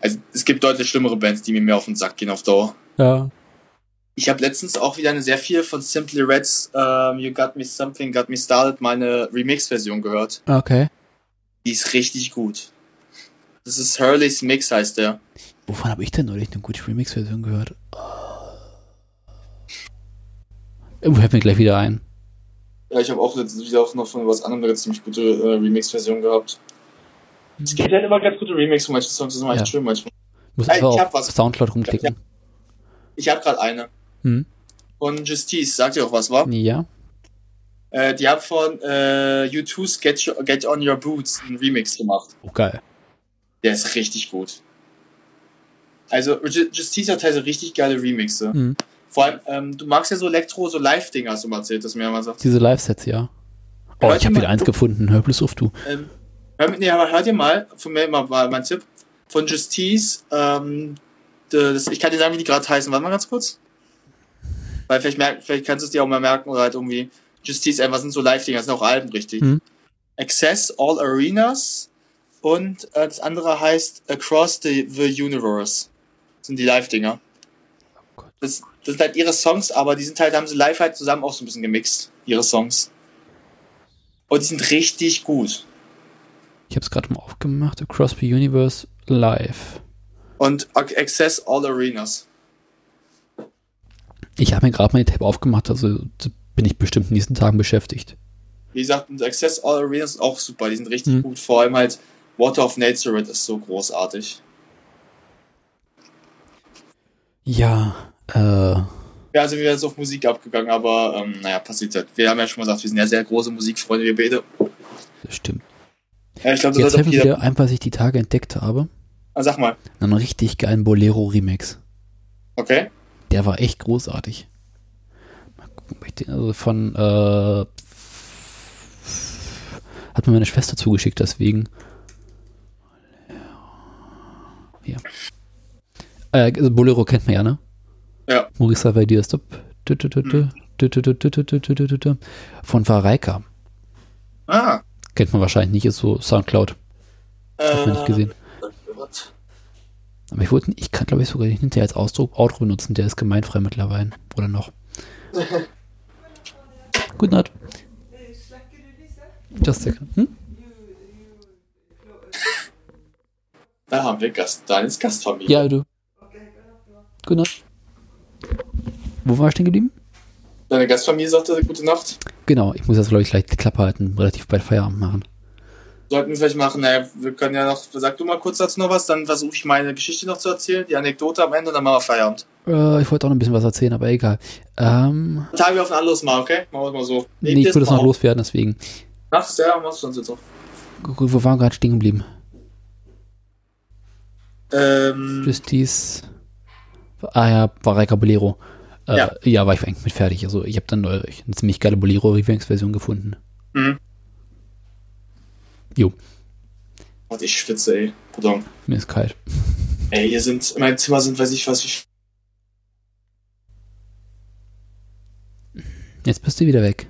Also es gibt deutlich schlimmere Bands, die mir mehr auf den Sack gehen auf Dauer. Ja. Ich habe letztens auch wieder eine sehr viel von Simply Reds ähm, You Got Me Something, Got Me Started, meine Remix-Version gehört. Okay. Die Die ist richtig gut. Das ist Hurley's Mix, heißt der. Wovon habe ich denn neulich eine gute Remix-Version gehört? Oh. Irgendwo fällt mir gleich wieder ein. Ja, ich habe auch letztens wieder auch noch von was anderem eine ziemlich gute äh, Remix-Version gehabt. Es gibt halt immer ganz gute Remix von manchen Songs, das ist immer echt Ja. schön manchmal. Muss einfach ich hab auf was. Soundcloud rumklicken. Ich habe gerade eine. Hm. Von Justice, sagt ihr auch was, wa? Ja. Äh, die haben von äh, U2's Get, Your- Get On Your Boots einen Remix gemacht. Oh, geil. Der ist richtig gut. Also, Ju- Justice hat halt so richtig geile Remixe. Hm. Vor allem, ähm, du magst ja so Elektro, so Live-Dinger, hast du mal erzählt, dass mir mal sagt. Diese Live-Sets, ja. Oh, Hört ich habe wieder eins gefunden. Hör bloß auf, du. Ähm, hör, nee, aber hört ihr mal, von mir mal mal mein Tipp, von Justice, ähm, das, ich kann dir sagen, wie die gerade heißen. Warte mal ganz kurz. Weil vielleicht, merk, vielleicht kannst du es dir auch mal merken oder halt irgendwie. Justice, einfach sind so Live-Dinger, das sind auch Alben, richtig. Hm. Access All Arenas und äh, das andere heißt Across the, the Universe. Das sind die Live-Dinger. Gott. Das, das sind halt ihre Songs, aber die sind halt, haben sie live halt zusammen auch so ein bisschen gemixt, ihre Songs. Und die sind richtig gut. Ich habe es gerade mal aufgemacht. Across the Universe Live. Und Ac- Access All Arenas. Ich habe mir gerade mal die Tab aufgemacht, also bin ich bestimmt in den nächsten Tagen beschäftigt. Wie gesagt, Access All Arenas sind auch super, die sind richtig Mhm. gut. Vor allem halt Water of Nazareth ist so großartig. Ja, äh, Ja, also wir sind jetzt auf Musik abgegangen, aber ähm, naja, passiert halt. Wir haben ja schon mal gesagt, wir sind ja sehr große Musikfreunde, wir beide. das stimmt. Ja, ich glaube, das Jetzt jeder. wieder ein, was ich die Tage entdeckt habe. Ah, sag mal. Einen richtig geilen Bolero-Remix. Okay. Der war echt großartig. Mal gucken, ob ich den, also von, äh, hat mir meine Schwester zugeschickt, deswegen. Ja. Äh, also Bolero kennt man ja, ne? Ja. Maurice Havadier, stopp. Von Vareika. Ah. Kennt man wahrscheinlich nicht, ist so Soundcloud. Äh, Hat man nicht gesehen. Aber ich wollte, ich kann glaube ich sogar den hinterher als Ausdruck Outro benutzen, der ist gemeinfrei mittlerweile. Oder noch. Guten Nacht. Just a second. Hm? Da haben wir Gast, deines Gastfamilie. Ja, du. Guten Nacht. Wo waren wir stehen geblieben? Deine Gastfamilie sagte gute Nacht. Genau, ich muss jetzt, glaube ich, gleich die Klappe halten, relativ bald Feierabend machen. Sollten wir vielleicht machen, naja, wir können ja noch, sag du mal kurz dazu noch was, dann versuche ich meine Geschichte noch zu erzählen, die Anekdote am Ende, dann machen wir Feierabend. Äh, ich wollte auch noch ein bisschen was erzählen, aber egal. Ähm, Tagen wir auf ein anderes Mal, okay? Machen wir mal so. nee, ich würde es noch loswerden, deswegen. Nachts, ja, machst du sonst jetzt auch. Gut, wo waren wir gerade stehen geblieben? Ähm, Justice. Ah ja, war Bolero. Äh, ja. Ja. war ich eigentlich mit fertig. Also ich habe dann eine ziemlich geile Bolero-Revanced-Version gefunden. mhm. Jo, Warte, ich schwitze, ey. Pardon. mir ist kalt. Ey, hier sind, in meinem Zimmer sind, weiß ich was, wie Jetzt bist du wieder weg.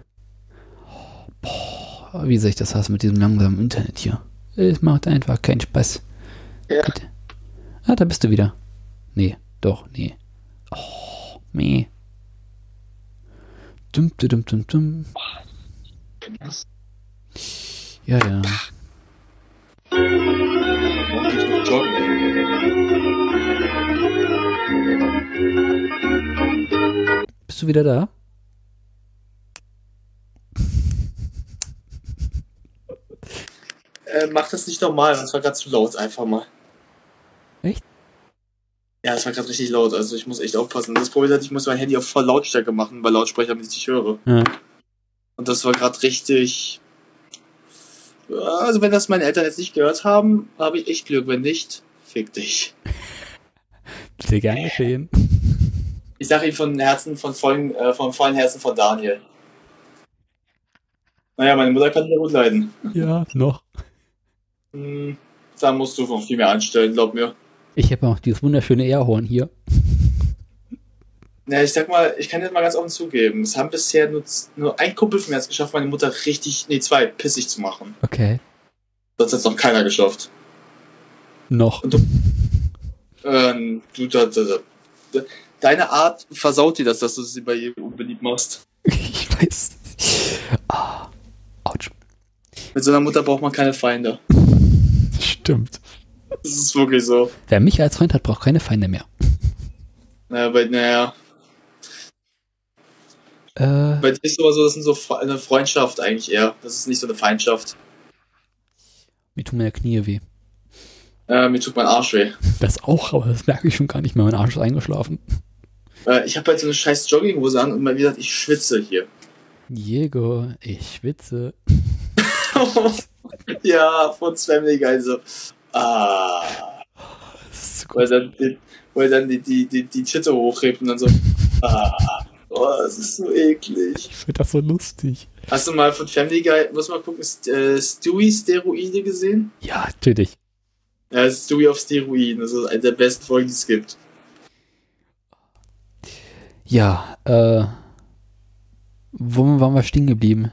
Boah, wie soll ich das hassen mit diesem langsamen Internet hier? Es macht einfach keinen Spaß. Ja. Ah, da bist du wieder. Nee, doch, nee. Oh, meh. Dum, dum, dum, dum. Ja, ja. Bist du wieder da? Äh, mach das nicht normal, das war gerade zu laut, einfach mal. Ja, das war gerade richtig laut, also ich muss echt aufpassen. Das Problem ist, ich muss mein Handy auf voll Lautstärke machen, weil Lautsprecher, damit ich dich höre. Ja. Und das war gerade richtig. Also, wenn das meine Eltern jetzt nicht gehört haben, habe ich echt Glück. Wenn nicht, fick dich. Bitte gern geschehen. Ich sage ihm von Herzen, von vollen, äh, von vollen Herzen von Daniel. Naja, meine Mutter kann ja gut leiden. Ja, noch. Hm, da musst du noch viel mehr anstellen, glaub mir. Ich habe noch dieses wunderschöne Airhorn hier. Ja, ich sag mal, ich kann jetzt mal ganz offen zugeben, es haben bisher nur, nur ein Kumpel von mir es geschafft, meine Mutter richtig, nee, zwei, pissig zu machen. Okay. Das hat jetzt noch keiner geschafft. Noch. Ähm, du, da, da, da, deine Art versaut dir das, dass du sie bei ihr unbeliebt machst. Ich weiß. Ah, Autsch. Mit so einer Mutter braucht man keine Feinde. Stimmt. Das ist wirklich so. Wer mich als Freund hat, braucht keine Feinde mehr. Naja, bei, naja, Äh, bei dir ist aber so, das ist so eine Freundschaft eigentlich eher. Das ist nicht so eine Feindschaft. mir tun meine Knie weh. Äh, mir tut mein Arsch weh. Das auch, aber das merke ich schon gar nicht mehr. Mein Arsch ist eingeschlafen. Äh, ich habe halt so eine scheiß Jogginghose an und mal wieder, ich schwitze hier. Diego, ich schwitze. ja, von Family Guy so. Ah. So Wo er dann, die, wo er dann die, die, die, die Titte hochhebt und dann so. Ah. Oh, das ist so eklig. Ich finde das so lustig. Hast du mal von Family Guy, muss mal gucken, St äh, Stewie Steroide gesehen? Ja, natürlich. Ja, Stewie auf Steroiden. Das ist eine der besten Folgen, die es gibt. Ja, äh. Wo waren wir stehen geblieben?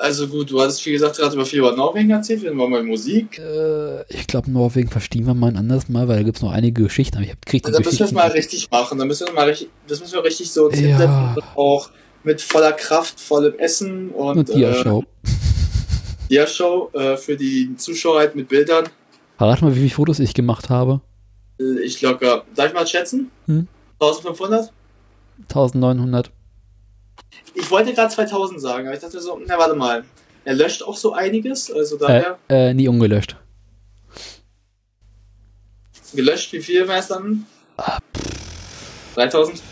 Also gut, du hattest, wie gesagt, gerade über viel über Norwegen erzählt, wir waren bei Musik. Äh, ich glaube, Norwegen verstehen wir mal ein anderes Mal, weil da gibt es noch einige Geschichten, aber ich habe kriegt die Da müssen wir es mal richtig machen. Da müssen wir mal richtig, das müssen wir richtig so Ja. auch mit voller Kraft, vollem Essen und, Und die äh, Show. Dia-Show äh, für die Zuschauer halt mit Bildern. Verrat mal, wie viele Fotos ich gemacht habe. Ich locker, darf ich mal schätzen? Hm? 1500? 1900. Ich wollte gerade 2000 sagen, aber ich dachte so, na warte mal. Er löscht auch so einiges, also Äh, daher äh, nie ungelöscht. gelöscht, wie viel wäre es dann? Ah, 3000?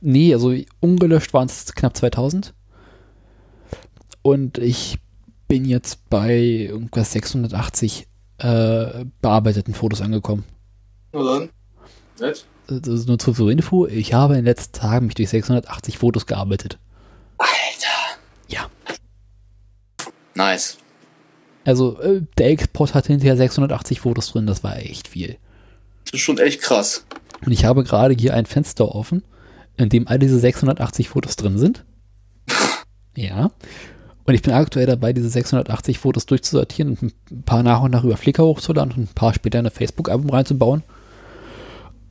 Nee, also ungelöscht waren es knapp 2000. Und ich bin jetzt bei irgendwas 680 äh, bearbeiteten Fotos angekommen. Na dann. Nett. Das ist nur zur Info. Ich habe in den letzten Tagen mich durch 680 Fotos gearbeitet. Alter. Ja. Nice. Also äh, der Export hatte hinterher 680 Fotos drin. Das war echt viel. Das ist schon echt krass. Und ich habe gerade hier ein Fenster offen, in dem all diese 680 Fotos drin sind. ja. Und ich bin aktuell dabei, diese 680 Fotos durchzusortieren und ein paar nach und nach über Flickr hochzuladen und ein paar später in ein Facebook-Album reinzubauen.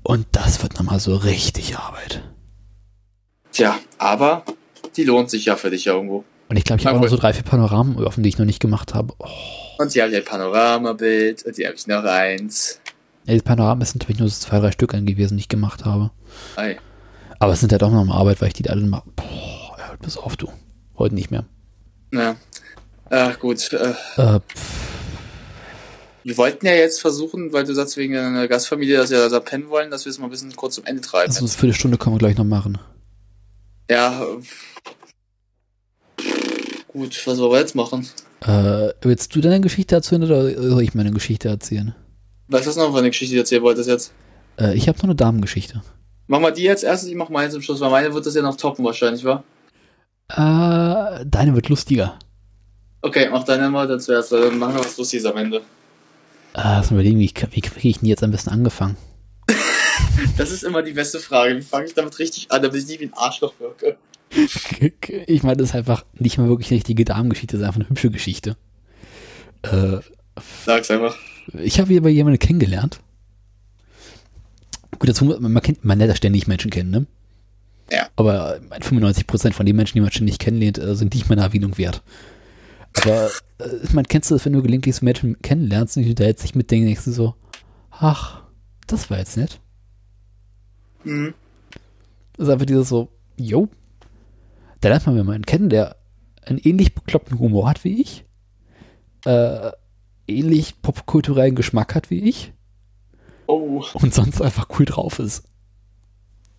Und das wird nochmal so richtig Arbeit. Tja, aber die lohnt sich ja für dich ja irgendwo. Und ich glaube, ich habe auch noch so drei, vier Panoramen offen, die ich noch nicht gemacht habe. Oh. Und hier habe ich ein Panoramabild und hier habe ich noch eins. Ja, die Panoramen sind natürlich nur so zwei, drei Stück gewesen, die ich gemacht habe. Ei. Aber es sind ja doch noch mal Arbeit, weil ich die alle mal. Boah, hört bis auf, du. Heute nicht mehr. Ja. Ach gut. Äh, Äh, wir wollten ja jetzt versuchen, weil du sagst wegen einer Gastfamilie, dass wir da pennen wollen, dass wir es mal ein bisschen kurz zum Ende treiben. also eine Viertelstunde können wir gleich noch machen. Ja. Gut, was wollen wir jetzt machen? Äh, willst du deine Geschichte erzählen oder soll ich meine Geschichte erzählen? Was ist noch für eine Geschichte, die du erzählen wolltest jetzt? Äh, ich habe noch eine Damengeschichte. Mach mal die jetzt erst, ich mach meine zum Schluss, weil meine wird das ja noch toppen wahrscheinlich, wa? Äh, deine wird lustiger. Okay, mach deine mal, dann zuerst, dann machen wir was Lustiges am Ende. Äh, lass mal überlegen, wie, wie kriege ich denn jetzt am besten angefangen? Das ist immer die beste Frage. Wie fange ich damit richtig an, damit ich nie wie ein Arschloch wirke? Ich meine, das ist einfach nicht mal wirklich eine richtige Damengeschichte, das ist einfach eine hübsche Geschichte. Äh, Sag's einfach. ich habe hier bei jemanden kennengelernt. Gut, dazu, man, kennt, man lernt ja ständig Menschen kennen, ne? Ja. Aber 95% von den Menschen, die man ständig kennenlernt, äh, sind nicht meiner Erwähnung wert. Aber äh, man kennst du das, wenn du gelegentlich so Menschen kennenlernst und die unterhältst sich mit denen, denkst du so, ach, das war jetzt nett. Mhm. Das ist einfach dieses so, yo. Da lernt man jemanden kennen, der einen ähnlich bekloppten Humor hat wie ich, äh, ähnlich popkulturellen Geschmack hat wie ich Oh, und sonst einfach cool drauf ist.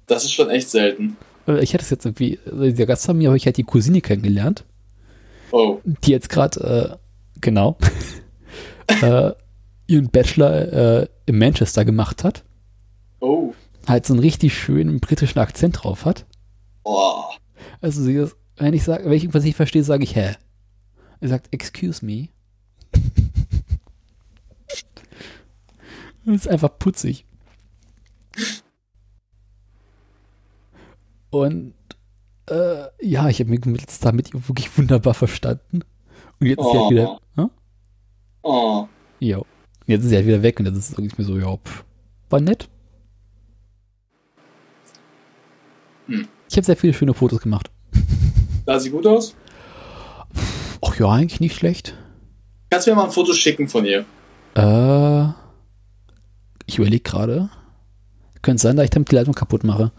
das ist schon echt selten. Äh, Ich hätte es jetzt irgendwie, also dieser Gast von mir habe ich halt die Cousine kennengelernt, Oh, die jetzt gerade, äh, genau, äh, ihren Bachelor äh, in Manchester gemacht hat, oh, halt so einen richtig schönen britischen Akzent drauf hat. oh. Also sie ist, wenn ich sage, wenn ich was nicht verstehe, sage ich hä. Er sagt, excuse me. Das ist einfach putzig. Und äh, ja, ich habe mich jetzt damit wirklich wunderbar verstanden. Und jetzt ist sie halt wieder. Hä? Oh, Ja. Jetzt ist sie halt wieder weg und das ist irgendwie so, ja, pff, war nett. Hm. Ich habe sehr viele schöne Fotos gemacht. sah sie gut aus? Ach ja, eigentlich nicht schlecht. Kannst du mir mal ein Foto schicken von ihr? Äh, ich überlege gerade. Könnte sein, dass ich damit die Leitung kaputt mache.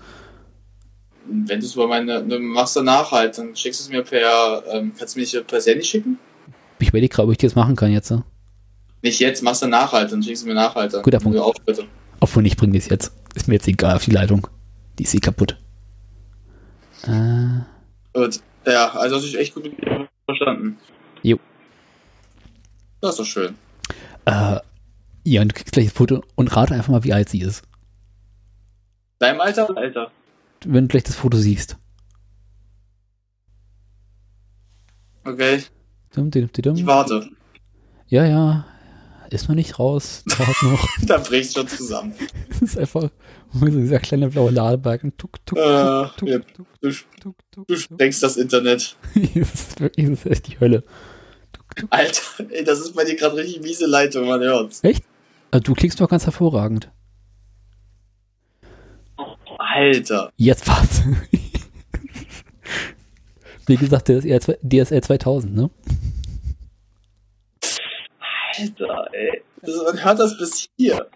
Wenn du es über meine, du machst danach halt, dann schickst du es mir per, ähm, kannst du mir nicht per Handy schicken? Ich überlege gerade, ob ich das machen kann jetzt. ne? Nicht jetzt, machst du danach halt, dann schickst du mir nach halt. Dann. Guter Punkt. Auf, bitte. Obwohl, ich bringe das jetzt. Ist mir jetzt egal auf die Leitung. Die ist eh kaputt. Äh, Gut. Ja, also hast du dich echt gut verstanden. Jo. Das ist doch schön. äh, ja, und du kriegst gleich das Foto und rate einfach mal, wie alt sie ist. Deinem Alter oder älter? Wenn du gleich das Foto siehst. Okay, Dum, dum, dum, ich warte. Ja, ja. Ist noch nicht raus. Dauert noch. da brichst schon zusammen. Das ist einfach so dieser kleine blaue Ladebalken. Tuk, tuk, Äh, tuk, tuk, tuk, du, sprengst das Internet. das ist wirklich, das ist echt die Hölle. Alter, ey, das ist bei dir gerade richtig miese Leitung, man hört's. Echt? Also, du klickst doch ganz hervorragend. Alter. Jetzt war's. Wie gesagt, DSL 2000, ne? Alter, ey. Das, man hört das bis hier.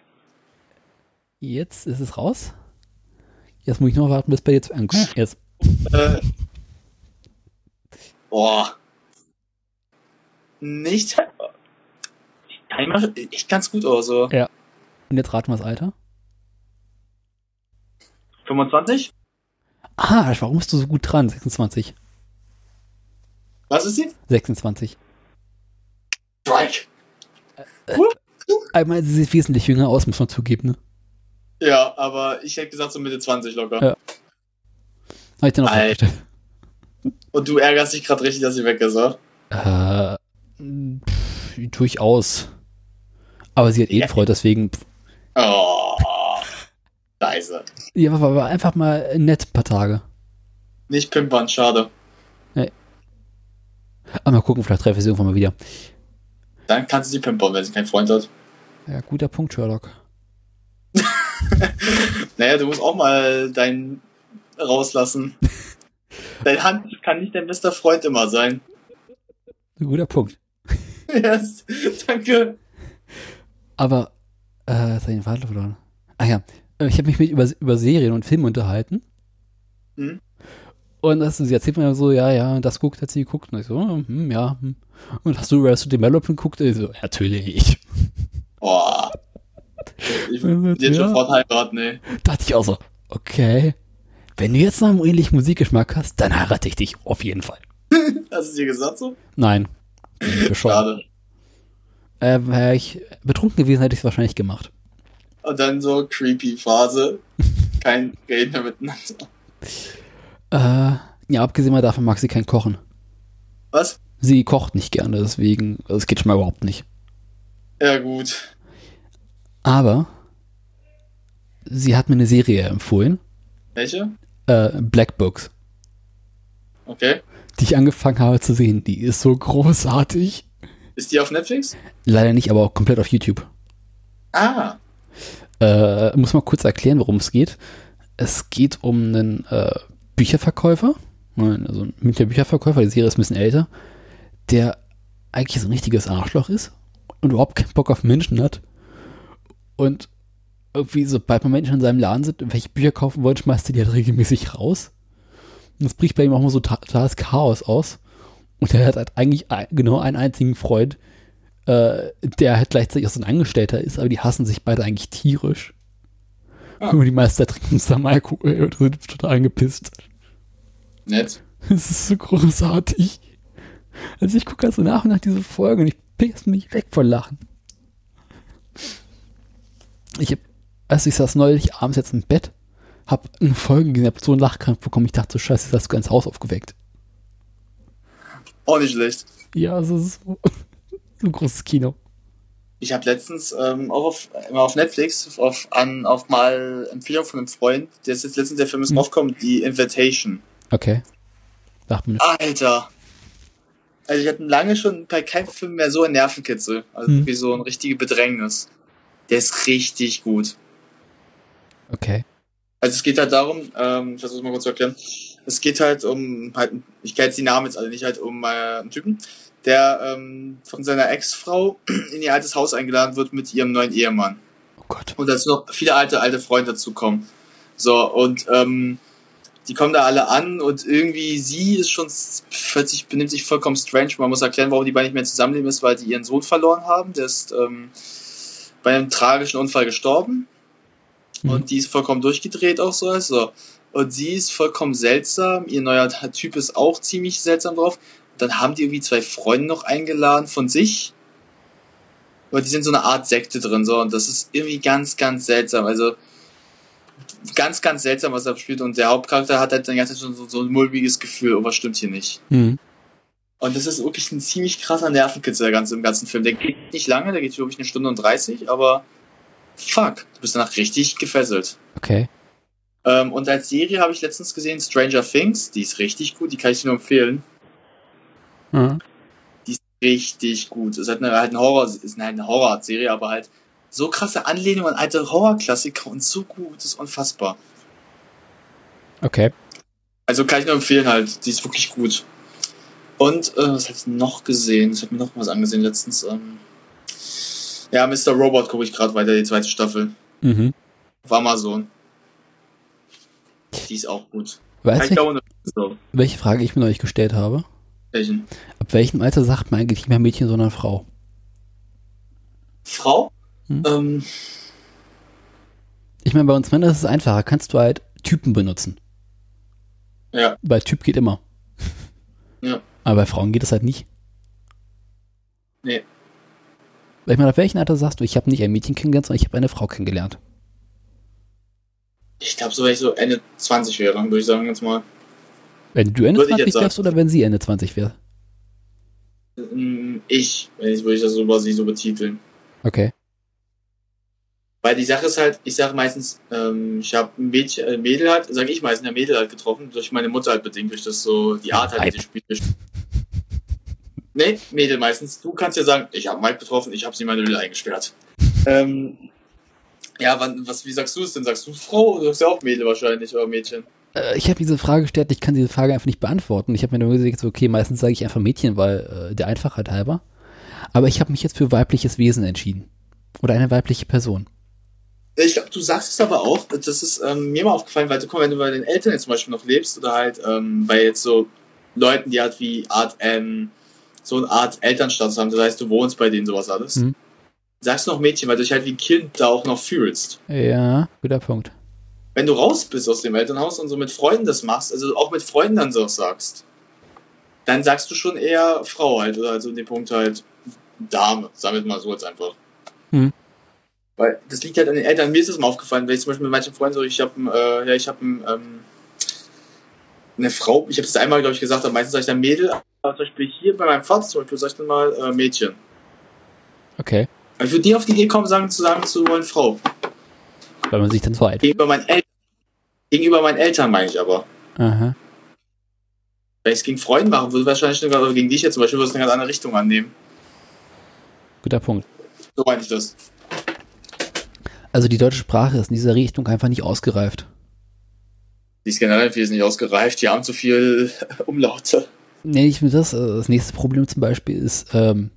Jetzt ist es raus. Jetzt muss ich noch warten, bis bei dir zu ankommt. Jetzt. Äh, boah. Nicht. Timer echt ganz gut aus, so. Und jetzt raten wir das Alter. 25? Ah, warum bist du so gut dran? 26. Was ist sie? 26. Strike. Einmal, sie sieht wesentlich jünger aus, muss man zugeben, ne? Ja, aber ich hätte gesagt so Mitte 20 locker. Ja. Hab ich Alter. vorgestellt. Und du ärgerst dich gerade richtig, dass sie weg ist, oder? Äh, pff, durchaus. Aber sie hat eh Ja. Freude, deswegen. Pff, Oh. Leise. ja, war, einfach mal nett, ein paar Tage. Nicht pimpern, schade. Aber mal gucken, vielleicht treffe ich sie irgendwann mal wieder. Dann kannst du sie pimpern, wenn sie keinen Freund hat. Ja, guter Punkt, Sherlock. Naja, du musst auch mal deinen rauslassen. Dein Hand kann nicht dein bester Freund immer sein. Ein guter Punkt. Yes, danke. Aber, äh, jetzt hab ich den Faden verloren. Ah ja, äh, ich habe mich mit über, über Serien und Filme unterhalten. Hm? Und das, sie erzählt mir so, ja, ja, das guckt, hat sie geguckt. Und ich so, hm, ja. Hm. Und hast du Arrested Development geguckt? Ich so, natürlich. Boah. Ich will den Ja. sofort heiraten, ey. dachte ich auch so, okay. Wenn du jetzt noch einen ähnlichen Musikgeschmack hast, dann heirate ich dich auf jeden Fall. Hast du dir gesagt so? Nein. Schade. Äh, Wäre ich betrunken gewesen, hätte ich es wahrscheinlich gemacht. Und dann so creepy Phase. Kein Reden mehr miteinander. Äh, ja, abgesehen mal davon mag sie kein Kochen. Was? Sie kocht nicht gerne, deswegen, also es geht schon mal überhaupt nicht. Ja, gut. Aber sie hat mir eine Serie empfohlen, Welche? äh, Black Books, Okay. die ich angefangen habe zu sehen. Die ist so großartig. Ist die auf Netflix? Leider nicht, aber auch komplett auf YouTube. Ah. Äh, muss mal kurz erklären, worum es geht. Es geht um einen äh, Bücherverkäufer, Nein, also ein Münchner Bücherverkäufer, die Serie ist ein bisschen älter, der eigentlich so ein richtiges Arschloch ist und überhaupt keinen Bock auf Menschen hat. Und irgendwie, sobald mal Menschen in seinem Laden sind welche Bücher kaufen wollen, schmeißt er die halt regelmäßig raus. Und es bricht bei ihm auch mal so ta- totales Chaos aus. Und er hat halt eigentlich genau einen einzigen Freund, äh, der halt gleichzeitig auch so ein Angestellter ist, aber die hassen sich beide eigentlich tierisch. Und die meisten trinken Alkohol und sind total angepisst. Nett. Das ist so großartig. Also ich gucke also nach und nach diese Folge und ich piss mich weg vor Lachen. Ich hab, also ich saß neulich abends jetzt im Bett, hab eine Folge gesehen, hab so einen Lachkrampf bekommen, ich dachte so, scheiße, das ganze Haus aufgeweckt. Auch nicht schlecht. Ja, es ist so, so ein großes Kino. Ich habe letztens ähm, auch auf, immer auf Netflix auf, an, auf mal Empfehlung von einem Freund, der ist jetzt letztens der Film ist Hm. aufkommt, die Invitation. Okay. Dachte mir, Alter. Also ich hatte lange schon bei keinem Film mehr so ein Nervenkitzel. Also Hm. wie so ein richtige Bedrängnis. Der ist richtig gut. okay. Also es geht halt darum, ähm, ich versuche es mal kurz zu erklären. Es geht halt um, halt, ich kenne jetzt die Namen jetzt alle nicht, halt um äh, einen Typen, der ähm, von seiner Ex-Frau in ihr altes Haus eingeladen wird mit ihrem neuen Ehemann. Oh Gott. Und dazu noch viele alte, alte Freunde dazukommen. So, und ähm, die kommen da alle an und irgendwie sie ist schon plötzlich benimmt sich vollkommen strange. Man muss erklären, warum die beiden nicht mehr zusammenleben ist, weil die ihren Sohn verloren haben. Der ist ähm, bei einem tragischen Unfall gestorben. Mhm. Und die ist vollkommen durchgedreht auch so. so. Und sie ist vollkommen seltsam. Ihr neuer Typ ist auch ziemlich seltsam drauf. Dann haben die irgendwie zwei Freunde noch eingeladen von sich. Aber die sind so eine Art Sekte drin, so. Und das ist irgendwie ganz, ganz seltsam. Also, ganz, ganz seltsam, was er spielt. Und der Hauptcharakter hat halt die ganze Zeit schon so, so ein mulmiges Gefühl. Oh, was stimmt hier nicht? Hm. Und das ist wirklich ein ziemlich krasser Nervenkitzel, der ganze, im ganzen Film. Der geht nicht lange, der geht, glaube ich, eine Stunde und 30, aber fuck, du bist danach richtig gefesselt. Okay. Ähm, und als Serie habe ich letztens gesehen Stranger Things, die ist richtig gut, die kann ich dir nur empfehlen. Ja. Richtig gut. Es ist halt eine, halt eine Horror, ist halt eine Horror-Serie, aber halt so krasse Anlehnung an alte Horror-Klassiker und so gut, das ist unfassbar. Okay. Also kann ich nur empfehlen halt, die ist wirklich gut. Und, äh, was hab ich noch gesehen? Ich habe mir noch was angesehen letztens. Ähm, ja, Mr. Robot gucke ich gerade weiter, die zweite Staffel. Mhm. Auf Amazon. Die ist auch gut. Weißt Kann ich du, dauern, so. welche Frage ich mir neulich gestellt habe? Welchen? Ab welchem Alter sagt man eigentlich nicht mehr Mädchen, sondern Frau? Frau? Hm. Ähm, Ich meine, bei uns Männern ist es einfacher. Kannst du halt Typen benutzen. Ja. Weil Typ geht immer. Ja. Aber bei Frauen geht es halt nicht. Nee. Weil ich meine, ab welchem Alter sagst du, ich habe nicht ein Mädchen kennengelernt, sondern ich habe eine Frau kennengelernt? ich glaube, so wenn ich so Ende 20 wäre, würde ich sagen jetzt mal. Wenn du Ende Würde ich 20 jetzt wärst oder wenn sie Ende 20 wäre? Ich, wenn ich, würde ich das so über sie so betiteln. Okay. Weil die Sache ist halt, ich sage meistens, ähm, ich habe ein Mädchen, äh, Mädel halt, sage ich meistens, ein Mädel halt getroffen, durch meine Mutter halt bedingt, durch das so, die Art halt, sie spielt. Nee, Mädel meistens. Du kannst ja sagen, ich habe Mike getroffen, ich habe sie in meine Hülle eingesperrt. ähm, ja, wann, was, wie sagst du es denn? Sagst du Frau oder sagst du auch Mädel wahrscheinlich oder Mädchen? Äh, ich habe diese Frage gestellt, ich kann diese Frage einfach nicht beantworten. Ich habe mir nur gesagt, okay, meistens sage ich einfach Mädchen, weil äh, der Einfachheit halber. Aber ich habe mich jetzt für weibliches Wesen entschieden. Oder eine weibliche Person. Ich glaube, du sagst es aber auch, das ist ähm, mir mal aufgefallen, weil du, mal, wenn du bei den Eltern jetzt zum Beispiel noch lebst oder halt ähm, bei jetzt so Leuten, die halt wie Art, ähm, so eine Art Elternstatus haben, das heißt, du wohnst bei denen sowas alles. Mhm. Sagst du noch Mädchen, weil du dich halt wie Kind da auch noch fühlst. Ja, guter Punkt. Wenn du raus bist aus dem Elternhaus und so mit Freunden das machst, also auch mit Freunden dann so sagst, dann sagst du schon eher Frau halt, oder also in dem Punkt halt Dame, sagen wir mal so jetzt einfach. Mhm. Weil das liegt halt an den Eltern. Mir ist das mal aufgefallen, wenn ich zum Beispiel mit manchen Freunden so, ich habe äh, ja, ich habe ähm, eine Frau, ich habe es einmal, glaube ich, gesagt, aber meistens sage ich dann Mädel, aber zum Beispiel hier bei meinem Vater zum Beispiel sage ich dann mal äh, Mädchen. Okay. Ich würde nie auf die Idee kommen, sagen, zu sagen zu wollen Frau. Weil man sich dann so. Gegenüber meinen Eltern. Gegenüber meinen Eltern meine ich aber. Aha. Wenn ich es gegen Freunde machen würde, wahrscheinlich oder gegen dich jetzt zum Beispiel, würde es eine ganz andere Richtung annehmen. Guter Punkt. So meine ich das. Also die deutsche Sprache ist in dieser Richtung einfach nicht ausgereift. Die ist generell viel nicht ausgereift, die haben zu viel Umlaute. Nee, nicht nur das. äh, Das nächste Problem zum Beispiel ist, ähm,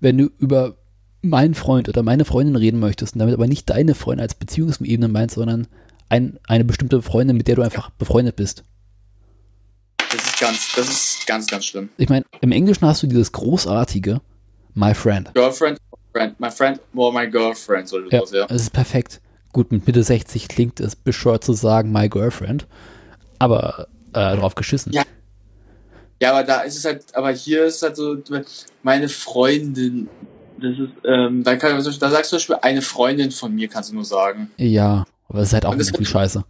wenn du über meinen Freund oder meine Freundin reden möchtest und damit aber nicht deine Freundin als Beziehungsebene meinst, sondern ein, eine bestimmte Freundin, mit der du einfach befreundet bist. Das ist ganz, das ist ganz, ganz schlimm. Ich meine, im Englischen hast du dieses großartige My Friend. Girlfriend, friend, my friend, or my girlfriend, so Ja, das, ja. es ist perfekt. Gut, mit Mitte 60 klingt es bescheuert zu sagen My Girlfriend, aber äh, drauf geschissen. Ja. Ja, aber da ist es halt, aber hier ist es halt so, meine Freundin, das ist, ähm, da, kann, da sagst du zum Beispiel, eine Freundin von mir kannst du nur sagen. Ja, aber es ist halt auch das irgendwie scheiße.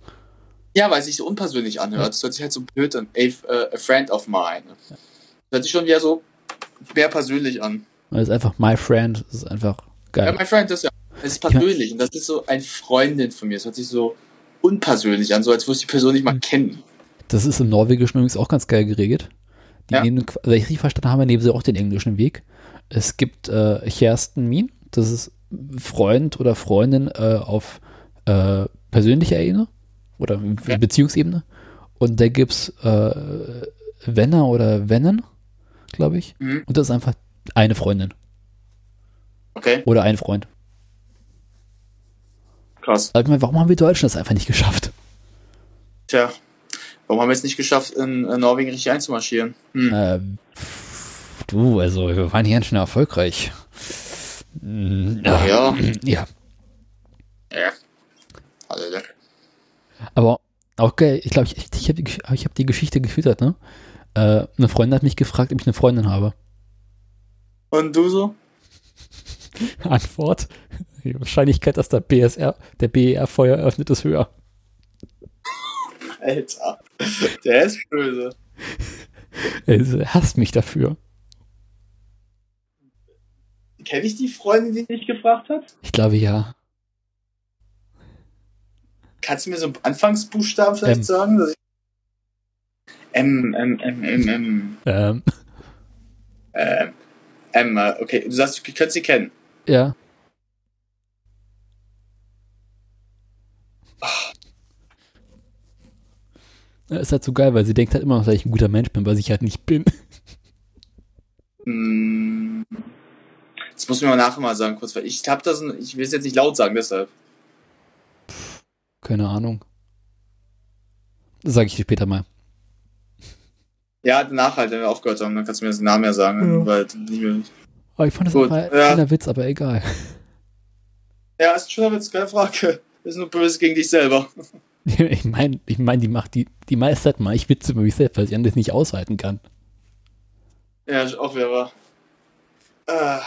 Ja, weil es sich so unpersönlich anhört. Das hört sich halt so blöd an. A, äh, a friend of mine. Das hört sich schon wieder so mehr persönlich an. Es ist einfach My Friend, es ist einfach Ja, geil. my friend, das ja. Es ist persönlich. Und das ist so eine Freundin von mir. Es hört sich so unpersönlich an, so als würde ich die Person nicht mal Hm. kennen. Das ist im Norwegischen übrigens auch ganz geil geregelt. Die Ja. nehmen, wenn ich richtig verstanden habe, nehmen sie auch den englischen Weg. Es gibt äh, Kersten Min, das ist Freund oder Freundin äh, auf äh, persönlicher Ebene oder Ja. Beziehungsebene. Und da gibt's äh, Wenner oder Wennen, glaube ich. Mhm. Und das ist einfach eine Freundin Okay, oder ein Freund. krass. Ich meine, warum haben wir Deutschen das einfach nicht geschafft? Tja, warum haben wir es nicht geschafft, in, äh, Norwegen richtig einzumarschieren? Hm. Ähm, du, also wir waren hier ganz schnell erfolgreich. Mm, Ja. Ja, Ja. Also, ne? aber auch geil. Ich glaube, ich, ich habe ich hab die Geschichte gefüttert, ne? Äh, eine Freundin hat mich gefragt, ob ich eine Freundin habe. Und du so? Antwort: Die Wahrscheinlichkeit, dass der BSR, der BER Feuer eröffnet, ist höher. Alter, der ist böse. Also, er hasst mich dafür. Kenne ich die Freundin, die dich gefragt hat? Ich glaube ja. Kannst du mir so einen Anfangsbuchstaben vielleicht M. sagen? M, M, M, M, M. Ähm, Ähm, M, äh, okay, du sagst, du könntest sie kennen. ja. Ja, Ist halt so geil, weil sie denkt halt immer noch, dass ich ein guter Mensch bin, was ich halt nicht bin. Das muss mir mal nachher mal sagen, kurz, weil ich hab das, ich will es jetzt nicht laut sagen, deshalb. Keine Ahnung. Das sage ich dir später mal. Ja, danach halt, wenn wir aufgehört haben, dann kannst du mir das Namen ja sagen, Ja. weil nicht mehr. Aber ich fand das Gut, ein ja. kleiner Witz, aber egal. Ja, ist ein schöner Witz, keine Frage. Ist nur böse gegen dich selber. Ich meine, ich mein, die macht die, die meiste Zeit mal ich Witze über mich selbst, weil ich anders nicht aushalten kann. Ja, ist auch wer war. Ah,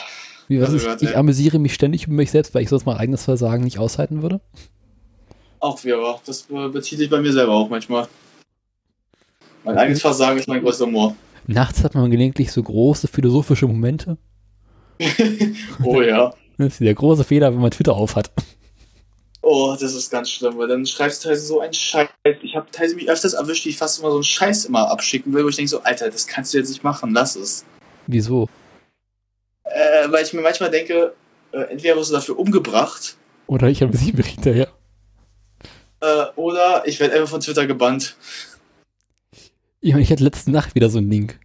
Wie was Also, ist, ich amüsiere mich ständig über mich selbst, weil ich sonst mein eigenes Versagen nicht aushalten würde. auch wer war. Das bezieht sich bei mir selber auch manchmal. Mein eigenes Versagen ist mein größter Humor. Nachts hat man gelegentlich so große philosophische Momente. Oh ja. Das ist der große Fehler, wenn man Twitter aufhat. Oh, das ist ganz schlimm, weil dann schreibst du teilweise so einen Scheiß. Ich habe teilweise mich öfters erwischt, wie ich fast immer so einen Scheiß immer abschicken will, wo ich denke so, Alter, das kannst du jetzt nicht machen, lass es. Wieso? Äh, weil ich mir manchmal denke, äh, entweder wirst du dafür umgebracht, Oder ich amüsiere mich hinterher. Äh, oder ich werde einfach von Twitter gebannt. Ich, meine, ich hatte letzte Nacht wieder so einen Link.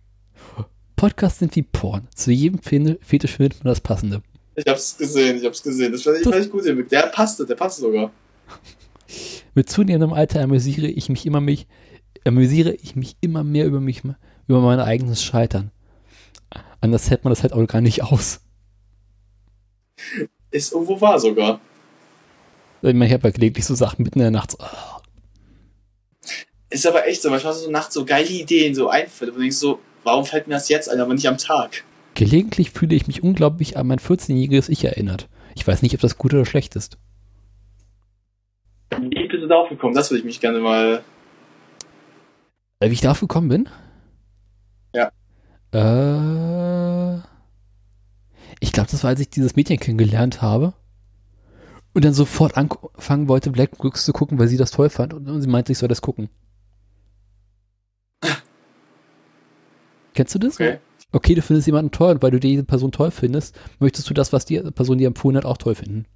Podcasts sind wie Porn. Zu jedem Fe- Fetisch findet man das Passende. Ich hab's gesehen, ich hab's gesehen. Das fand ich, fand ich gut. Der passte, der passte sogar. Mit zunehmendem Alter amüsiere ich mich immer mich, amüsiere ich mich immer mehr über mich, über mein eigenes Scheitern. Anders hält man das halt auch gar nicht aus. Ist irgendwo wahr sogar. Ich habe ja gelegentlich so Sachen mitten in der Nacht. So, ah, Ist aber echt so. Manchmal hast du so nachts so geile Ideen, so Einfälle. Und du denkst so, warum fällt mir das jetzt ein, aber nicht am Tag? gelegentlich fühle ich mich unglaublich an mein 14-jähriges Ich erinnert. Ich weiß nicht, ob das gut oder schlecht ist. Wie bist du darauf gekommen? Das würde ich mich gerne mal. Äh, Wie ich darauf gekommen bin? Ja. Äh, ich glaube, das war, als ich dieses Mädchen kennengelernt habe und dann sofort anfangen wollte, Black Brooks zu gucken, weil sie das toll fand und, und sie meinte, ich soll das gucken. Kennst du das? Okay. Okay, du findest jemanden toll und weil du diese Person toll findest, möchtest du das, was die Person dir empfohlen hat, auch toll finden.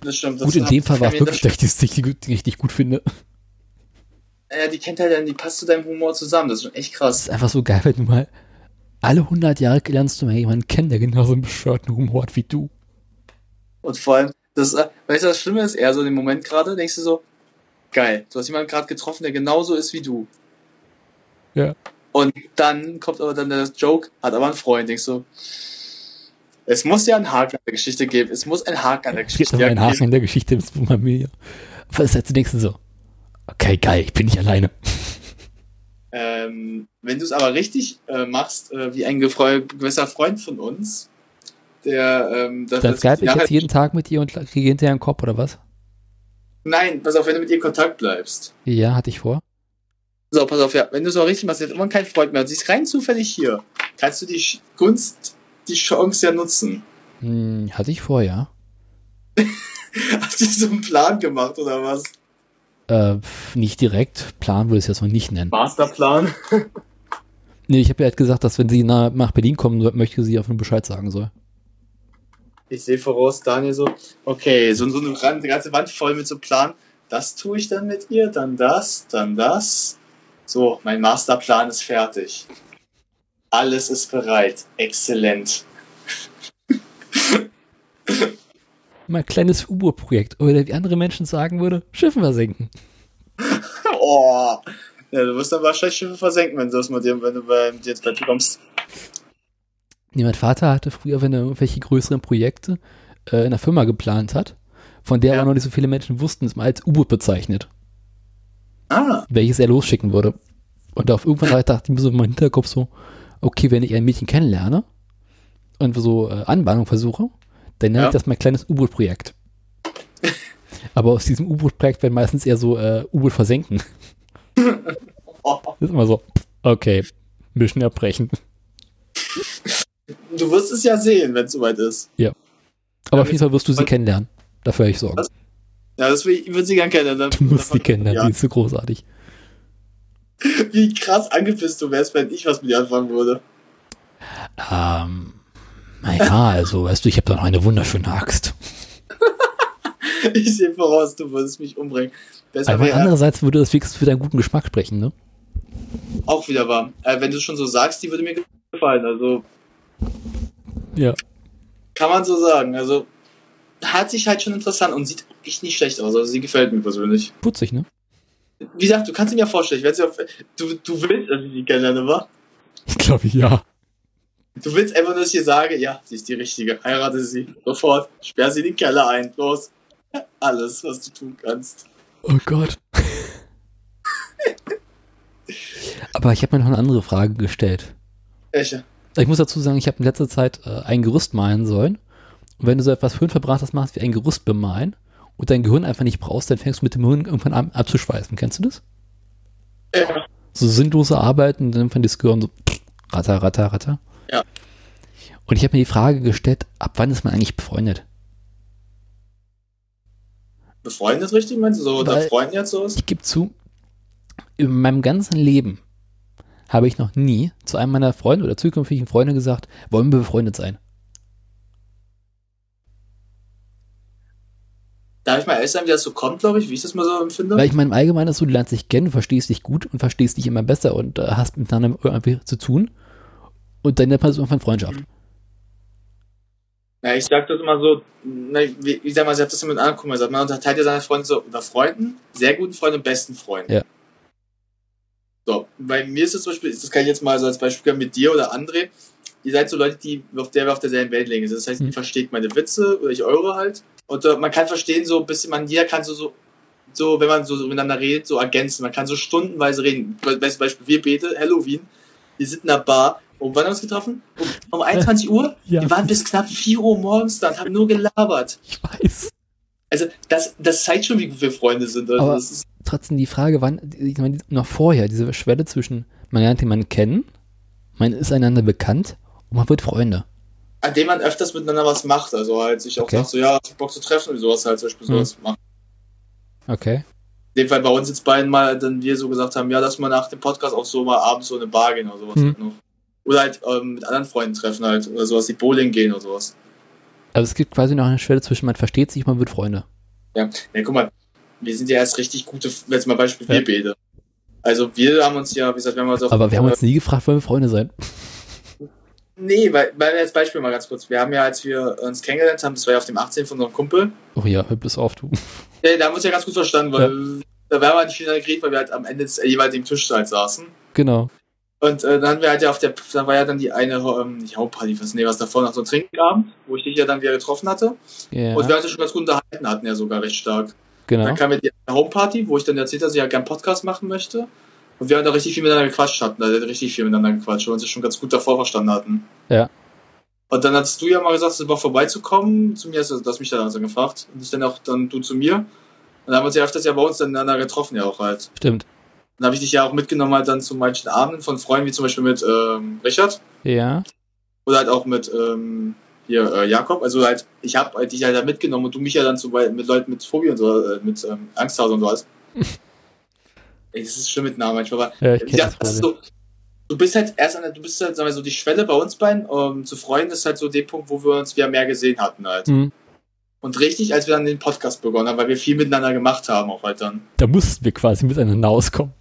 Das stimmt. Das Gut, in dem Fall war es das- wirklich, dass ich das richtig, gut finde. Ja, die kennt halt dann, die passt zu deinem Humor zusammen. Das ist schon echt Das krass. ist einfach so geil, wenn du mal alle 100 Jahre lernst du mal jemanden kennen, der genauso einen bescheuerten Humor hat wie du. Und vor allem, das, äh, weißt du, das Schlimme ist, eher so in dem Moment gerade, denkst du so, geil, du hast jemanden gerade getroffen, der genauso ist wie du. Ja. Und dann kommt aber dann der Joke, hat aber einen Freund, denkst du, es muss ja einen Haken an der Geschichte geben. Es muss einen Haken an der Es gibt Geschichte aber einen Haken geben. in der Geschichte des Familie. Aber das du denkst dir so, okay, geil, ich bin nicht alleine. Ähm, wenn du es aber richtig äh, machst, äh, wie ein gewisser Freund von uns, der ähm, das, Dann skype ich jetzt jeden Tag mit dir und kriege hinterher einen Kopf oder was? Nein, pass auf, wenn du mit ihr in Kontakt bleibst. Ja, hatte ich vor. So, pass auf, ja, wenn du es aber richtig machst, jetzt immer keinen Freund mehr, sie ist rein zufällig hier, kannst du die Gunst, die Chance ja nutzen. Hm, hatte ich vor, ja. Hast du so einen Plan gemacht oder was? Äh, nicht direkt. Plan würde ich es jetzt noch nicht nennen. Masterplan? Nee, ich habe ja halt gesagt, dass wenn sie nach, nach Berlin kommen möchte, sie auf nur Bescheid sagen soll. Ich sehe voraus, Daniel so, okay, so, so eine eine ganze Wand voll mit so Plan. Das tue ich dann mit ihr, dann das, dann das. So, mein Masterplan ist fertig. Alles ist bereit. Exzellent. Mein kleines U-Boot-Projekt. Oder wie andere Menschen sagen würde, Schiffen versenken. Oh. Ja, du wirst dann wahrscheinlich Schiffe versenken, wenn du das mit dir, wenn du bei, dir jetzt bei dir kommst. Nee, mein Vater hatte früher, wenn er irgendwelche größeren Projekte äh, in der Firma geplant hat, von der Ja. aber noch nicht so viele Menschen wussten, es mal als U-Boot bezeichnet, Ah, welches er losschicken würde. Und auf irgendwann halt dachte ich mir so in meinem Hinterkopf so, okay, wenn ich ein Mädchen kennenlerne und so äh, Anbahnung versuche, dann nenne Ja. ich das mein kleines U-Boot-Projekt. aber aus diesem U-Boot-Projekt werden meistens eher so äh, U-Boot versenken. oh. Das ist immer so, okay, Mission erbrechen. Du wirst es ja sehen, wenn es soweit ist. Aber Ja, auf jeden Fall wirst du sie kennenlernen. Dafür habe ich Sorgen. Was? Ja, das will ich, würde sie gern kennen. Dann, Du musst sie kennenlernen, Ja. die ist so großartig. Wie krass angepisst du wärst, wenn ich was mit dir anfangen würde. Ähm, naja, also, weißt du, ich habe da noch eine wunderschöne Axt. Ich sehe voraus, du würdest mich umbringen. Besser Aber andererseits würde das wenigstens für deinen guten Geschmack sprechen, ne? auch wieder wahr. Äh, wenn du schon so sagst, die würde mir gefallen. Also Ja. kann man so sagen. Also hat sich halt schon interessant und sieht echt nicht schlecht aus. Also sie gefällt mir persönlich. Putzig, ne? Wie gesagt, du kannst sie mir vorstellen. Ich werde sie auf, du, du willst, dass ich sie kennenlerne, wa? Ich glaube, ja. Du willst einfach nur, dass ich dir sage, ja, sie ist die Richtige. Heirate sie. Sofort. Sperr sie in den Keller ein. Los. Alles, was du tun kannst. Oh Gott. Aber ich habe mir noch eine andere Frage gestellt. Welche? Ich muss dazu sagen, ich habe in letzter Zeit äh, ein Gerüst malen sollen. Und wenn du so etwas Hirnverbrachtes machst wie ein Gerüst bemalen und dein Gehirn einfach nicht brauchst, dann fängst du mit dem Hirn irgendwann an abzuschweifen. Kennst du das? Ja. So sinnlose Arbeiten dann irgendwann das Gehirn so ratter, ratter, ratter. Ja. Und ich habe mir die Frage gestellt, ab wann ist man eigentlich befreundet? Befreundet richtig, meinst du? So unter Freunden jetzt so ist? Ich gebe zu, in meinem ganzen Leben habe ich noch nie zu einem meiner Freunde oder zukünftigen Freunde gesagt, wollen wir befreundet sein. darf ich mal ehrlich sein, wie das so kommt, glaube ich, wie ich das mal so empfinde? Weil ich meine, im Allgemeinen ist so, du lernst dich kennen, du verstehst dich gut und verstehst dich immer besser und äh, hast miteinander irgendwie zu tun. Und dann nennt man es irgendwann Freundschaft. Ja, ich sag das immer so, ich sag mal, ich hab das immer mit anderen Kumpeln gesagt, man unterteilt ja seine Freunde so unter Freunden, sehr guten Freunden und besten Freunden. Ja. So, bei mir ist es zum Beispiel, das kann ich jetzt mal so als Beispiel mit dir oder André, ihr seid so Leute, die auf der wir auf derselben Wellenlänge sind. Das heißt, Mhm. ihr versteht meine Witze oder ich eure halt. Und äh, man kann verstehen, so ein bisschen, man, jeder kann so, so, so, wenn man so, so miteinander redet, so ergänzen. Man kann so stundenweise reden. Bestes Beispiel, wir beide, Halloween, wir sind in einer Bar. Um wann haben wir uns getroffen? Um, um 21 Uhr? Ja. Wir waren bis knapp 4 Uhr morgens da und haben nur gelabert. Ich weiß. Also, das, das zeigt schon, wie gut wir Freunde sind. Also, Aber- Trotzdem die Frage, wann, ich meine, noch vorher, diese Schwelle zwischen, man lernt jemanden kennen, man ist einander bekannt und man wird Freunde. an dem man öfters miteinander was macht. Also halt sich auch Okay. sagt, so, ja, hast du Bock zu treffen und sowas halt zum Beispiel sowas machen. Okay. In dem Fall bei uns jetzt beiden mal, dann wir so gesagt haben, ja, lass mal nach dem Podcast auch so mal abends so in eine Bar gehen oder sowas Mhm. halt noch. Oder halt ähm, mit anderen Freunden treffen halt oder sowas, die Bowling gehen oder sowas. Also es gibt quasi noch eine Schwelle zwischen, man versteht sich, man wird Freunde. Ja, ja guck mal, wir sind ja erst richtig gute, jetzt mal Beispiel Ja. wir beide. Also wir haben uns ja, wie gesagt, wir haben uns auf, Aber wir haben uns nie gefragt, wollen wir Freunde sein. Nee, weil, weil jetzt Beispiel mal ganz kurz. Wir haben ja, als wir uns kennengelernt haben, das war ja auf dem 18 von unserem Kumpel, Oh ja, hör bis auf, du. Ja, da haben wir uns ja ganz gut verstanden, weil da waren wir nicht viel geredet, weil wir halt am Ende des jeweiligen Tisch halt saßen. Genau. Und äh, dann haben wir halt ja auf der, da war ja dann die eine, ähm, nicht Hauptparty, was, nee, was davor noch so ein Trinkabend, wo ich dich ja dann wieder getroffen hatte. Ja, Und wir uns ja schon ganz gut unterhalten hatten, ja sogar recht stark. genau. Dann kam ja die Homeparty, wo ich dann erzählt habe, dass ich ja gerne Podcast machen möchte. Und wir haben da richtig viel miteinander gequatscht hatten, also richtig viel miteinander gequatscht, weil wir uns ja schon ganz gut davor verstanden hatten. Ja. Und dann hast du ja mal gesagt, es war vorbeizukommen zu mir, also, du hast mich dann also gefragt. Und ich dann auch, dann du zu mir. Und dann haben wir uns ja öfters ja bei uns dann miteinander getroffen, ja auch halt. Stimmt. Dann habe ich dich ja auch mitgenommen halt dann zu manchen Abenden von Freunden, wie zum Beispiel mit ähm, Richard. Ja. Oder halt auch mit ähm, hier äh, Jakob. Also halt, ich habe halt dich halt da mitgenommen und du mich ja dann zu, mit Leuten mit Phobie und so, äh, mit ähm, Angsthase und sowas. Ey, das ist schlimm mit Namen manchmal, aber Ja, ich gesagt, das so, du bist halt erst an der, du bist halt, sagen wir so, die Schwelle bei uns beiden, ähm, zu Freunden ist halt so der Punkt, wo wir uns wieder mehr gesehen hatten halt. Hm. Und richtig, als wir dann den Podcast begonnen haben, weil wir viel miteinander gemacht haben auch halt dann. Da mussten wir quasi miteinander auskommen.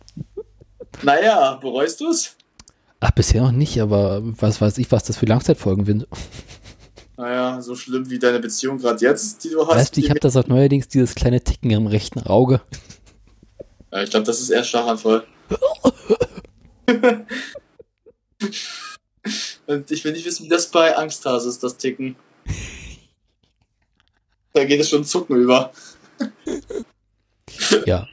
Naja, bereust du's? Ach, bisher noch nicht, aber was weiß ich, was das für Langzeitfolgen sind. Naja, so schlimm wie deine Beziehung gerade jetzt, die du hast. Weißt du, ich habe da seit neuerdings dieses kleine Ticken im rechten Auge. Ja, ich glaube, das ist eher Schlaganfall. Und ich will nicht wissen, wie das bei Angsthase ist, das Ticken. Da geht es schon Zucken über. Ja.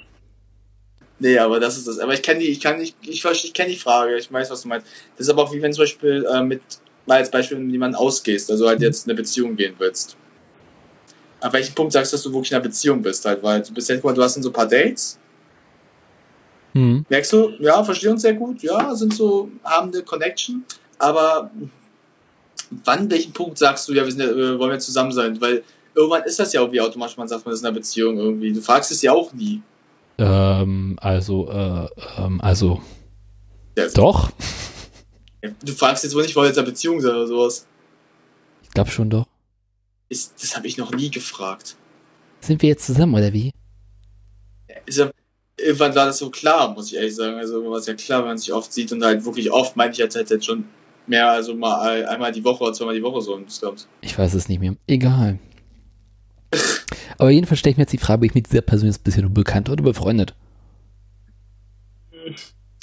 Nee, aber das ist das. Aber ich kenne die, ich kann nicht, ich, verstehe- ich kenne die Frage, ich weiß, was du meinst. Das ist aber auch wie wenn zum Beispiel äh, mit, mal als Beispiel, mit jemandem ausgehst, also halt jetzt in eine Beziehung gehen willst. Ab welchem Punkt sagst du, dass du wirklich in einer Beziehung bist halt? Weil du bist ja, guck mal, du hast dann so ein paar Dates, Hm. Merkst du, ja, verstehen uns sehr gut, ja, sind so, haben eine Connection, aber wann, welchen Punkt sagst du, ja, wir sind äh, wollen wir zusammen sein? Weil irgendwann ist das ja auch wie automatisch, man sagt, man ist in einer Beziehung irgendwie. Du fragst es ja auch nie. Ähm, also, äh, ähm, also, Ja, doch. Du fragst jetzt wohl nicht, wollen jetzt in einer Beziehung sein oder sowas. Ich glaube schon doch. Ist, das habe ich noch nie gefragt. Sind wir jetzt zusammen, oder wie? Ja, irgendwann war das so klar, muss ich ehrlich sagen. Also irgendwann war es ja klar, wenn man sich oft sieht und halt wirklich oft, meine ich jetzt halt jetzt schon mehr, also mal ein- einmal die Woche oder zweimal die Woche so insgesamt. Ich weiß es nicht mehr. Egal. Aber jedenfalls stelle ich mir jetzt die Frage, bin ich mit dieser Person jetzt bisher nur bekannt oder befreundet?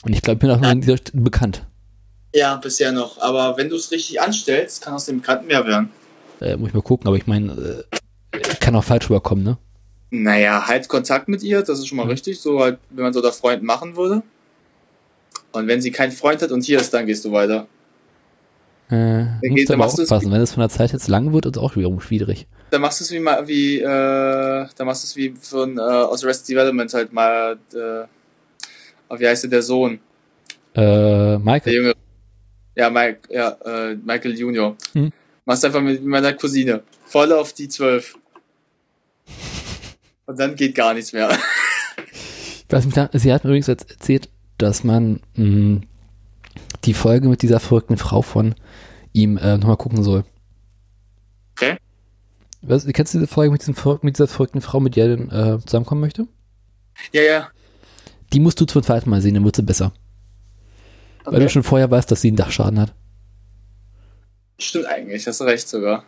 Und ich glaube, ich bin auch nur an dieser Stelle bekannt. Ja, bisher noch. Aber wenn du es richtig anstellst, kann aus dem Bekannten mehr werden. Äh, muss ich mal gucken, aber ich meine, äh, kann auch falsch rüberkommen, ne? Naja, halt Kontakt mit ihr, das ist schon mal Mhm. richtig, so halt, wenn man so der Freund machen würde. Und wenn sie keinen Freund hat und hier ist, dann gehst du weiter. Äh, geht- musst dann aber aufpassen. Wenn es von der Zeit jetzt lang wird, ist es auch wiederum schwierig. Dann machst du es wie mal wie, äh, dann machst du es wie von äh, aus Arrested Development halt mal, äh, wie heißt der, der Sohn? Äh, Der Michael. Junge. Ja, Mike, ja, äh, Michael Junior. Hm. Machst einfach mit meiner Cousine. Voll auf die 12. Und dann geht gar nichts mehr. Was mich da, sie hat mir übrigens jetzt erzählt, dass man mh, die Folge mit dieser verrückten Frau von ihm äh, nochmal gucken soll. Okay. Was, kennst du diese Folge mit, diesem, mit dieser verrückten Frau, mit der er äh, zusammenkommen möchte? Ja, ja. Die musst du zum zweiten Mal sehen, dann wird sie besser. Weil du Okay. schon vorher weißt, dass sie einen Dachschaden hat. Stimmt eigentlich, hast du recht sogar.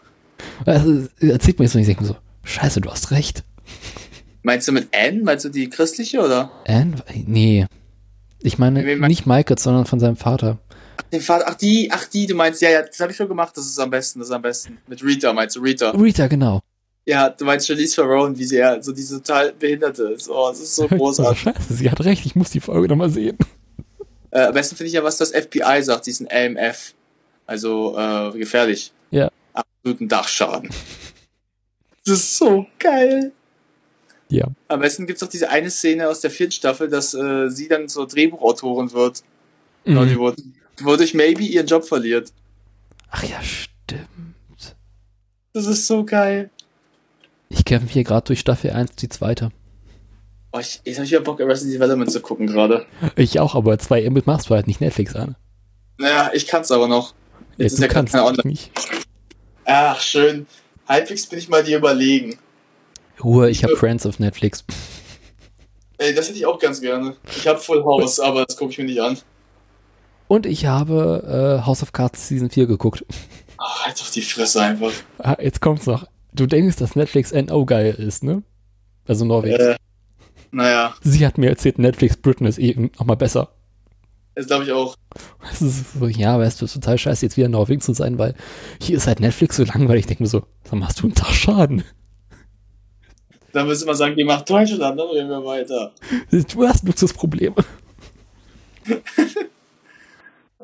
Also, erzählt mir jetzt und ich denke so, scheiße, du hast recht. Meinst du mit Anne? Meinst du die christliche oder? Anne? Nee. Ich meine, nicht Michael, sondern von seinem Vater. Den Vater, ach die, ach die, du meinst, ja, ja, das habe ich schon gemacht, das ist am besten, das ist am besten. Mit Rita, meinst du Rita? Rita, genau. Ja, du meinst Charlize Theron, wie sie ja so diese total Behinderte ist. Oh, das ist so großartig. Scheiße, sie hat recht, ich muss die Folge nochmal sehen. äh, am besten finde ich ja, was das FBI sagt, diesen AMF. Also, äh, gefährlich. Ja. Absoluten Dachschaden. Das ist so geil. Ja. Am besten gibt's doch diese eine Szene aus der vierten Staffel, dass äh, sie dann zur Drehbuchautorin wird in Mhm. Hollywood. Wodurch Maybe ihren Job verliert. Ach ja, stimmt. Das ist so geil. Ich kämpfe hier gerade durch Staffel 1, die zweite. Oh, ich, jetzt habe ich ja Bock, Arrested Development zu gucken gerade. Ich auch, aber 2 Mbit machst du halt nicht Netflix an. Naja, ich kann's aber noch. Jetzt ist du ja kannst keine nicht. Online. nicht. Ach, schön. Halbwegs bin ich mal dir überlegen. Ruhe, ich habe Friends auf Netflix. Ey, das hätte ich auch ganz gerne. Ich habe Full House, aber das gucke ich mir nicht an. Und ich habe äh, House of Cards Season 4 geguckt. Ach, halt doch die Fresse einfach. Ah, jetzt kommt's noch. Du denkst, dass Netflix NO geil ist, ne? Also Norwegen. Äh, naja, Sie hat mir erzählt, Netflix Britain ist eben nochmal besser. das glaube ich auch. Das ist so, ja, weißt du, ist total scheiße, jetzt wieder in Norwegen zu sein, weil hier ist halt Netflix so langweilig. Ich denke mir so, dann machst du einen Tag Schaden. Da müssen wir sagen, geh nach Deutschland, dann reden wir weiter. Du hast Luxusprobleme.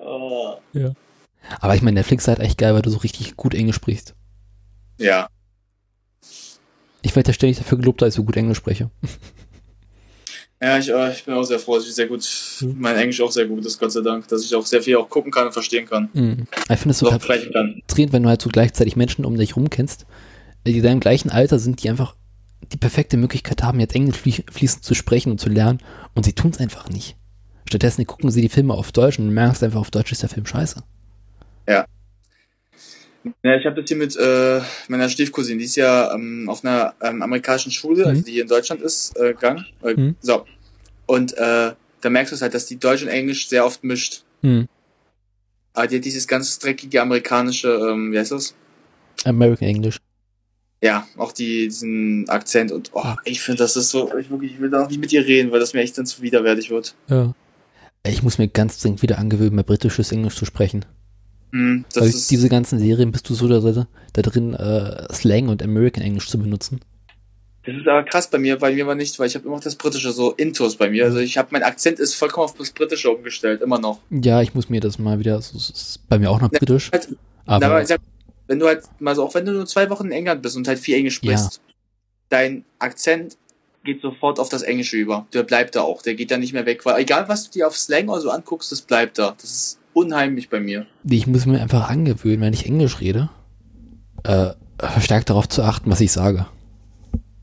Oh. Ja. Aber ich meine, Netflix ist halt echt geil, weil du so richtig gut Englisch sprichst. Ja. Ich werde ja ständig dafür gelobt, dass ich so gut Englisch spreche. Ja, ich, äh, ich bin auch sehr froh, dass ich sehr gut, mein Englisch auch sehr gut ist, Gott sei Dank, dass ich auch sehr viel auch gucken kann und verstehen kann. Mhm. Ich finde es so frustrierend, wenn du halt so gleichzeitig Menschen um dich rum kennst, die in deinem gleichen Alter sind, die einfach die perfekte Möglichkeit haben, jetzt Englisch flie fließend zu sprechen und zu lernen und sie tun es einfach nicht. Stattdessen gucken sie die Filme auf Deutsch und du merkst einfach, auf Deutsch ist der Film scheiße. Ja, ich habe das hier mit äh, meiner Stiefcousine, die ist ja ähm, auf einer ähm, amerikanischen Schule, Mhm. also die hier in Deutschland ist, äh, gegangen. Äh, Mhm. So. Und äh, da merkst du es halt, dass die Deutsch und Englisch sehr oft mischt. Hm. Aber die hat dieses ganz dreckige amerikanische, ähm, wie heißt das? American English. Ja, auch die, diesen Akzent und oh, ich finde, das ist so, ich wirklich, ich will da auch nicht mit ihr reden, weil das mir echt dann zu widerwärtig wird. Ja. Ich muss mir ganz dringend wieder angewöhnen, mehr britisches Englisch zu sprechen. Das Weil diese ganzen Serien bist du so da, drin- da drin, äh, Slang und American English zu benutzen. das ist aber krass bei mir, bei mir war nicht, weil ich habe immer noch das Britische, so Intos bei mir. Also ich habe, mein Akzent ist vollkommen auf das Britische umgestellt, immer noch. Ja, ich muss mir das mal wieder, so, es ist bei mir auch noch Ja, britisch, Halt, aber aber ich sag, wenn du halt mal so, auch wenn du nur zwei Wochen in England bist und halt viel Englisch Ja. sprichst, dein Akzent geht sofort auf das Englische über. Der bleibt da auch. Der geht da nicht mehr weg. Weil egal, was du dir auf Slang oder so anguckst, das bleibt da. Das ist unheimlich bei mir. ich muss mir einfach angewöhnen, wenn ich Englisch rede, äh, verstärkt darauf zu achten, was ich sage.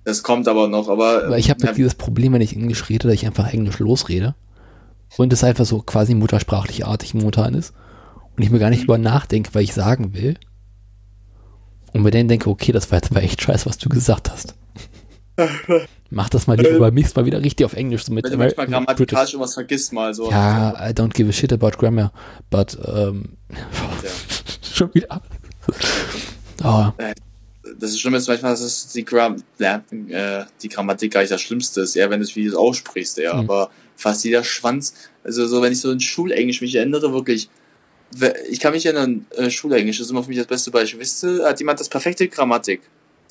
Das kommt aber noch, aber. Weil ich habe ja, halt dieses Problem, wenn ich Englisch rede, dass ich einfach Englisch losrede und es einfach so quasi muttersprachlich artig momentan ist und ich mir gar nicht über nachdenke, was ich sagen will und mir dann denke, okay, das war jetzt aber echt scheiße, was du gesagt hast. Mach das mal lieber beim nächsten Mal wieder richtig auf Englisch. So mit wenn du manchmal grammatikalisch irgendwas vergisst mal so. Ja, I don't give a shit about grammar, but ähm, schon wieder. Oh, Das Schlimme ist manchmal, dass es die, Gram ja, äh, die Grammatik gar nicht das Schlimmste ist, eher wenn du es wie du es aussprichst, ja. Mhm. Aber fast jeder Schwanz, also so, wenn ich so in Schulenglisch mich erinnere, wirklich, ich kann mich erinnern, äh, Schulenglisch ist immer für mich das beste Beispiel. Wisst ihr, hat jemand das perfekte Grammatik?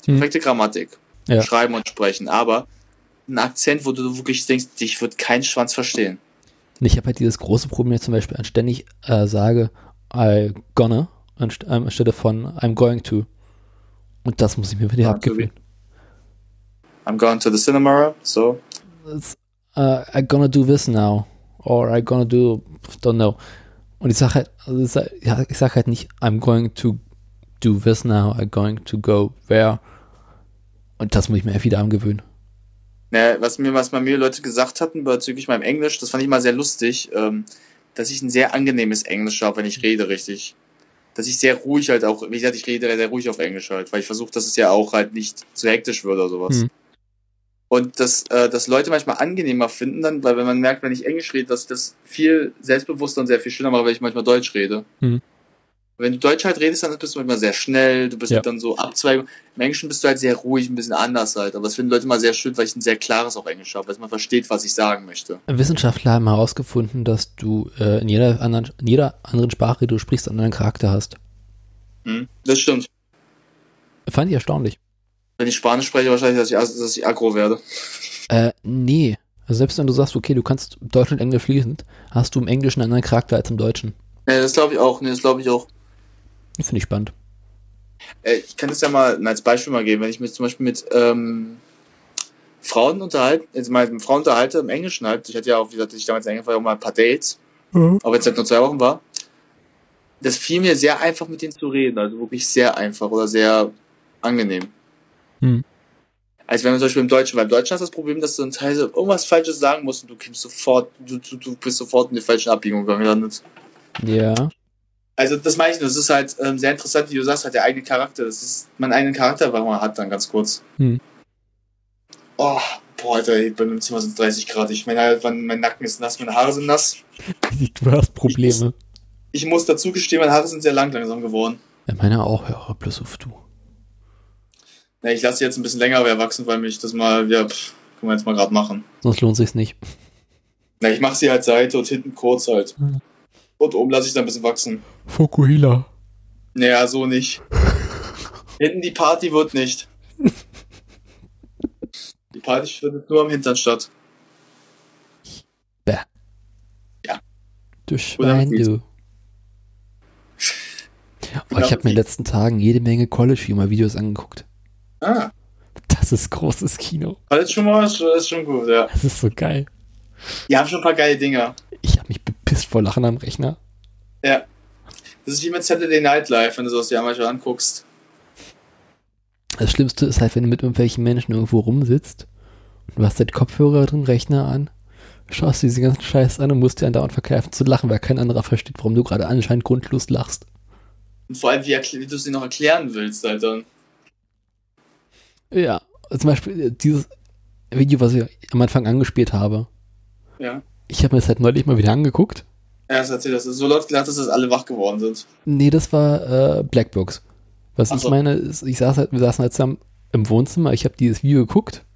Die Mhm. perfekte Grammatik. Ja. Schreiben und sprechen, aber ein Akzent, wo du wirklich denkst, dich wird kein Schwanz verstehen. Ich habe halt dieses große Problem, jetzt zum Beispiel anständig äh, sage, I gonna, anst ähm, anstelle von I'm going to. Und das muss ich mir wieder Ja, abgewöhnen. I'm going to the cinema, so. It's, uh, I gonna do this now. Or I gonna do, don't know. Und ich sage halt, also ich sag, ja, ich sag halt nicht, I'm going to do this now, I'm going to go there. Und das muss ich mir wieder angewöhnen. Ja, was mir, was mir Leute gesagt hatten bezüglich meinem Englisch, das fand ich mal sehr lustig, ähm, dass ich ein sehr angenehmes Englisch habe, wenn ich rede, richtig. dass ich sehr ruhig halt auch, wie gesagt, ich rede sehr ruhig auf Englisch halt, weil ich versuche, dass es ja auch halt nicht zu hektisch wird oder sowas. Hm. Und dass, äh, dass Leute manchmal angenehmer finden dann, weil wenn man merkt, wenn ich Englisch rede, dass ich das viel selbstbewusster und sehr viel schöner mache, wenn ich manchmal Deutsch rede. Hm. Wenn du Deutsch halt redest, dann bist du manchmal sehr schnell, du bist Ja. halt dann so Abzweigung. Im Englischen bist du halt sehr ruhig, ein bisschen anders halt. Aber das finden Leute mal sehr schön, weil ich ein sehr klares auch Englisch habe, weil man versteht, was ich sagen möchte. Wissenschaftler haben herausgefunden, dass du äh, in, jeder anderen, in jeder anderen Sprache, die du sprichst, einen anderen Charakter hast. Hm? Das stimmt. Fand ich erstaunlich. Wenn ich Spanisch spreche, wahrscheinlich, dass ich, dass ich aggro werde. Äh, nee. Also selbst wenn du sagst, okay, du kannst Deutsch und Englisch fließend, hast du im Englischen einen anderen Charakter als im Deutschen. Ja, das glaube ich auch. Nee, das glaube ich auch. Finde ich spannend. Äh, ich kann das ja mal als Beispiel mal geben, wenn ich mich zum Beispiel mit ähm, Frauen unterhalte, jetzt mal mit Frauen unterhalte im Englischen halt, ich hatte ja auch, wie gesagt, ich damals in England war, auch mal ein paar Dates, aber jetzt halt nur zwei Wochen war, das fiel mir sehr einfach mit denen zu reden, also wirklich sehr einfach oder sehr angenehm. Hm. Als wenn man zum Beispiel im Deutschen, weil im Deutschen hast du das Problem, dass du dann teilweise irgendwas Falsches sagen musst und du kommst sofort, du, du, du bist sofort in die falschen Abbiegungen gelandet. Ja. Also das meine ich nur, das ist halt ähm, sehr interessant, wie du sagst, halt der eigene Charakter. Das ist mein eigenen Charakter, was man hat dann ganz kurz. Hm. Oh, boah, Alter, bei meinem Zimmer sind 30 Grad. Ich meine, halt, mein, Nacken ist nass, meine Haare sind nass. Du hast Probleme. Ich muss dazu gestehen, meine Haare sind sehr lang langsam geworden. Ja, meine auch, ja, bloß auf du. Ja, ich lasse sie jetzt ein bisschen länger wachsen, weil mich das mal, ja, pff, können wir jetzt mal gerade machen. Sonst lohnt sich's nicht. Na, ich mache sie halt Seite und hinten kurz halt. Hm. Und oben lasse ich dann ein bisschen wachsen. Fokuhila. Naja, so nicht. hinten die Party wird nicht. Die Party findet nur am Hintern statt. Bäh. Ja. Du Schwein, du. Oh, ich habe mir in den letzten Tagen jede Menge College-Humor-Videos angeguckt. Ah, Das ist großes Kino. alles schon mal, das ist schon gut, ja. Das ist so geil. Die haben schon ein paar geile Dinger. Ich habe mich bepisst vor Lachen am Rechner. Ja. Das ist wie mit Saturday Night Live, wenn du sowas dir manchmal anguckst. Das Schlimmste ist halt, wenn du mit irgendwelchen Menschen irgendwo rumsitzt und du hast halt Kopfhörer drin, Rechner an, schaust dir diesen ganzen Scheiß an und musst dir andauernd verkeifen zu lachen, weil kein anderer versteht, warum du gerade anscheinend grundlos lachst. Und vor allem, wie, wie du es dir noch erklären willst, halt dann. Ja, zum Beispiel äh, dieses Video, was ich am Anfang angespielt habe. Ja. Ich habe mir das halt neulich mal wieder angeguckt. Ja, das erzählt das. So laut gelacht, dass das alle wach geworden sind. Nee, das war äh, Blackbox. Was Ach ich so. meine, ist, ich saß halt, wir saßen halt zusammen im Wohnzimmer, ich habe dieses Video geguckt,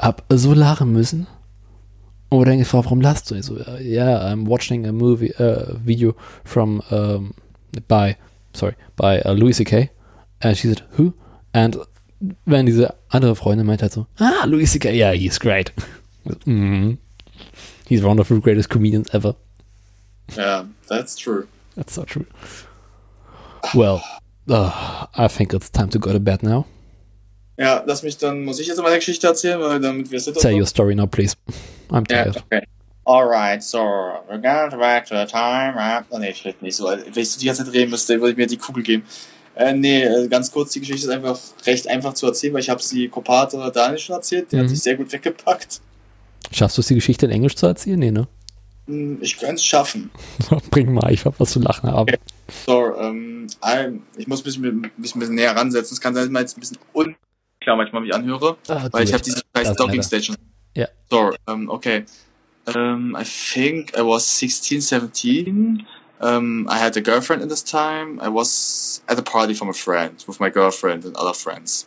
hab so lachen müssen. Und dann gefragt, warum lachst du? Ich so, ja, yeah, I'm watching a movie, uh, video from, um, by, sorry, by uh, Louis C.K. And she said, who? And wenn diese andere Freundin meint halt so, ah, Louis C.K., yeah, he's great. Mhm. He's one of the greatest comedians ever. Ja, that's true. That's so true. Well, uh, I think it's time to go to bed now. Ja, lass mich dann, muss ich jetzt meine Geschichte erzählen, weil damit wir es Tell your story now, please. I'm tired. okay. Alright, so, we're going back to the time, right? Oh nee, ich rede nicht so. Wenn ich so die ganze Zeit reden müsste, würde ich mir die Kugel geben. Äh, nee, äh, ganz kurz, die Geschichte ist einfach recht einfach zu erzählen, weil ich habe sie Kopate Daniel schon erzählt, der Mhm. hat sich sehr gut weggepackt. Schaffst du es, die Geschichte in Englisch zu erzählen? Nee, ne? Hm, Ich könnte es schaffen. Bring mal, ich hab was zu lachen haben. So, ähm, ich muss mich ein bisschen, ein bisschen näher ransetzen. Es kann sein, dass man jetzt ein bisschen unklar manchmal mich anhöre. Ah, Weil ich habe diese scheiß Docking. Station. Ja. So, um, okay. Um, I think I was 16, 17. Um, I had a girlfriend at this time. I was at a party from a friend with my girlfriend and other friends.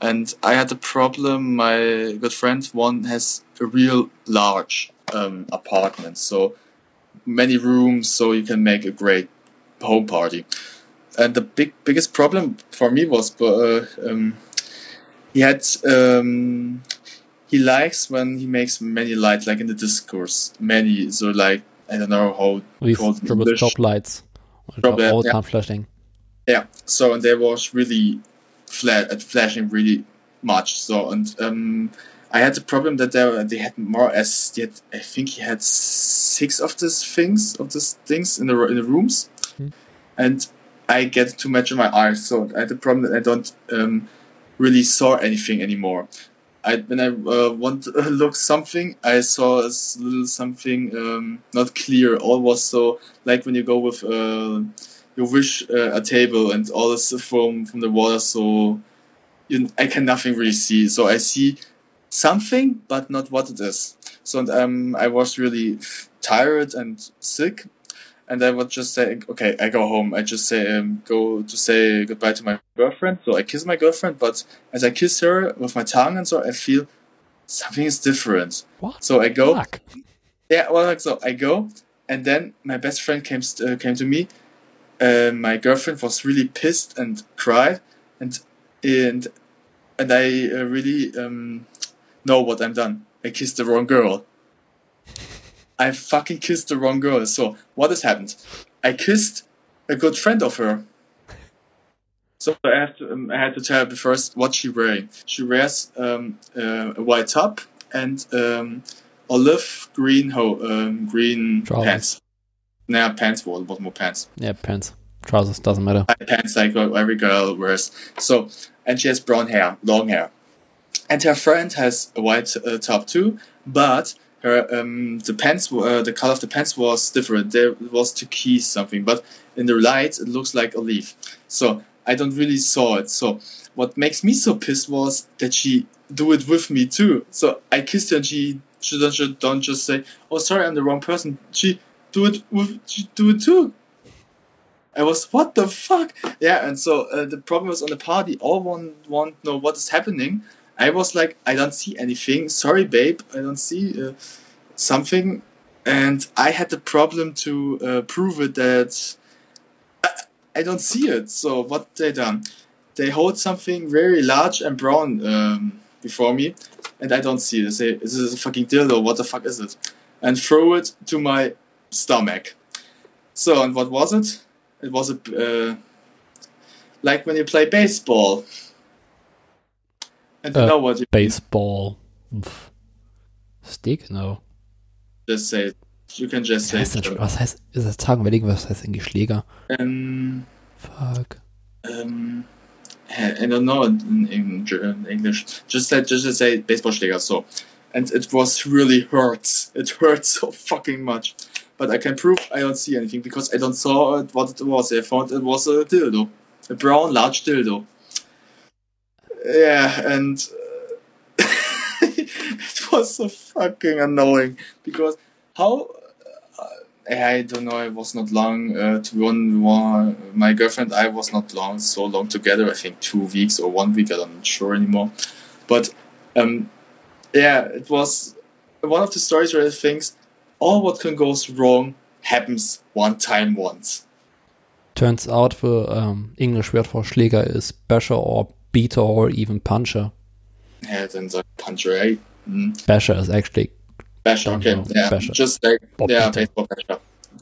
And I had a problem. My good friend one has a real large um, apartment, so many rooms, so you can make a great home party. And the big biggest problem for me was uh, um, he had um, he likes when he makes many lights, like in the discourse, many. So like I don't know how in Strobo English. Stop Lights. Strobe, All ja. time flashing. Yeah. So and there was really flat at flashing really much. So and um, I had the problem that there they had more as they had, I think he had six of these things of these things in the in the rooms, Hmm. and I get too much in my eyes. So I had the problem that I don't um, really saw anything anymore. I when I uh, want to look something, I saw a little something um, not clear. All was so like when you go with uh, you wish uh, a table and all this from from the water. So you, I can nothing really see. So I see something, but not what it is. So um, I was really tired and sick, and I would just say, okay, I go home. I just say um, go to say goodbye to my girlfriend. So I kiss my girlfriend, but as I kiss her with my tongue and so, I feel something is different. What? So I go. Fuck. Yeah, well, like so I go, and then my best friend came uh, came to me. Uh, my girlfriend was really pissed and cried, and and and I uh, really um, know what I'm done. I kissed the wrong girl. I fucking kissed the wrong girl. So what has happened? I kissed a good friend of her. So I have to um, I had to tell her first what she wearing. She wears um, uh, a white top and um, olive green ho um, green pants. Nah, pants. What what more pants? Yeah, pants. Trousers, doesn't matter. Pants like every girl wears. So, and she has brown hair, long hair, and her friend has a white uh, top too. But her um, the pants, uh, the color of the pants was different. There was turquoise something, but in the light it looks like a leaf. So I don't really saw it. So what makes me so pissed was that she do it with me too. So I kissed her and she she don't, she don't just say, "Oh, sorry, I'm the wrong person." She do it with do it too. I was what the fuck? Yeah, and so uh, the problem was on the party. All one want know what is happening. I was like, I don't see anything. Sorry, babe, I don't see uh, something. And I had the problem to uh, prove it that I, I don't see it. So what they done? They hold something very large and brown um, before me, and I don't see it. They say, "This is a fucking dildo. What the fuck is it?" And throw it to my stomach. So, and what was it? It was a uh, like when you play baseball. And you Uh, know what you Baseball. Pff. Stick? No. just say. You can just say. heißt, das, was heißt, ist das Tagen überlegen, was heißt eigentlich Schläger? Um, Fuck. um, I don't know in, in, in English. Just say, just say Baseballschläger. So, and it was really hurts. It hurts so fucking much. But I can prove I don't see anything because I don't saw it, what it was. I thought it was a dildo, a brown large dildo. Yeah, and uh, it was so fucking annoying because how uh, I don't know. It was not long. Uh, to one, one, my girlfriend, I was not long, so long together. I think two weeks or one week. I'm not sure anymore. But um, yeah, it was one of the stories where it thinks all what can goes wrong happens one time once. Turns out the um, English word for Schläger is basher or beater or even puncher. Yeah, then the puncher, right? Mm. Basher is actually Basher, okay, know, yeah, basher. just like Or yeah, beater. baseball basher.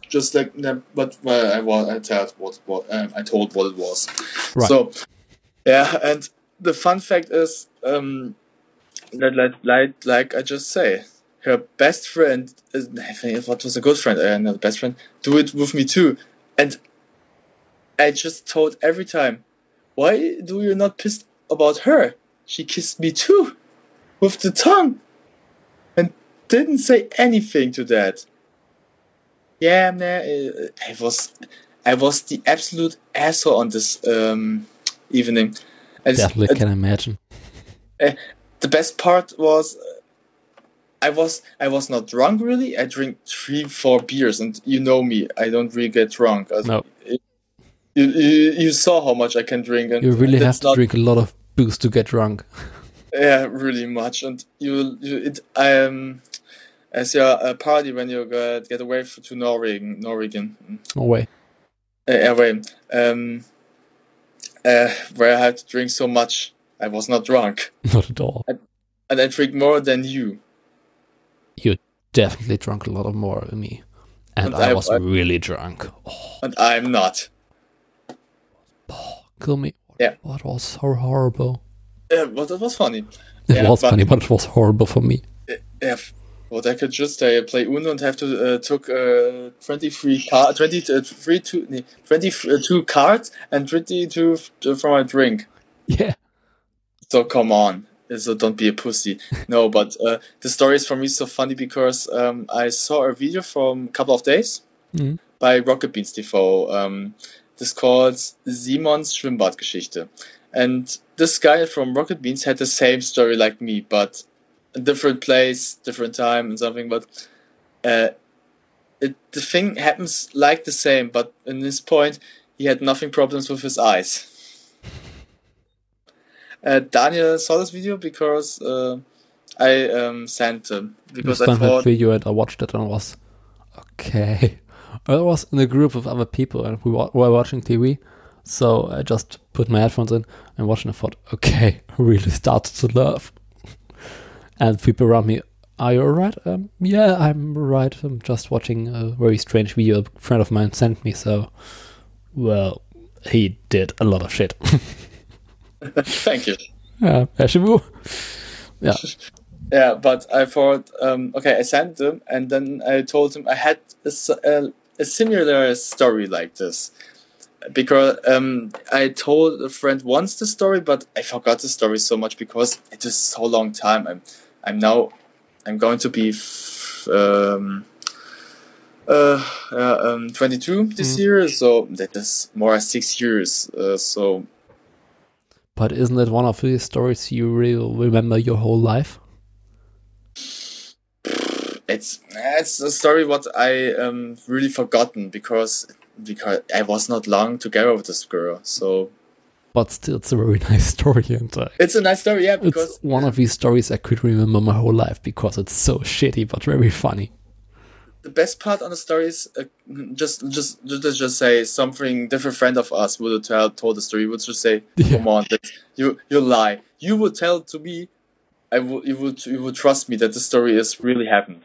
Just like yeah, but well, I was I told what what um, I told what it was. Right. So yeah, and the fun fact is um, that like like like I just say, her best friend is I think what was a good friend, uh, not a best friend, do it with me too, and I just told every time, why do you not pissed about her? She kissed me too, with the tongue, and didn't say anything to that. Yeah, man, uh, I was, I was the absolute asshole on this um, evening. Definitely can imagine. the best part was uh, I was I was not drunk really. I drink three four beers, and you know me, I don't really get drunk. No. it- you, you you saw how much I can drink, and You really have to not, drink a lot of booze to get drunk. Yeah, really much, and you you it I um as your a party when you get get away to Norwegen Norwegen No way. uh, away um uh where I had to drink so much I was not drunk, Not at all. and I drink more than you. Definitely drunk a lot of more than me. And, And I, I- was I- really drunk. Oh, and I'm not. kill me. Yeah. What was so horrible? Yeah, but that was funny. It Yeah, was but- funny, but it was horrible for me. Yeah, what I could just uh, play Uno and have to uh, took uh, 23 car 20 uh, three, two, nee, 22 cards and 22 f- uh, from a drink. Yeah. So come on. So don't be a pussy. No, but uh, the story is for me so funny because um, I saw a video from a couple of days mm-hmm. by Rocket Beans TV. Um, This called Simon's Schwimmbadgeschichte. And this guy from Rocket Beans had the same story like me, but a different place, different time, and something. But uh, it, the thing happens like the same, but in this point, he had nothing problems with his eyes. Uh, Daniel saw this video because uh, I um, sent him because I done that video and I watched it and I was okay. I was in a group of other people and we wa- were watching TV. So I just put my headphones in and watched and I thought, okay, I really started to laugh. And people around me, are you alright? Um, yeah, I'm right. I'm just watching a very strange video a friend of mine sent me. So, well, he did a lot of shit. thank you. yeah. Yeah. Yeah, but I thought, um, okay, I sent them, and then I told him I had a similar story like this. Because um, I told a friend once the story, but I forgot the story so much because it is so long time. I'm, I'm now, I'm going to be, f- um, uh, uh, um, 22 this Mm. year, so that is more six years. Uh, so But isn't it one of these stories you will remember your whole life? it's it's a story what I um really forgotten because because I was not long together with this girl. So But still, it's a very nice story, and uh, it's a nice story, yeah. it's Because one of these stories I could remember my whole life because it's so shitty but very funny. The best part on the story is uh, just just just just say something different friend of us would tell told the story would just say Yeah. come on that you you lie you would tell to me I would you would you would trust me that the story is really happened.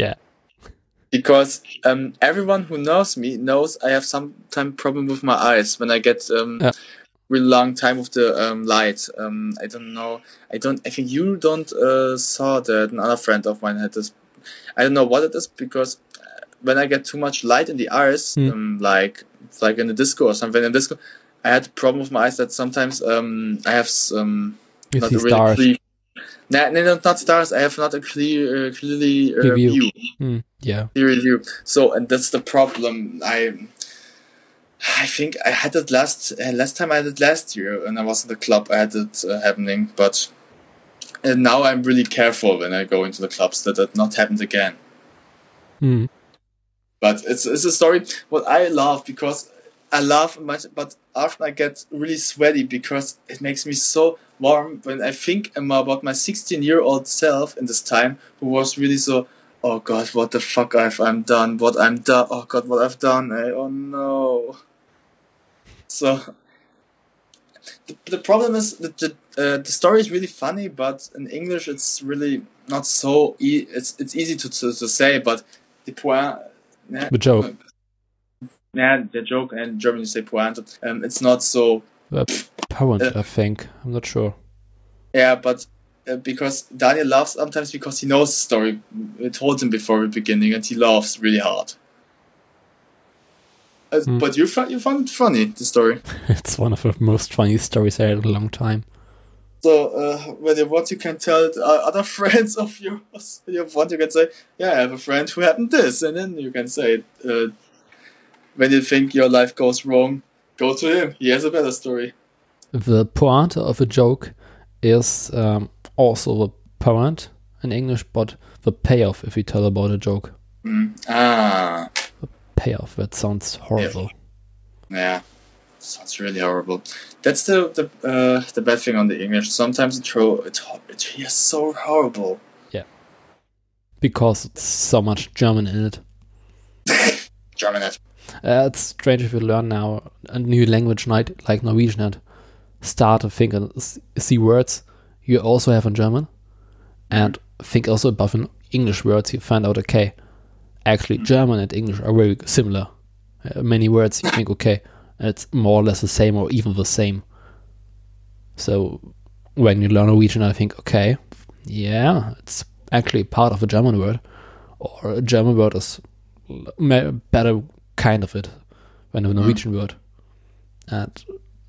Yeah, because um, everyone who knows me knows I have some time problem with my eyes when I get um, Yeah. really long time with the um, light. Um, I don't know. I don't. I think you don't uh, saw that. Another friend of mine had this. I don't know what it is because uh, when I get too much light in the eyes, Hmm. um, like like in the disco or something in disco, I had a problem with my eyes that sometimes um, I have some you not really stars. clear. No, no, no, not stars. I have not a clear, uh, clearly uh, view. view Hmm, yeah, peer review. So, and that's the problem. I, I think I had it last uh, last time I had it last year, and I was in the club. I had it uh, happening, but and now I'm really careful when I go into the clubs that that not happens again. Hmm. But it's it's a story what I love because I laugh much, but often I get really sweaty because it makes me so warm when I think about my 16 year old self in this time who was really so. Oh God, what the fuck I've I'm done? What I'm done? Oh God, what I've done? eh? Oh no. So the, the problem is that the uh, the story is really funny, but in English it's really not so. E- it's it's easy to, to, to say, but the point. the joke. Yeah, the joke and German you say pointe. Um, it's not so. Parent, Uh, I think. I'm not sure. Yeah, but uh, because Daniel laughs sometimes because he knows the story. We told him before the beginning, and he laughs really hard. Hmm. But you found you found it funny the story. It's one of the most funny stories I had in a long time. So uh, when you want, you can tell uh, other friends of yours. When you want, you can say, "Yeah, I have a friend who happened this," and then you can say. Uh, "When you think your life goes wrong, go to him. He has a better story." The point of a joke is um, also the point in English, but the payoff if you tell about a joke. Mm. Ah, the Payoff, that sounds horrible. yeah, sounds really horrible. That's the the uh, the bad thing on the English. Sometimes it throw it it hears so horrible. Yeah, because it's so much German in it. German. it. Uh, it's strange if you learn now a new language like, like Norwegian and start to think and see words you also have in German and think also about in English words. You find out, okay, actually German and English are very similar. Uh, many words you think, okay, it's more or less the same or even the same. So when you learn Norwegian, I think, okay, yeah, it's actually part of a German word, or a German word is ma- better kind of it than a mm-hmm. Norwegian word, and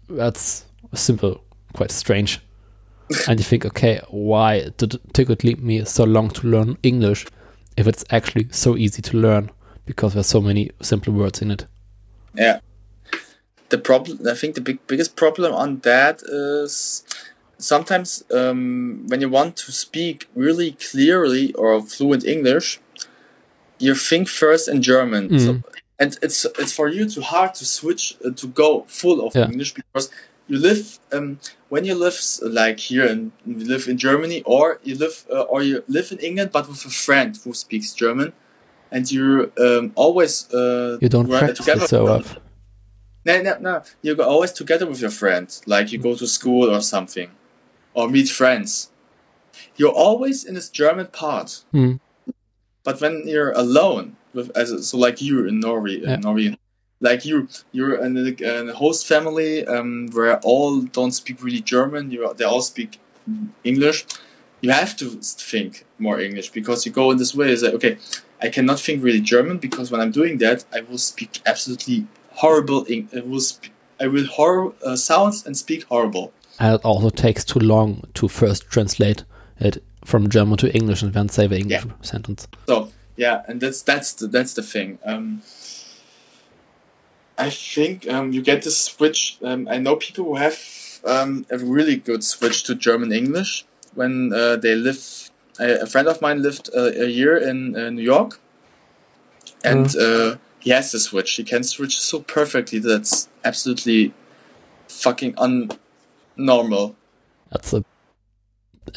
that's simple, quite strange. and you think, okay, why did it take it me so long to learn English if it's actually so easy to learn because there's so many simple words in it? Yeah. The problem, I think the big biggest problem on that is sometimes um, when you want to speak really clearly or fluent English, you think first in German. So, and it's it's for you too hard to switch uh, to go full of Yeah. English because you live um, when you live like here and you live in Germany or you live uh, or you live in England but with a friend who speaks German and you um, always uh, You don't practice it so often. No, no, no. You go always together with your friends. Like you go to school or something, or meet friends. You're always in this German part. Hmm. But when you're alone, with as so like you in Norway, Yeah. in Norway, like you, you're in a, in a host family um, where all don't speak really German. You they all speak English. You have to think more English because you go in this way. It's like okay, I cannot think really German because when I'm doing that, I will speak absolutely horrible. Eng- I will sp- I will horror uh, sounds and speak horrible. And it also takes too long to first translate it from German to English and then say the English Yeah. sentence. So yeah, and that's that's the that's the thing. Um, I think um, you get this switch. Um, I know people who have um, a really good switch to German English when uh, they live. A, a friend of mine lived uh, a year in uh, New York, and uh, he has the switch. He can switch so perfectly that's absolutely fucking unnormal. That's a,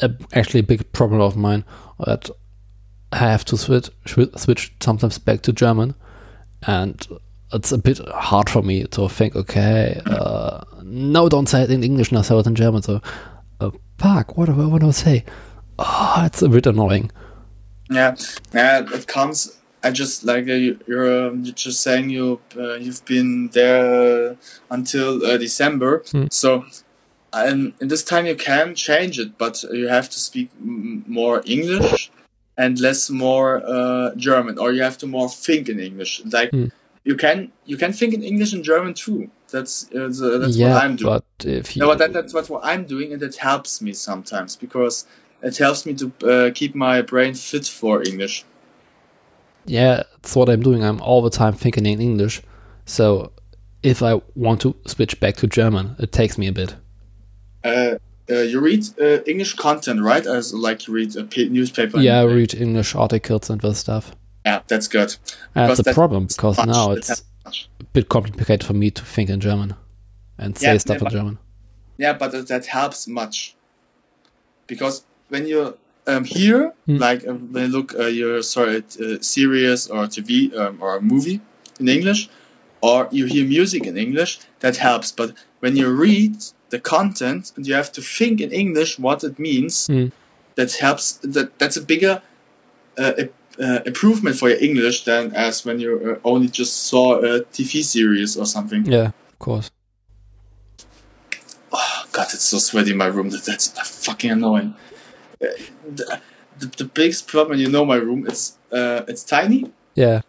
a actually a big problem of mine that I have to switch swi- switch sometimes back to German, and it's a bit hard for me to think. Okay, uh, no, don't say it in English now, say it in German. So, uh, fuck, what do I want to say? Oh, it's a bit annoying. Yeah, yeah, it comes. I just like uh, you- you're um, you're just saying you uh, you've been there until uh, December, Hmm. so um, in this time you can change it, but you have to speak m- more English and less more uh, German, or you have to more think in English. Like Hmm. you can you can think in English and German too. That's uh, the- that's yeah, what I'm doing. but if you No, but that, that's what, what I'm doing, and it helps me sometimes because it helps me to uh, keep my brain fit for English. Yeah, that's what I'm doing. I'm all the time thinking in English. So if I want to switch back to German, it takes me a bit. Uh, uh, you read uh, English content, right? As like you read a newspaper. Yeah, I read English articles and this stuff. yeah, that's good. That's a that's problem because much, now it's a bit complicated for me to think in German and say Yeah, stuff yeah, in but- German. Yeah, but that- that helps much because when you're um, here, Hmm. like uh, when you look, uh, you're sorry, at series or TV um, or a movie in English, or you hear music in English, that helps. But when you read the content and you have to think in English what it means, Hmm. that helps. That that's a bigger uh, uh, improvement for your English than as when you uh, only just saw a TV series or something. Yeah, of course. Oh, God, it's so sweaty in my room. That that's fucking annoying. The, the, the biggest problem, you know, my room. It's uh, it's tiny. Yeah,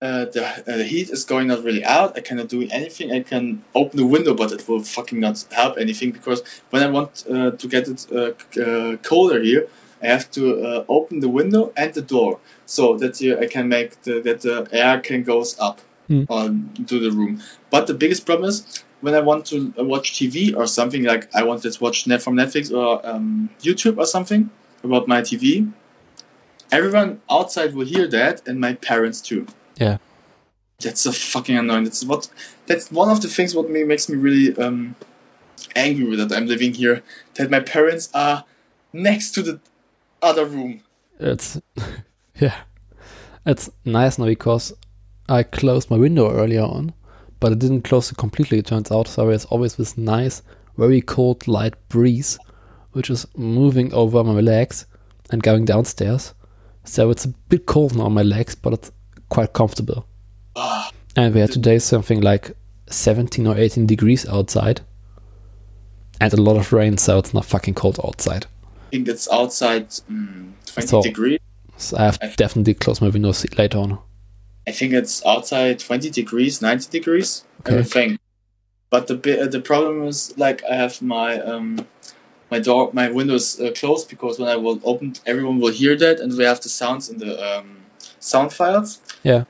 Uh, the, uh, the heat is going not really out. I cannot do anything. I can open the window, but it will fucking not help anything because when I want uh, to get it uh, uh, colder here, I have to uh, open the window and the door so that uh, I can make the, that the air can goes up Hmm. on to the room. But the biggest problem is when I want to uh, watch TV or something like I want to watch net from Netflix or um, YouTube or something about my TV. Everyone outside will hear that, and my parents too. yeah. That's so fucking annoying. That's what. That's one of the things what me, makes me really um, angry with that I'm living here. That my parents are next to the other room. It's yeah, it's nice now because I closed my window earlier on, but I didn't close it completely. It turns out, so there's always this nice, very cold, light breeze, which is moving over my legs and going downstairs. So it's a bit cold now on my legs, but it's quite comfortable. And we had today something like 17 or 18 degrees outside, and a lot of rain, so it's not fucking cold outside. I think it's outside mm, 20 So- degrees. So I have to definitely close my windows later on. I think it's outside 20 degrees, 90 degrees. Okay. think. But the bi- uh, the problem is like I have my um my door my windows uh, closed because when I will open everyone will hear that and we have the sounds in the um, sound files. Yeah.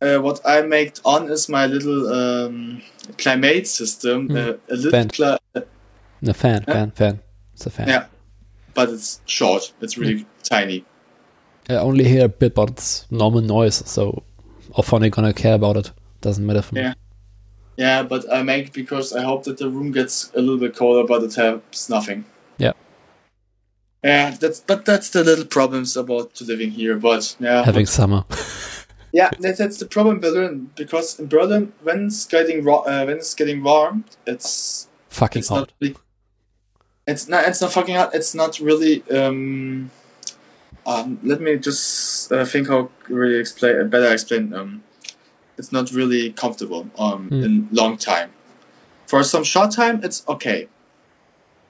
Uh, what I make on is my little um, climate system Hmm. uh, a little Fan. cli- A fan, fan, fan. It's a fan. yeah, but it's short. It's really Hmm. tiny. I only hear a bit, but it's normal noise, so how far they gonna care about it? Doesn't matter for me. Yeah. Yeah, but I make because I hope that the room gets a little bit colder, but it has nothing. Yeah. Yeah, that's but that's the little problems about to living here. But yeah, Having summer. yeah, that, that's the problem in Berlin because in Berlin when it's getting ro- uh, when it's getting warm, it's Fucking it's hot. not really, it's not it's not fucking hot. It's not really. Um, um, let me just uh, think how really explain better explain. Um, it's not really comfortable um Mm. in long time. For some short time, it's okay,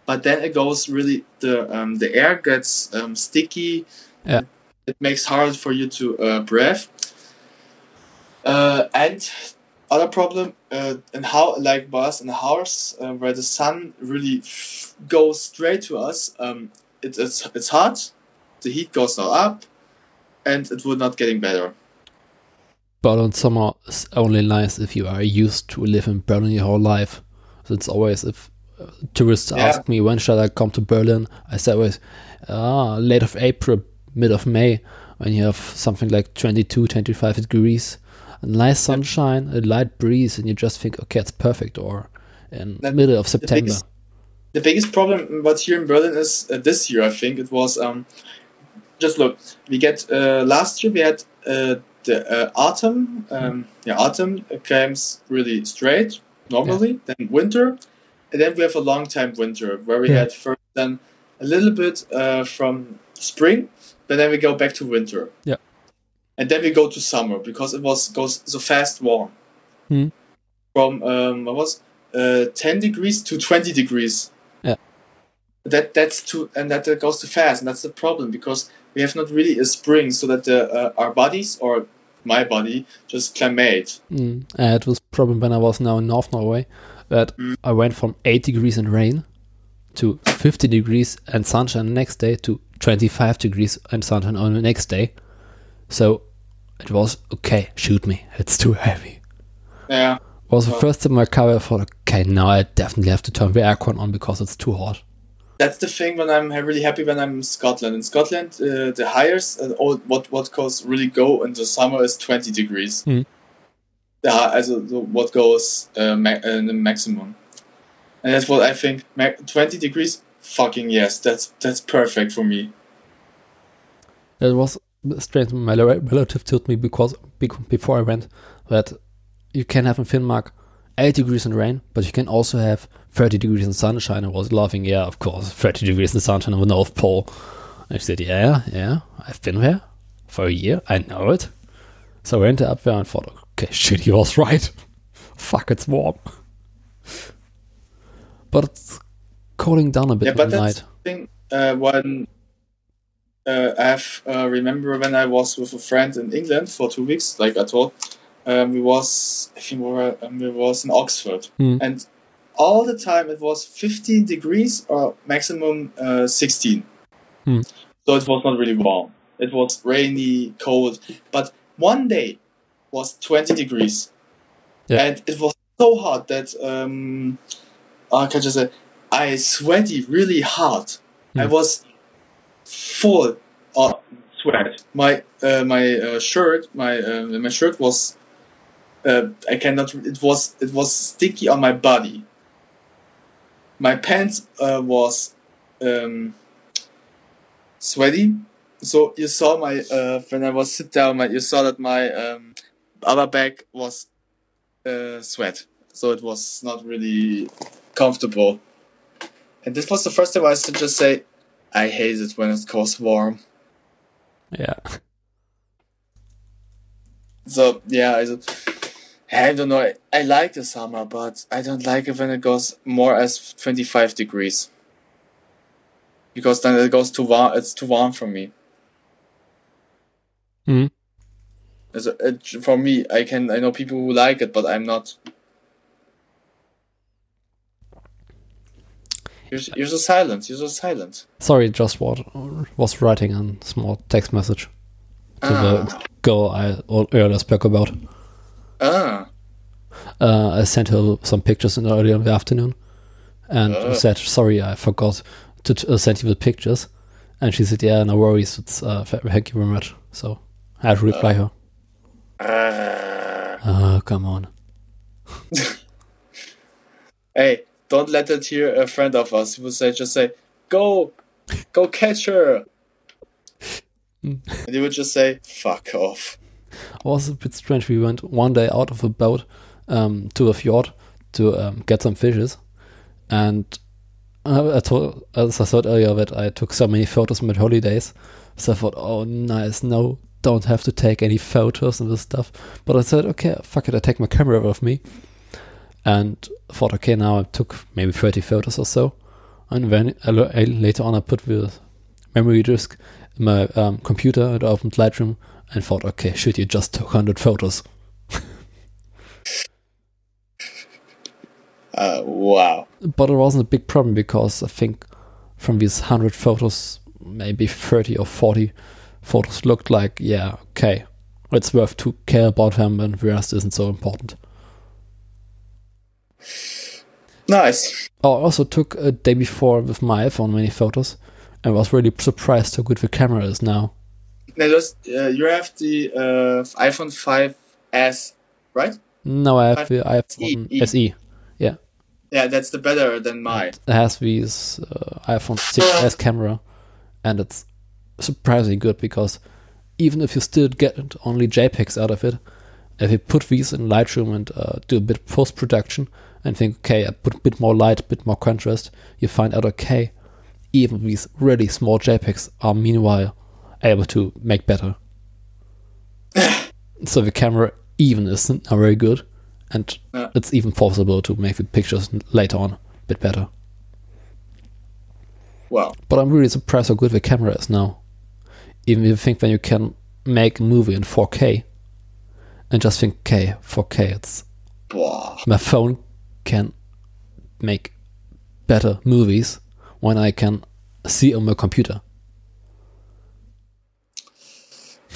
but then it goes really the um the air gets um sticky. Yeah. It makes hard for you to uh, breathe. Uh, and other problem uh, in how like us in the house uh, where the sun really f- goes straight to us um, it, it's it's hot the heat goes now up and it will not getting better But Berlin summer is only nice if you are used to live in Berlin your whole life. So it's always if uh, tourists Yeah. ask me when shall I come to Berlin, I say always, ah, late of April, mid of May, when you have something like 22, 25 degrees, a nice sunshine, a light breeze, and you just think, okay, it's perfect. Or in That- middle of September. biggest- the biggest problem but here in Berlin is uh, this year I think it was um, just look we get uh, last year we had uh, the uh, autumn um, yeah autumn comes really straight normally then winter and then we have a long time winter where we Yeah. had first then a little bit uh, from spring but then we go back to winter Yeah. and then we go to summer because it was goes so fast warm Hmm. from um, what was uh, 10 degrees to 20 degrees Yeah. that that's too and that, that goes too fast and that's the problem because we have not really a spring so that the, uh, our bodies or my body just climate Mm. I had this problem when I was now in North Norway that Mm. I went from 8 degrees and rain to 50 degrees and sunshine the next day to 25 degrees and sunshine on the next day. So it was okay, shoot me, it's too heavy. yeah It was the first time my career I thought, okay, now I definitely have to turn the aircon on because it's too hot. That's the thing when I'm really happy when I'm in Scotland. In Scotland, uh, the highest uh, all, what what goes really go in the summer is 20 degrees. Hmm. The hi- also the, what goes uh, ma- uh, the maximum, and that's what I think. Ma- 20 degrees, fucking yes, that's that's perfect for me. It was strange. My relative told me because before I went that you can have in Finnmark 8 degrees in rain, but you can also have 30 degrees in sunshine. I was laughing, yeah, of course, 30 degrees in sunshine on the North Pole. And she said, yeah, yeah, I've been there for a year. I know it. So I went up there and thought, okay, shit, he was right. Fuck, it's warm. But it's cooling down a bit yeah, at but night. that's the thing. Uh, when uh, I have uh, remember when I was with a friend in England for two weeks, like I told, um, we was I think we were um, we was in Oxford, Hmm. and all the time it was 15 degrees or maximum uh, 16. Hmm. So it was not really warm. It was rainy, cold, but one day was 20 degrees, Yeah. and it was so hot that um, I can just say I sweaty really hard. I Hmm. was full of sweat. My uh, my uh, shirt, my uh, my shirt was. Uh, I cannot. It was it was sticky on my body. My pants uh, was um, sweaty. So you saw my uh, when I was sit down. My, you saw that my um, upper back was uh, sweat. So it was not really comfortable. And this was the first time I should just say, I hate it when it goes warm. Yeah. So yeah, I, I don't know. I, I like the summer, but I don't like it when it goes more as twenty five degrees. Because then it goes too warm. It's too warm for me. As a- it, for me, I can. I know people who like it, but I'm not. You're, you're so silent. You're so silent. Sorry, just what was writing a small text message to Ah. the girl I earlier spoke about. Ah. uh, I sent her some pictures in earlier in the afternoon, and Uh. said, "Sorry, I forgot to uh, send you the pictures." And she said, "Yeah, no worries. It's uh, th- thank you very much." So I had to reply her. Uh, Oh, come on. hey, don't let it hear a friend of us who say just say, "Go, go catch her," and he would just say, "Fuck off." Was a bit strange. We went one day out of a boat um, to a fjord to um, get some fishes, and uh, I told, as I said earlier, that I took so many photos from my holidays. So I thought, oh, nice, no, don't have to take any photos and this stuff. But I said, okay, fuck it, I take my camera with me, and thought, okay, now I took maybe 30 photos or so, and then I I- later on I put the memory disk in my um, computer and opened Lightroom and thought, okay, shit, you just took 100 photos. Uh, wow. But it wasn't a big problem because I think from these 100 photos, maybe 30 or 40 photos looked like, yeah, okay, it's worth to care about them and the rest isn't so important. Nice. I also took a day before with my iPhone many photos and was really surprised how good the camera is now. Now, just uh, you have the uh, iPhone 5s, right? No, I have the iPhone E. SE. Yeah. Yeah, that's the better than mine. It has these uh, iPhone 6s camera, and it's surprisingly good because even if you still get only JPEGs out of it, if you put these in Lightroom and uh, do a bit of post production and think, okay, I put a bit more light, a bit more contrast, you find out, okay, even these really small JPEGs are meanwhile able to make better. so the camera even isn't very good, and Yeah. it's even possible to make the pictures later on a bit better. Wow. But I'm really surprised how good the camera is now. Even if you think when you can make a movie in 4K and just think, okay, 4K, it's Wow. my phone can make better movies when I can see on my computer.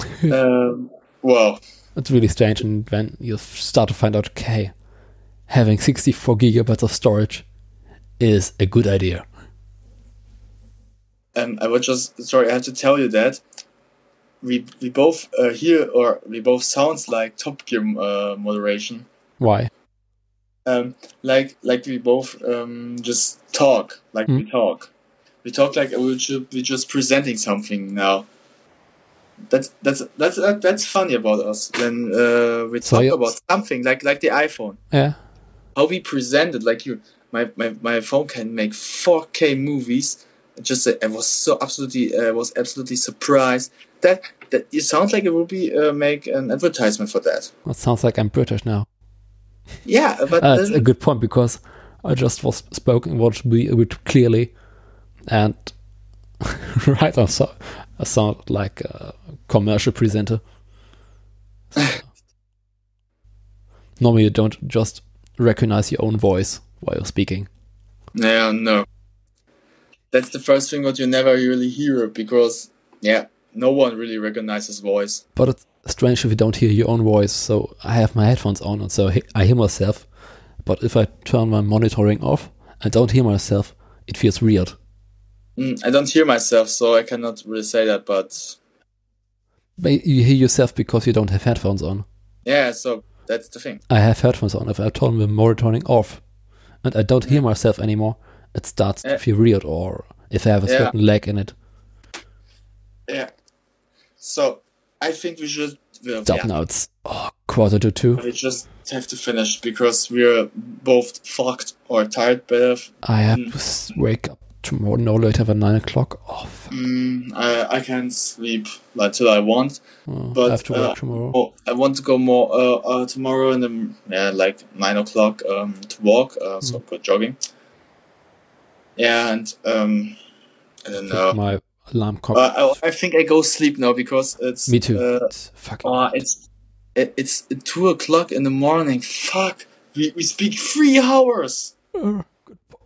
um, wow. It's really strange, and then you start to find out, okay, having 64 gigabytes of storage is a good idea. Um, I was just sorry. I have to tell you that we we both uh, hear or we both sounds like Top Gear uh, moderation. Why? Um, like like we both um, just talk like we talk. We talk like we should be just presenting something now. That's that's that's uh, that's funny about us when uh, we So talk you- about something like like the iPhone. Yeah. how we present it like you my, my, my phone can make 4k movies just uh, i was so absolutely uh, was absolutely surprised that that it sounds like it will be uh, make an advertisement for that That sounds like I'm British now. yeah but Uh, it's then- a good point because I just was spoken what be a bit clearly, and right, I saw I sound like a commercial presenter. Normally, you don't just recognize your own voice while you're speaking. yeah no that's the first thing what you never really hear because yeah no one really recognizes voice But it's strange if you don't hear your own voice. So I have my headphones on, and so I hear myself. But if I turn my monitoring off and don't hear myself, it feels weird. mm, i don't hear myself so i cannot really say that But you hear yourself because you don't have headphones on. yeah so that's the thing I have headphones on. If I turn the monitoring off and I don't hear myself anymore, it starts to feel weird or if I have a Yeah. certain lag in it. yeah so i think we should well, Stop yeah. now. It's oh, quarter to two. We just have to finish because we're both fucked or tired. But uh, I have mm. to wake up tomorrow no later than nine o'clock. off. mm, I I can sleep like till I want. Oh, But I have to work uh, tomorrow. oh, I want to go more uh, uh, tomorrow in the yeah like nine o'clock um to walk. Uh, so Mm. go jogging. Yeah, and um, I don't know. My alarm clock. Uh, I, I think I go sleep now because it's Me too. Uh, it's fucking. Uh, it's it, it's two o'clock in the morning. Fuck, we, we speak three hours.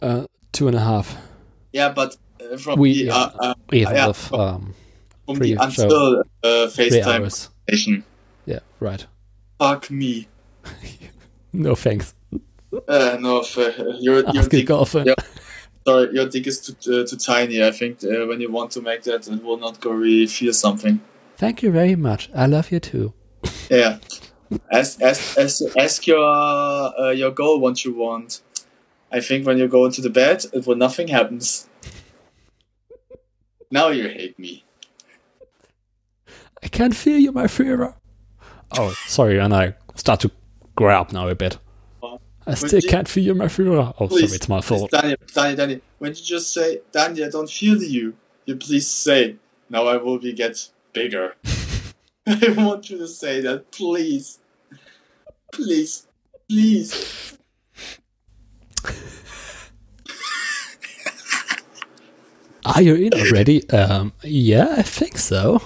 uh, two and a half. Yeah, but uh, from We the uh, uh, yeah, with um, from the until uh, FaceTime conversation. Yeah, right. Fuck me. No thanks. Uh, no, your your Ask dick, girlfriend. sorry, your dick is too uh, too tiny. I think uh, when you want to make that, it will not go really feel something. Thank you very much. I love you too. Yeah. Ask ask ask, ask your uh, your goal what you want. I think when you go into the bed, it will nothing happens. Now you hate me. I can't feel you, my Führer. Oh, sorry, and I start to grab now a bit. I still you- can't feel you, my Führer. Oh, Please, sorry, it's my please, fault. Daniel, Daniel, Daniel. When you just say, Daniel, I don't feel you, you please say, now I will be get bigger. I want you to say that, please. Please. Please. Are you in already? Um, yeah, I think so.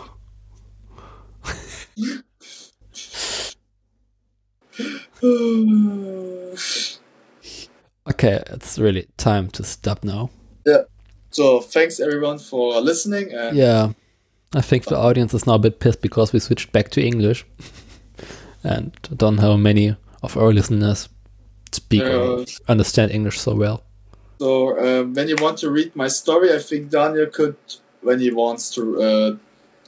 Okay, it's really time to stop now. Yeah. So thanks everyone for listening and Yeah, I think the audience is now a bit pissed because we switched back to English, and don't know how many of our listeners speak or understand English so well. So um, when you want to read my story, I think Daniel could, when he wants to uh,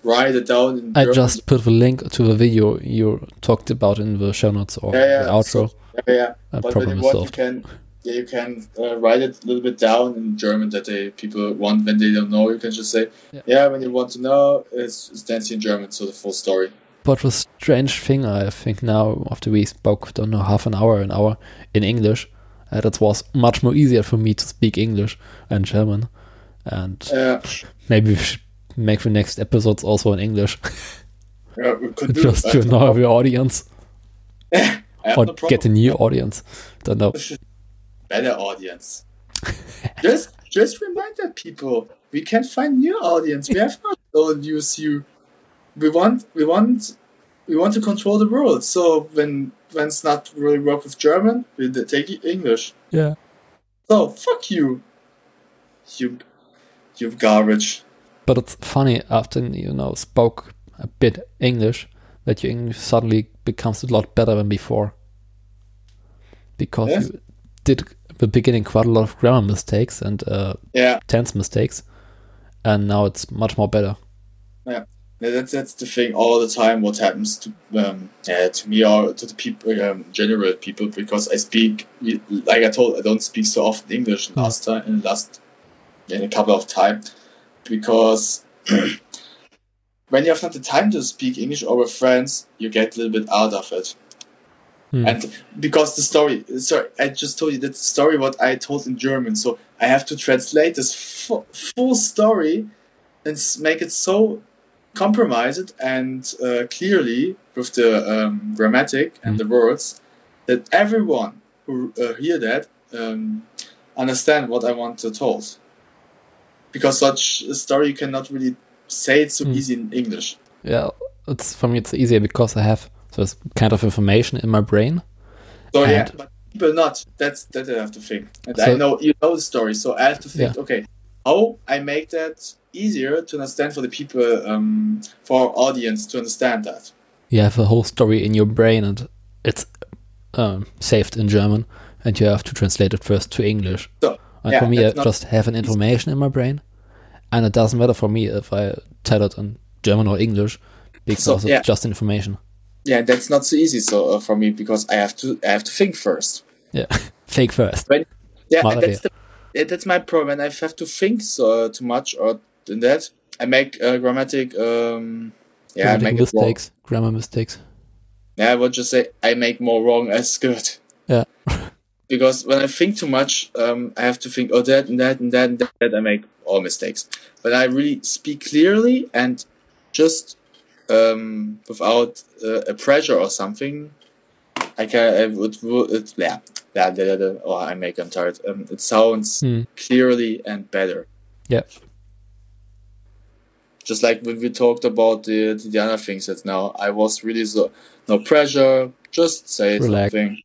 write it down in I German. just put the link to the video you talked about in the show notes or yeah, yeah, the outro. so- yeah, yeah. Uh, But when problem you is want, you can yeah, you can uh, write it a little bit down in German that they people want when they don't know. You can just say, Yeah. yeah, when you want to know, it's, it's dancing in German, so the full story. But the strange thing, I think now after we spoke, don't know, half an hour, an hour in English, uh, that was much more easier for me to speak English and German. And Uh, maybe we should make the next episodes also in English, yeah, we could just to know the audience or no get a new audience. Don't know. better audience. just just remind that people we can find new audience. We have not use you. We want we want we want to control the world. So when when it's not really work with German, we take English. Yeah. So fuck you. You you garbage. But it's funny after you know spoke a bit English that your English suddenly becomes a lot better than before. Because Yes. you did at the beginning quite a lot of grammar mistakes and uh, Yeah. tense mistakes, and now it's much more better. Yeah, that's that's the thing all the time. What happens to um, yeah, to me or to the people, um, general people, because I speak like I told, I don't speak so often English in last time in last in a couple of time, because when you have not the time to speak English or with friends, you get a little bit out of it. Hmm. And because the story, sorry, I just told you that story what I told in German, so I have to translate this fu- full story and make it so compromised and uh, clearly with the um, grammatic and the words that everyone who uh, hear that um, understand what I want to told. Because such a story you cannot really say it so Hmm. easy in English. Yeah, it's for me it's easier because I have this kind of information in my brain. So yeah, but people not. That's that I have to think. And So- I know you know the story, so I have to think. Okay, how I make that easier to understand for the people, um, for our audience to understand that. You have a whole story in your brain and it's um, saved in German, and you have to translate it first to English. So And yeah, for me, I just have an information in my brain, and it doesn't matter for me if I tell it in German or English because So, it's just information. yeah, that's not so easy. So uh, for me because I have to I have to think first. Yeah, fake first. Yeah, that's the that's my problem. I have to think so uh, too much or in that I make uh, grammatic. Um, yeah, I make mistakes, grammar mistakes. Yeah, I would just say I make more wrong as good. Yeah. because when I think too much, um, I have to think, oh, that and that and that and that. I make all mistakes. But I really speak clearly and just um, without uh, a pressure or something. I can. I would. would it, yeah. Yeah. yeah, yeah, Oh, I make. I'm tired. Um, it sounds Hmm. clearly and better. Yeah. Just like when we talked about the the other things that now I was really so no pressure, just say Relax. something.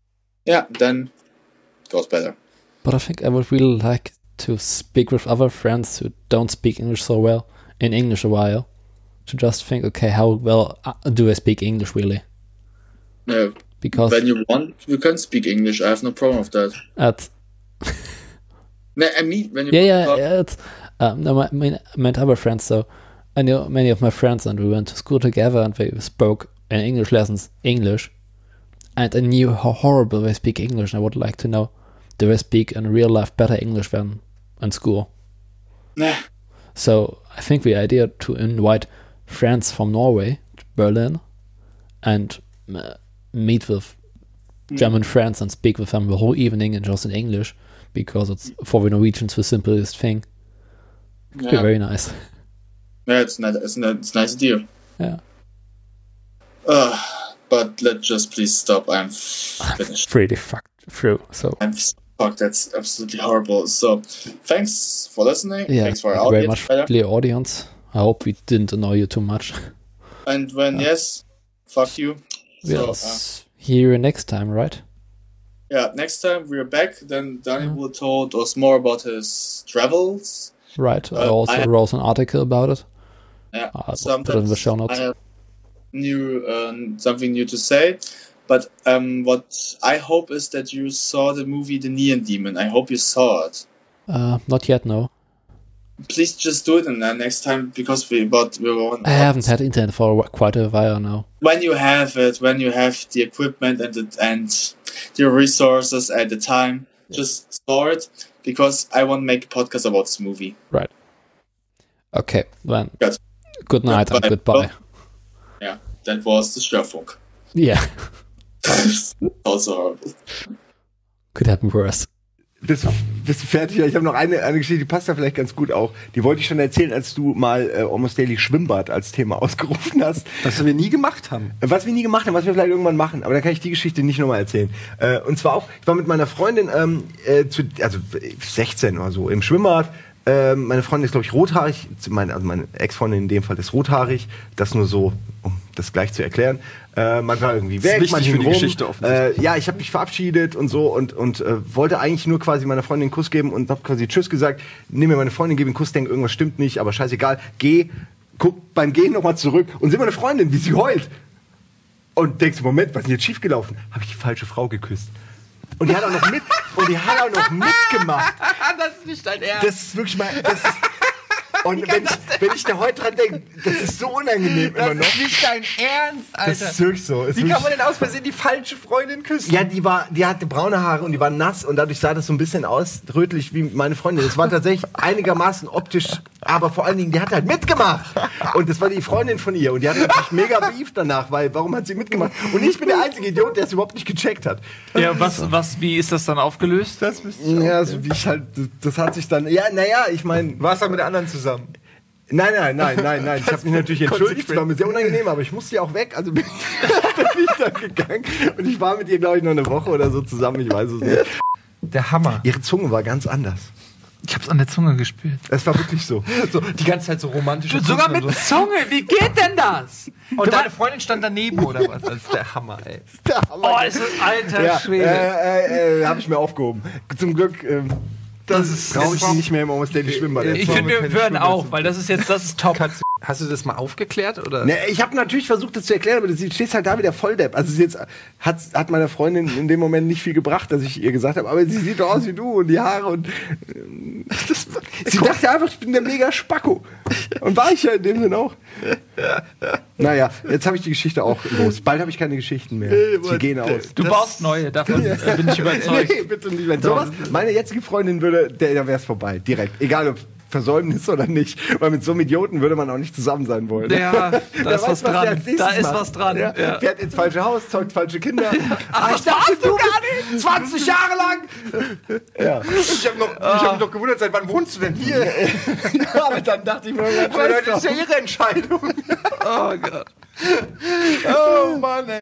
Yeah, then it goes better. But I think I would really like to speak with other friends who don't speak English so well in English a while. To just think, okay, how well uh, do I speak English really? No, because When you want, you can speak English. I have no problem with that. at No, I mean, when you yeah yeah, yeah it's um, no my, my meant other friends so I know many of my friends and we went to school together and they spoke in English lessons English and I knew how horrible they speak English and I would like to know do they speak in real life better English than in school Nah. So I think the idea to invite friends from Norway to Berlin and uh, meet with German friends and speak with them the whole evening and just in English because it's for the Norwegians the simplest thing. Could be very nice. Yeah, it's not. It's not. It's nice deal. Yeah. Uh, but let's just please stop. I'm finished. Pretty fucked through. So I'm fuck. That's absolutely horrible. So, thanks for listening. yeah, thanks for our very audience. much for the audience. I hope we didn't annoy you too much. And when yes, fuck you. We'll So, uh, hear you next time, right? yeah, next time we're back, then Danny Mhm. will told us more about his travels. Right. I Uh, also I- wrote an article about it. Yeah, Uh, put it in the show notes. I have new um, something new to say, but um, what I hope is that you saw the movie The Neon Demon. I hope you saw it. Uh, not yet, no. Please just do it and then next time because we but we want. I haven't had internet for quite a while now. when you have it, when you have the equipment and the, and the resources at the time, just store it because I want to make a podcast about this movie. Right. Okay, then. Good. Good night and Goodbye. goodbye. Yeah, that was the Störfunk. Yeah, also horrible. could happen worse. Bist, bist du fertig? Ich habe noch eine, eine Geschichte, die passt da vielleicht ganz gut auch. Die wollte ich schon erzählen, als du mal äh, Almost Daily Schwimmbad als Thema ausgerufen hast. Was wir nie gemacht haben. Was wir nie gemacht haben, was wir vielleicht irgendwann machen, aber dann kann ich die Geschichte nicht nochmal erzählen. Äh, und zwar auch, ich war mit meiner Freundin, ähm, äh, zu, also äh, 16 oder so, im Schwimmbad. Ähm, meine Freundin ist, glaube ich, rothaarig. Meine, also meine Ex-Freundin in dem Fall ist rothaarig. Das nur so, um das gleich zu erklären. Äh, man war irgendwie weg, wichtig man für die rum. Geschichte. Äh, ja, ich habe mich verabschiedet und so und, und äh, wollte eigentlich nur quasi meiner Freundin einen Kuss geben und habe quasi Tschüss gesagt. Nimm mir meine Freundin, gebe einen Kuss, denke, irgendwas stimmt nicht, aber scheißegal. Geh, guck beim Gehen nochmal zurück und sehe meine Freundin, wie sie heult. Und denkst, Moment, was ist denn jetzt schiefgelaufen? Habe ich die falsche Frau geküsst. Und die hat auch noch mit, und die hat auch noch mitgemacht. das ist nicht dein Ernst. Das ist wirklich mal, das ist, und wenn ich, wenn ich da heute dran denke, das ist so unangenehm immer noch. nicht dein Ernst, Das ist wirklich so. Ist Wie kann man denn aus Versehen die falsche Freundin küssen? ja, die war, die hatte braune Haare und die war nass und dadurch sah das so ein bisschen aus, rötlich wie meine Freundin. Das war tatsächlich einigermaßen optisch, aber vor allen Dingen, die hat halt mitgemacht. Und das war die Freundin von ihr und die hatte natürlich mega Beef danach, weil warum hat sie mitgemacht? Und ich bin der einzige Idiot, der es überhaupt nicht gecheckt hat. Ja, was, was, wie ist das dann aufgelöst? Das Ja, so wie ich halt, das hat sich dann, ja, naja, ich meine, Warst du mit der anderen zusammen? Nein, nein, nein, nein, nein. Ich habe mich natürlich entschuldigt. Es war mir sehr unangenehm, aber ich musste ja auch weg. Also bin bin ich dann gegangen. Und ich war mit ihr, glaube ich, noch eine Woche oder so zusammen. Ich weiß es nicht. Der Hammer. Ihre Zunge war ganz anders. Ich hab's an der Zunge gespürt. Es war wirklich so. So, die ganze Zeit so romantisch. Sogar mit Zunge, wie geht denn das? Und deine Freundin stand daneben oder was? Das ist der Hammer, ey. Oh, es ist alter Ja, Schwede. äh, äh, äh, habe ich mir aufgehoben. Zum Glück ähm, das ist, brauche ich die nicht mehr im Almost Daily Schwimmbad. ich finde, wir hören auf, weil das ist jetzt, das ist top. Hast du das mal aufgeklärt? Oder? Ne, ich habe natürlich versucht, das zu erklären, aber du stehst halt da wie der Volldepp. Also es ist jetzt hat, hat meiner Freundin in dem Moment nicht viel gebracht, dass ich ihr gesagt habe, aber sie sieht doch aus wie du und die Haare und ähm, das, sie dachte einfach, ich bin der mega Spacko. Und war ich ja in dem Sinne auch. Naja, jetzt habe ich die Geschichte auch los. Bald habe ich keine Geschichten mehr. Sie gehen aus. Du baust neue, davon bin ich überzeugt. Nee, bitte nicht. Wenn sowas meine jetzige Freundin würde, der, da wäre es vorbei. Direkt. Egal ob Versäumnis oder nicht. Weil mit so einem Idioten würde man auch nicht zusammen sein wollen. Ja, da ist weiß, was der dran. Da ist macht. was dran. Ja. Ja. Fährt ins falsche Haus, zeugt falsche Kinder. Ach, ich dachte, du gar nicht. 20 Jahre lang. Ja. Ich habe noch, ich hab mich noch gewundert, seit wann wohnst du denn hier? Aber dann dachte ich mir, das ist ja ihre Entscheidung. Oh Gott. Oh Mann, ey.